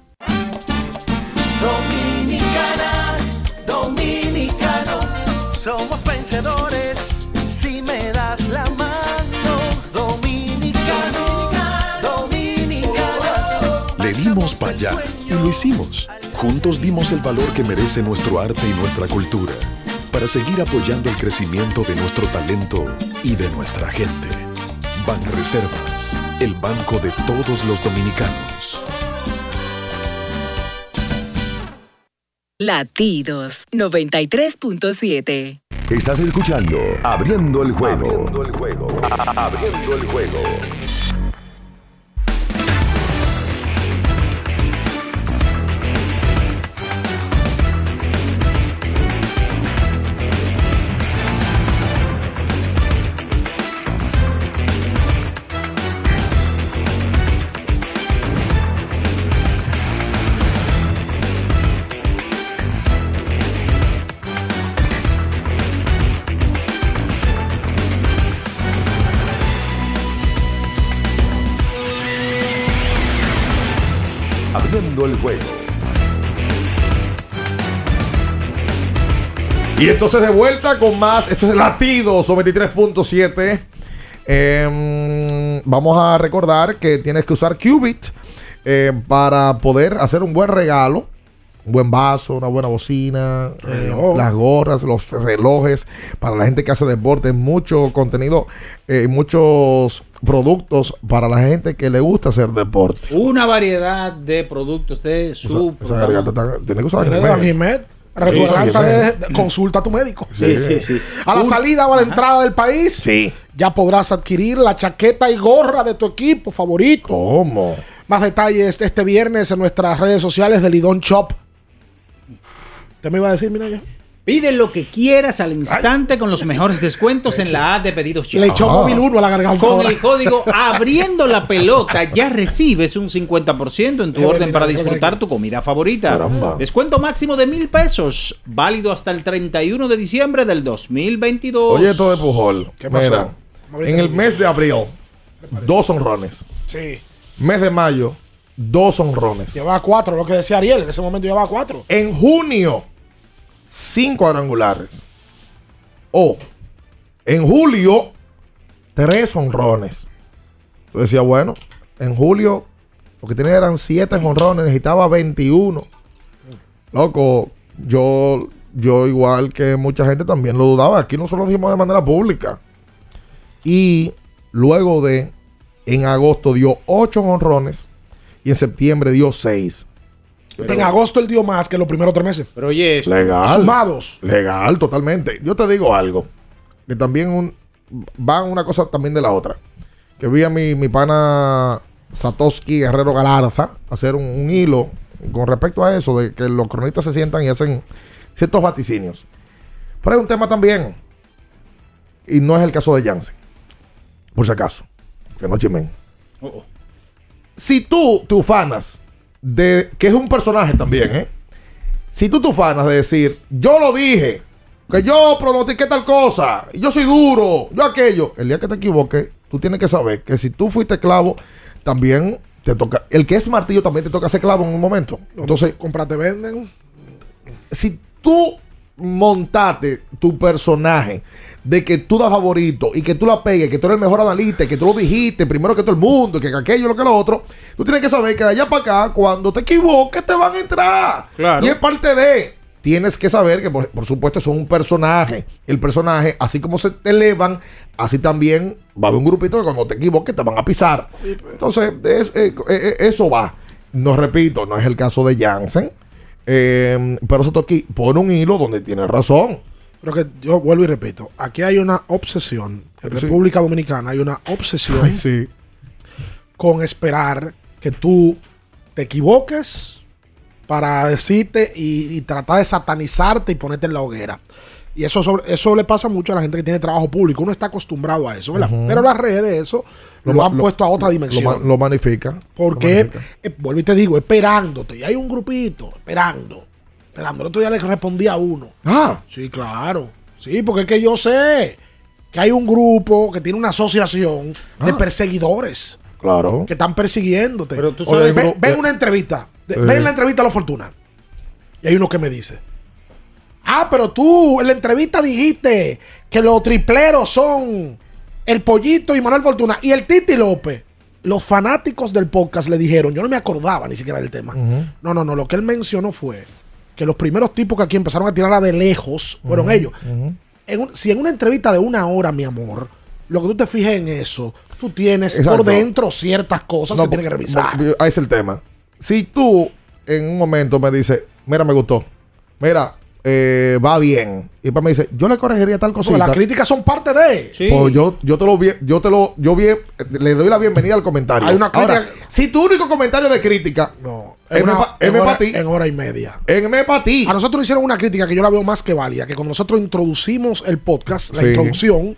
Vencedores si me das la mano. Dominicano, dominicano. Le dimos para allá y lo hicimos. Juntos dimos el valor que merece nuestro arte y nuestra cultura para seguir apoyando el crecimiento de nuestro talento y de nuestra gente. Banreservas, el banco de todos los dominicanos. Latidos 93.7. Estás escuchando Abriendo el juego. Abriendo el juego. Abriendo el juego. Y entonces de vuelta con más. Esto es Latidos 93.7. Em, vamos a recordar que tienes que usar Qubit eh, para poder hacer un buen regalo. Un buen vaso, una buena bocina, eh, las gorras, los relojes, para la gente que hace deporte, mucho contenido, eh, muchos productos para la gente que le gusta hacer deporte. Una variedad de productos de su. Esa garganta está- tiene que usar Tiene Sí, sí, sí. de- de- consulta a tu médico. Sí, sí, sí. A la salida o a la entrada del país, ya podrás adquirir la chaqueta y gorra de tu equipo favorito. ¿Cómo? Más detalles este viernes en nuestras redes sociales de Lidón Shop. ¿Qué me iba a decir, Minaya? Pide lo que quieras al instante con los mejores descuentos en la app de pedidos ya. Le echó móvil uno a la garganta. Con el código abriendo la pelota ya recibes un 50% en tu orden para disfrutar tu comida favorita. Caramba. Descuento máximo de mil pesos, válido hasta el 31 de diciembre del 2022. Oye, esto de Pujol. ¿Qué pasó? Mira, en el mes de abril, dos honrones. Sí. Mes de mayo, dos honrones. Llevaba cuatro, lo que decía Ariel. En ese momento llevaba cuatro. En junio, cinco cuadrangulares. O en julio, tres honrones. Tú decías, bueno, en julio lo que tenía eran siete honrones, necesitaba 21. Loco, yo, yo igual que mucha gente también lo dudaba. Aquí nosotros lo dijimos de manera pública. Y luego de, en agosto dio ocho honrones y en septiembre dio seis. En agosto él dio más que los primeros tres meses. Pero oye, Legal. Sumados. Legal, totalmente. Yo te digo algo. Que también un, va una cosa también de la otra. Que vi a mi, mi pana Satoshi Guerrero Galarza hacer un, un hilo con respecto a eso, de que los cronistas se sientan y hacen ciertos vaticinios. Pero hay un tema también. Y no es el caso de Jansen. Por si acaso. Que no chimen. Oh, oh. Si tú te ufanas de. que es un personaje también, ¿eh? Si tú te ufanas de decir, yo lo dije, que yo pronostiqué tal cosa, yo soy duro, yo aquello. El día que te equivoques, tú tienes que saber que si tú fuiste clavo, también te toca. El que es martillo también te toca ser clavo en un momento. Entonces, Comprate, venden. si tú montaste tu personaje de que tú das favorito y que tú la pegues, que tú eres el mejor analista, y que tú lo dijiste primero que todo el mundo, y que aquello, lo que lo otro, tú tienes que saber que de allá para acá, cuando te equivoques, te van a entrar. Claro. Y es parte de. Tienes que saber que, por, por supuesto, es un personaje. El personaje, así como se te elevan, así también va a haber un grupito que cuando te equivoques te van a pisar. Entonces, es- eh, eh, eso va. No repito, no es el caso de Jansen. Eh, pero Satoki pone un hilo donde tiene razón. Pero que yo vuelvo y repito, aquí hay una obsesión, en Sí. República Dominicana hay una obsesión Ay, [LAUGHS] sí. con esperar que tú te equivoques para decirte y, y tratar de satanizarte y ponerte en la hoguera. Y eso, sobre- eso le pasa mucho a la gente que tiene trabajo público. Uno está acostumbrado a eso, ¿verdad? Pero las redes eso lo, han puesto a otra dimensión. Lo, lo magnifica. Porque, Lo magnifica. eh, vuelvo y te digo, esperándote. Y hay un grupito esperando. Esperando. El otro día le respondí a uno. Ah. Sí, claro. Sí, porque es que yo sé que hay un grupo que tiene una asociación de Ah. perseguidores Claro. que están persiguiéndote. Pero tú sabes- ven, Oye, ven una entrevista. eh. Ven la entrevista a la Fortuna. Y hay uno que me dice. Ah, pero tú en la entrevista dijiste que los tripleros son el Pollito y Manuel Fortuna y el Titi López. Los fanáticos del podcast le dijeron, yo no me acordaba ni siquiera del tema. No, no, no, lo que él mencionó fue que los primeros tipos que aquí empezaron a tirar a de lejos fueron ellos. En un- si en una entrevista de una hora, mi amor, lo que tú te fijes en eso, tú tienes Exacto. por dentro ciertas cosas No, que tienes que revisar. ahí es el tema. Si tú en un momento me dices, mira, me gustó, mira, eh, va bien, y después me dice, yo le corregiría tal cosita. las críticas son parte de. Pues yo, yo te lo vi- yo te lo, yo bien, le doy la bienvenida al comentario. Hay una crítica- Ahora, si tu único comentario de crítica, no, en, una- pa- en hora, en hora y media. En para ti. A nosotros nos hicieron una crítica que yo la veo más que válida, que cuando nosotros introducimos el podcast, la Sí. introducción,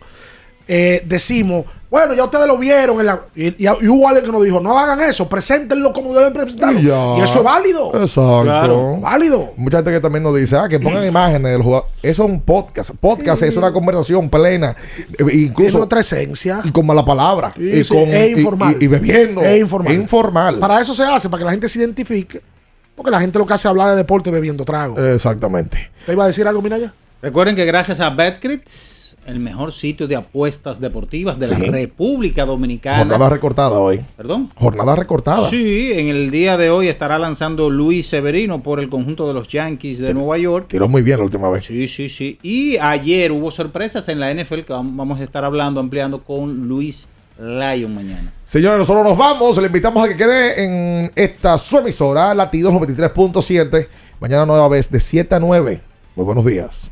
eh, decimos, bueno, ya ustedes lo vieron. en la- y, y- y hubo alguien que nos dijo, no hagan eso, preséntenlo como deben presentarlo. Y ya. Y eso es válido. Exacto. Claro. Válido. Mucha gente que también nos dice, ah, que pongan imágenes del jugador. Eso es un podcast. Podcast es una conversación plena. eh, Incluso. Tiene otra esencia. Y con mala palabra. Sí, y, sí, con, es y- informal. Y, y bebiendo. Es informal. Informal. Para eso se hace, para que la gente se identifique. Porque la gente lo que hace es hablar de deporte bebiendo trago. Exactamente. ¿Te iba a decir algo, Minaya? Recuerden que gracias a Betcrits, el mejor sitio de apuestas deportivas de Sí. la República Dominicana. Jornada recortada hoy. ¿Perdón? Jornada recortada. Sí, en el día de hoy estará lanzando Luis Severino por el conjunto de los Yankees de Nueva York. Tiró muy bien la última vez. Sí, sí, sí. Y ayer hubo sorpresas en la NFL que vam- vamos a estar hablando, ampliando con Luis Lyon mañana. Señores, nosotros nos vamos. Le invitamos a que quede en esta su emisora, Latidos 93.7. Mañana nueva vez de 7 a 9. Muy buenos días.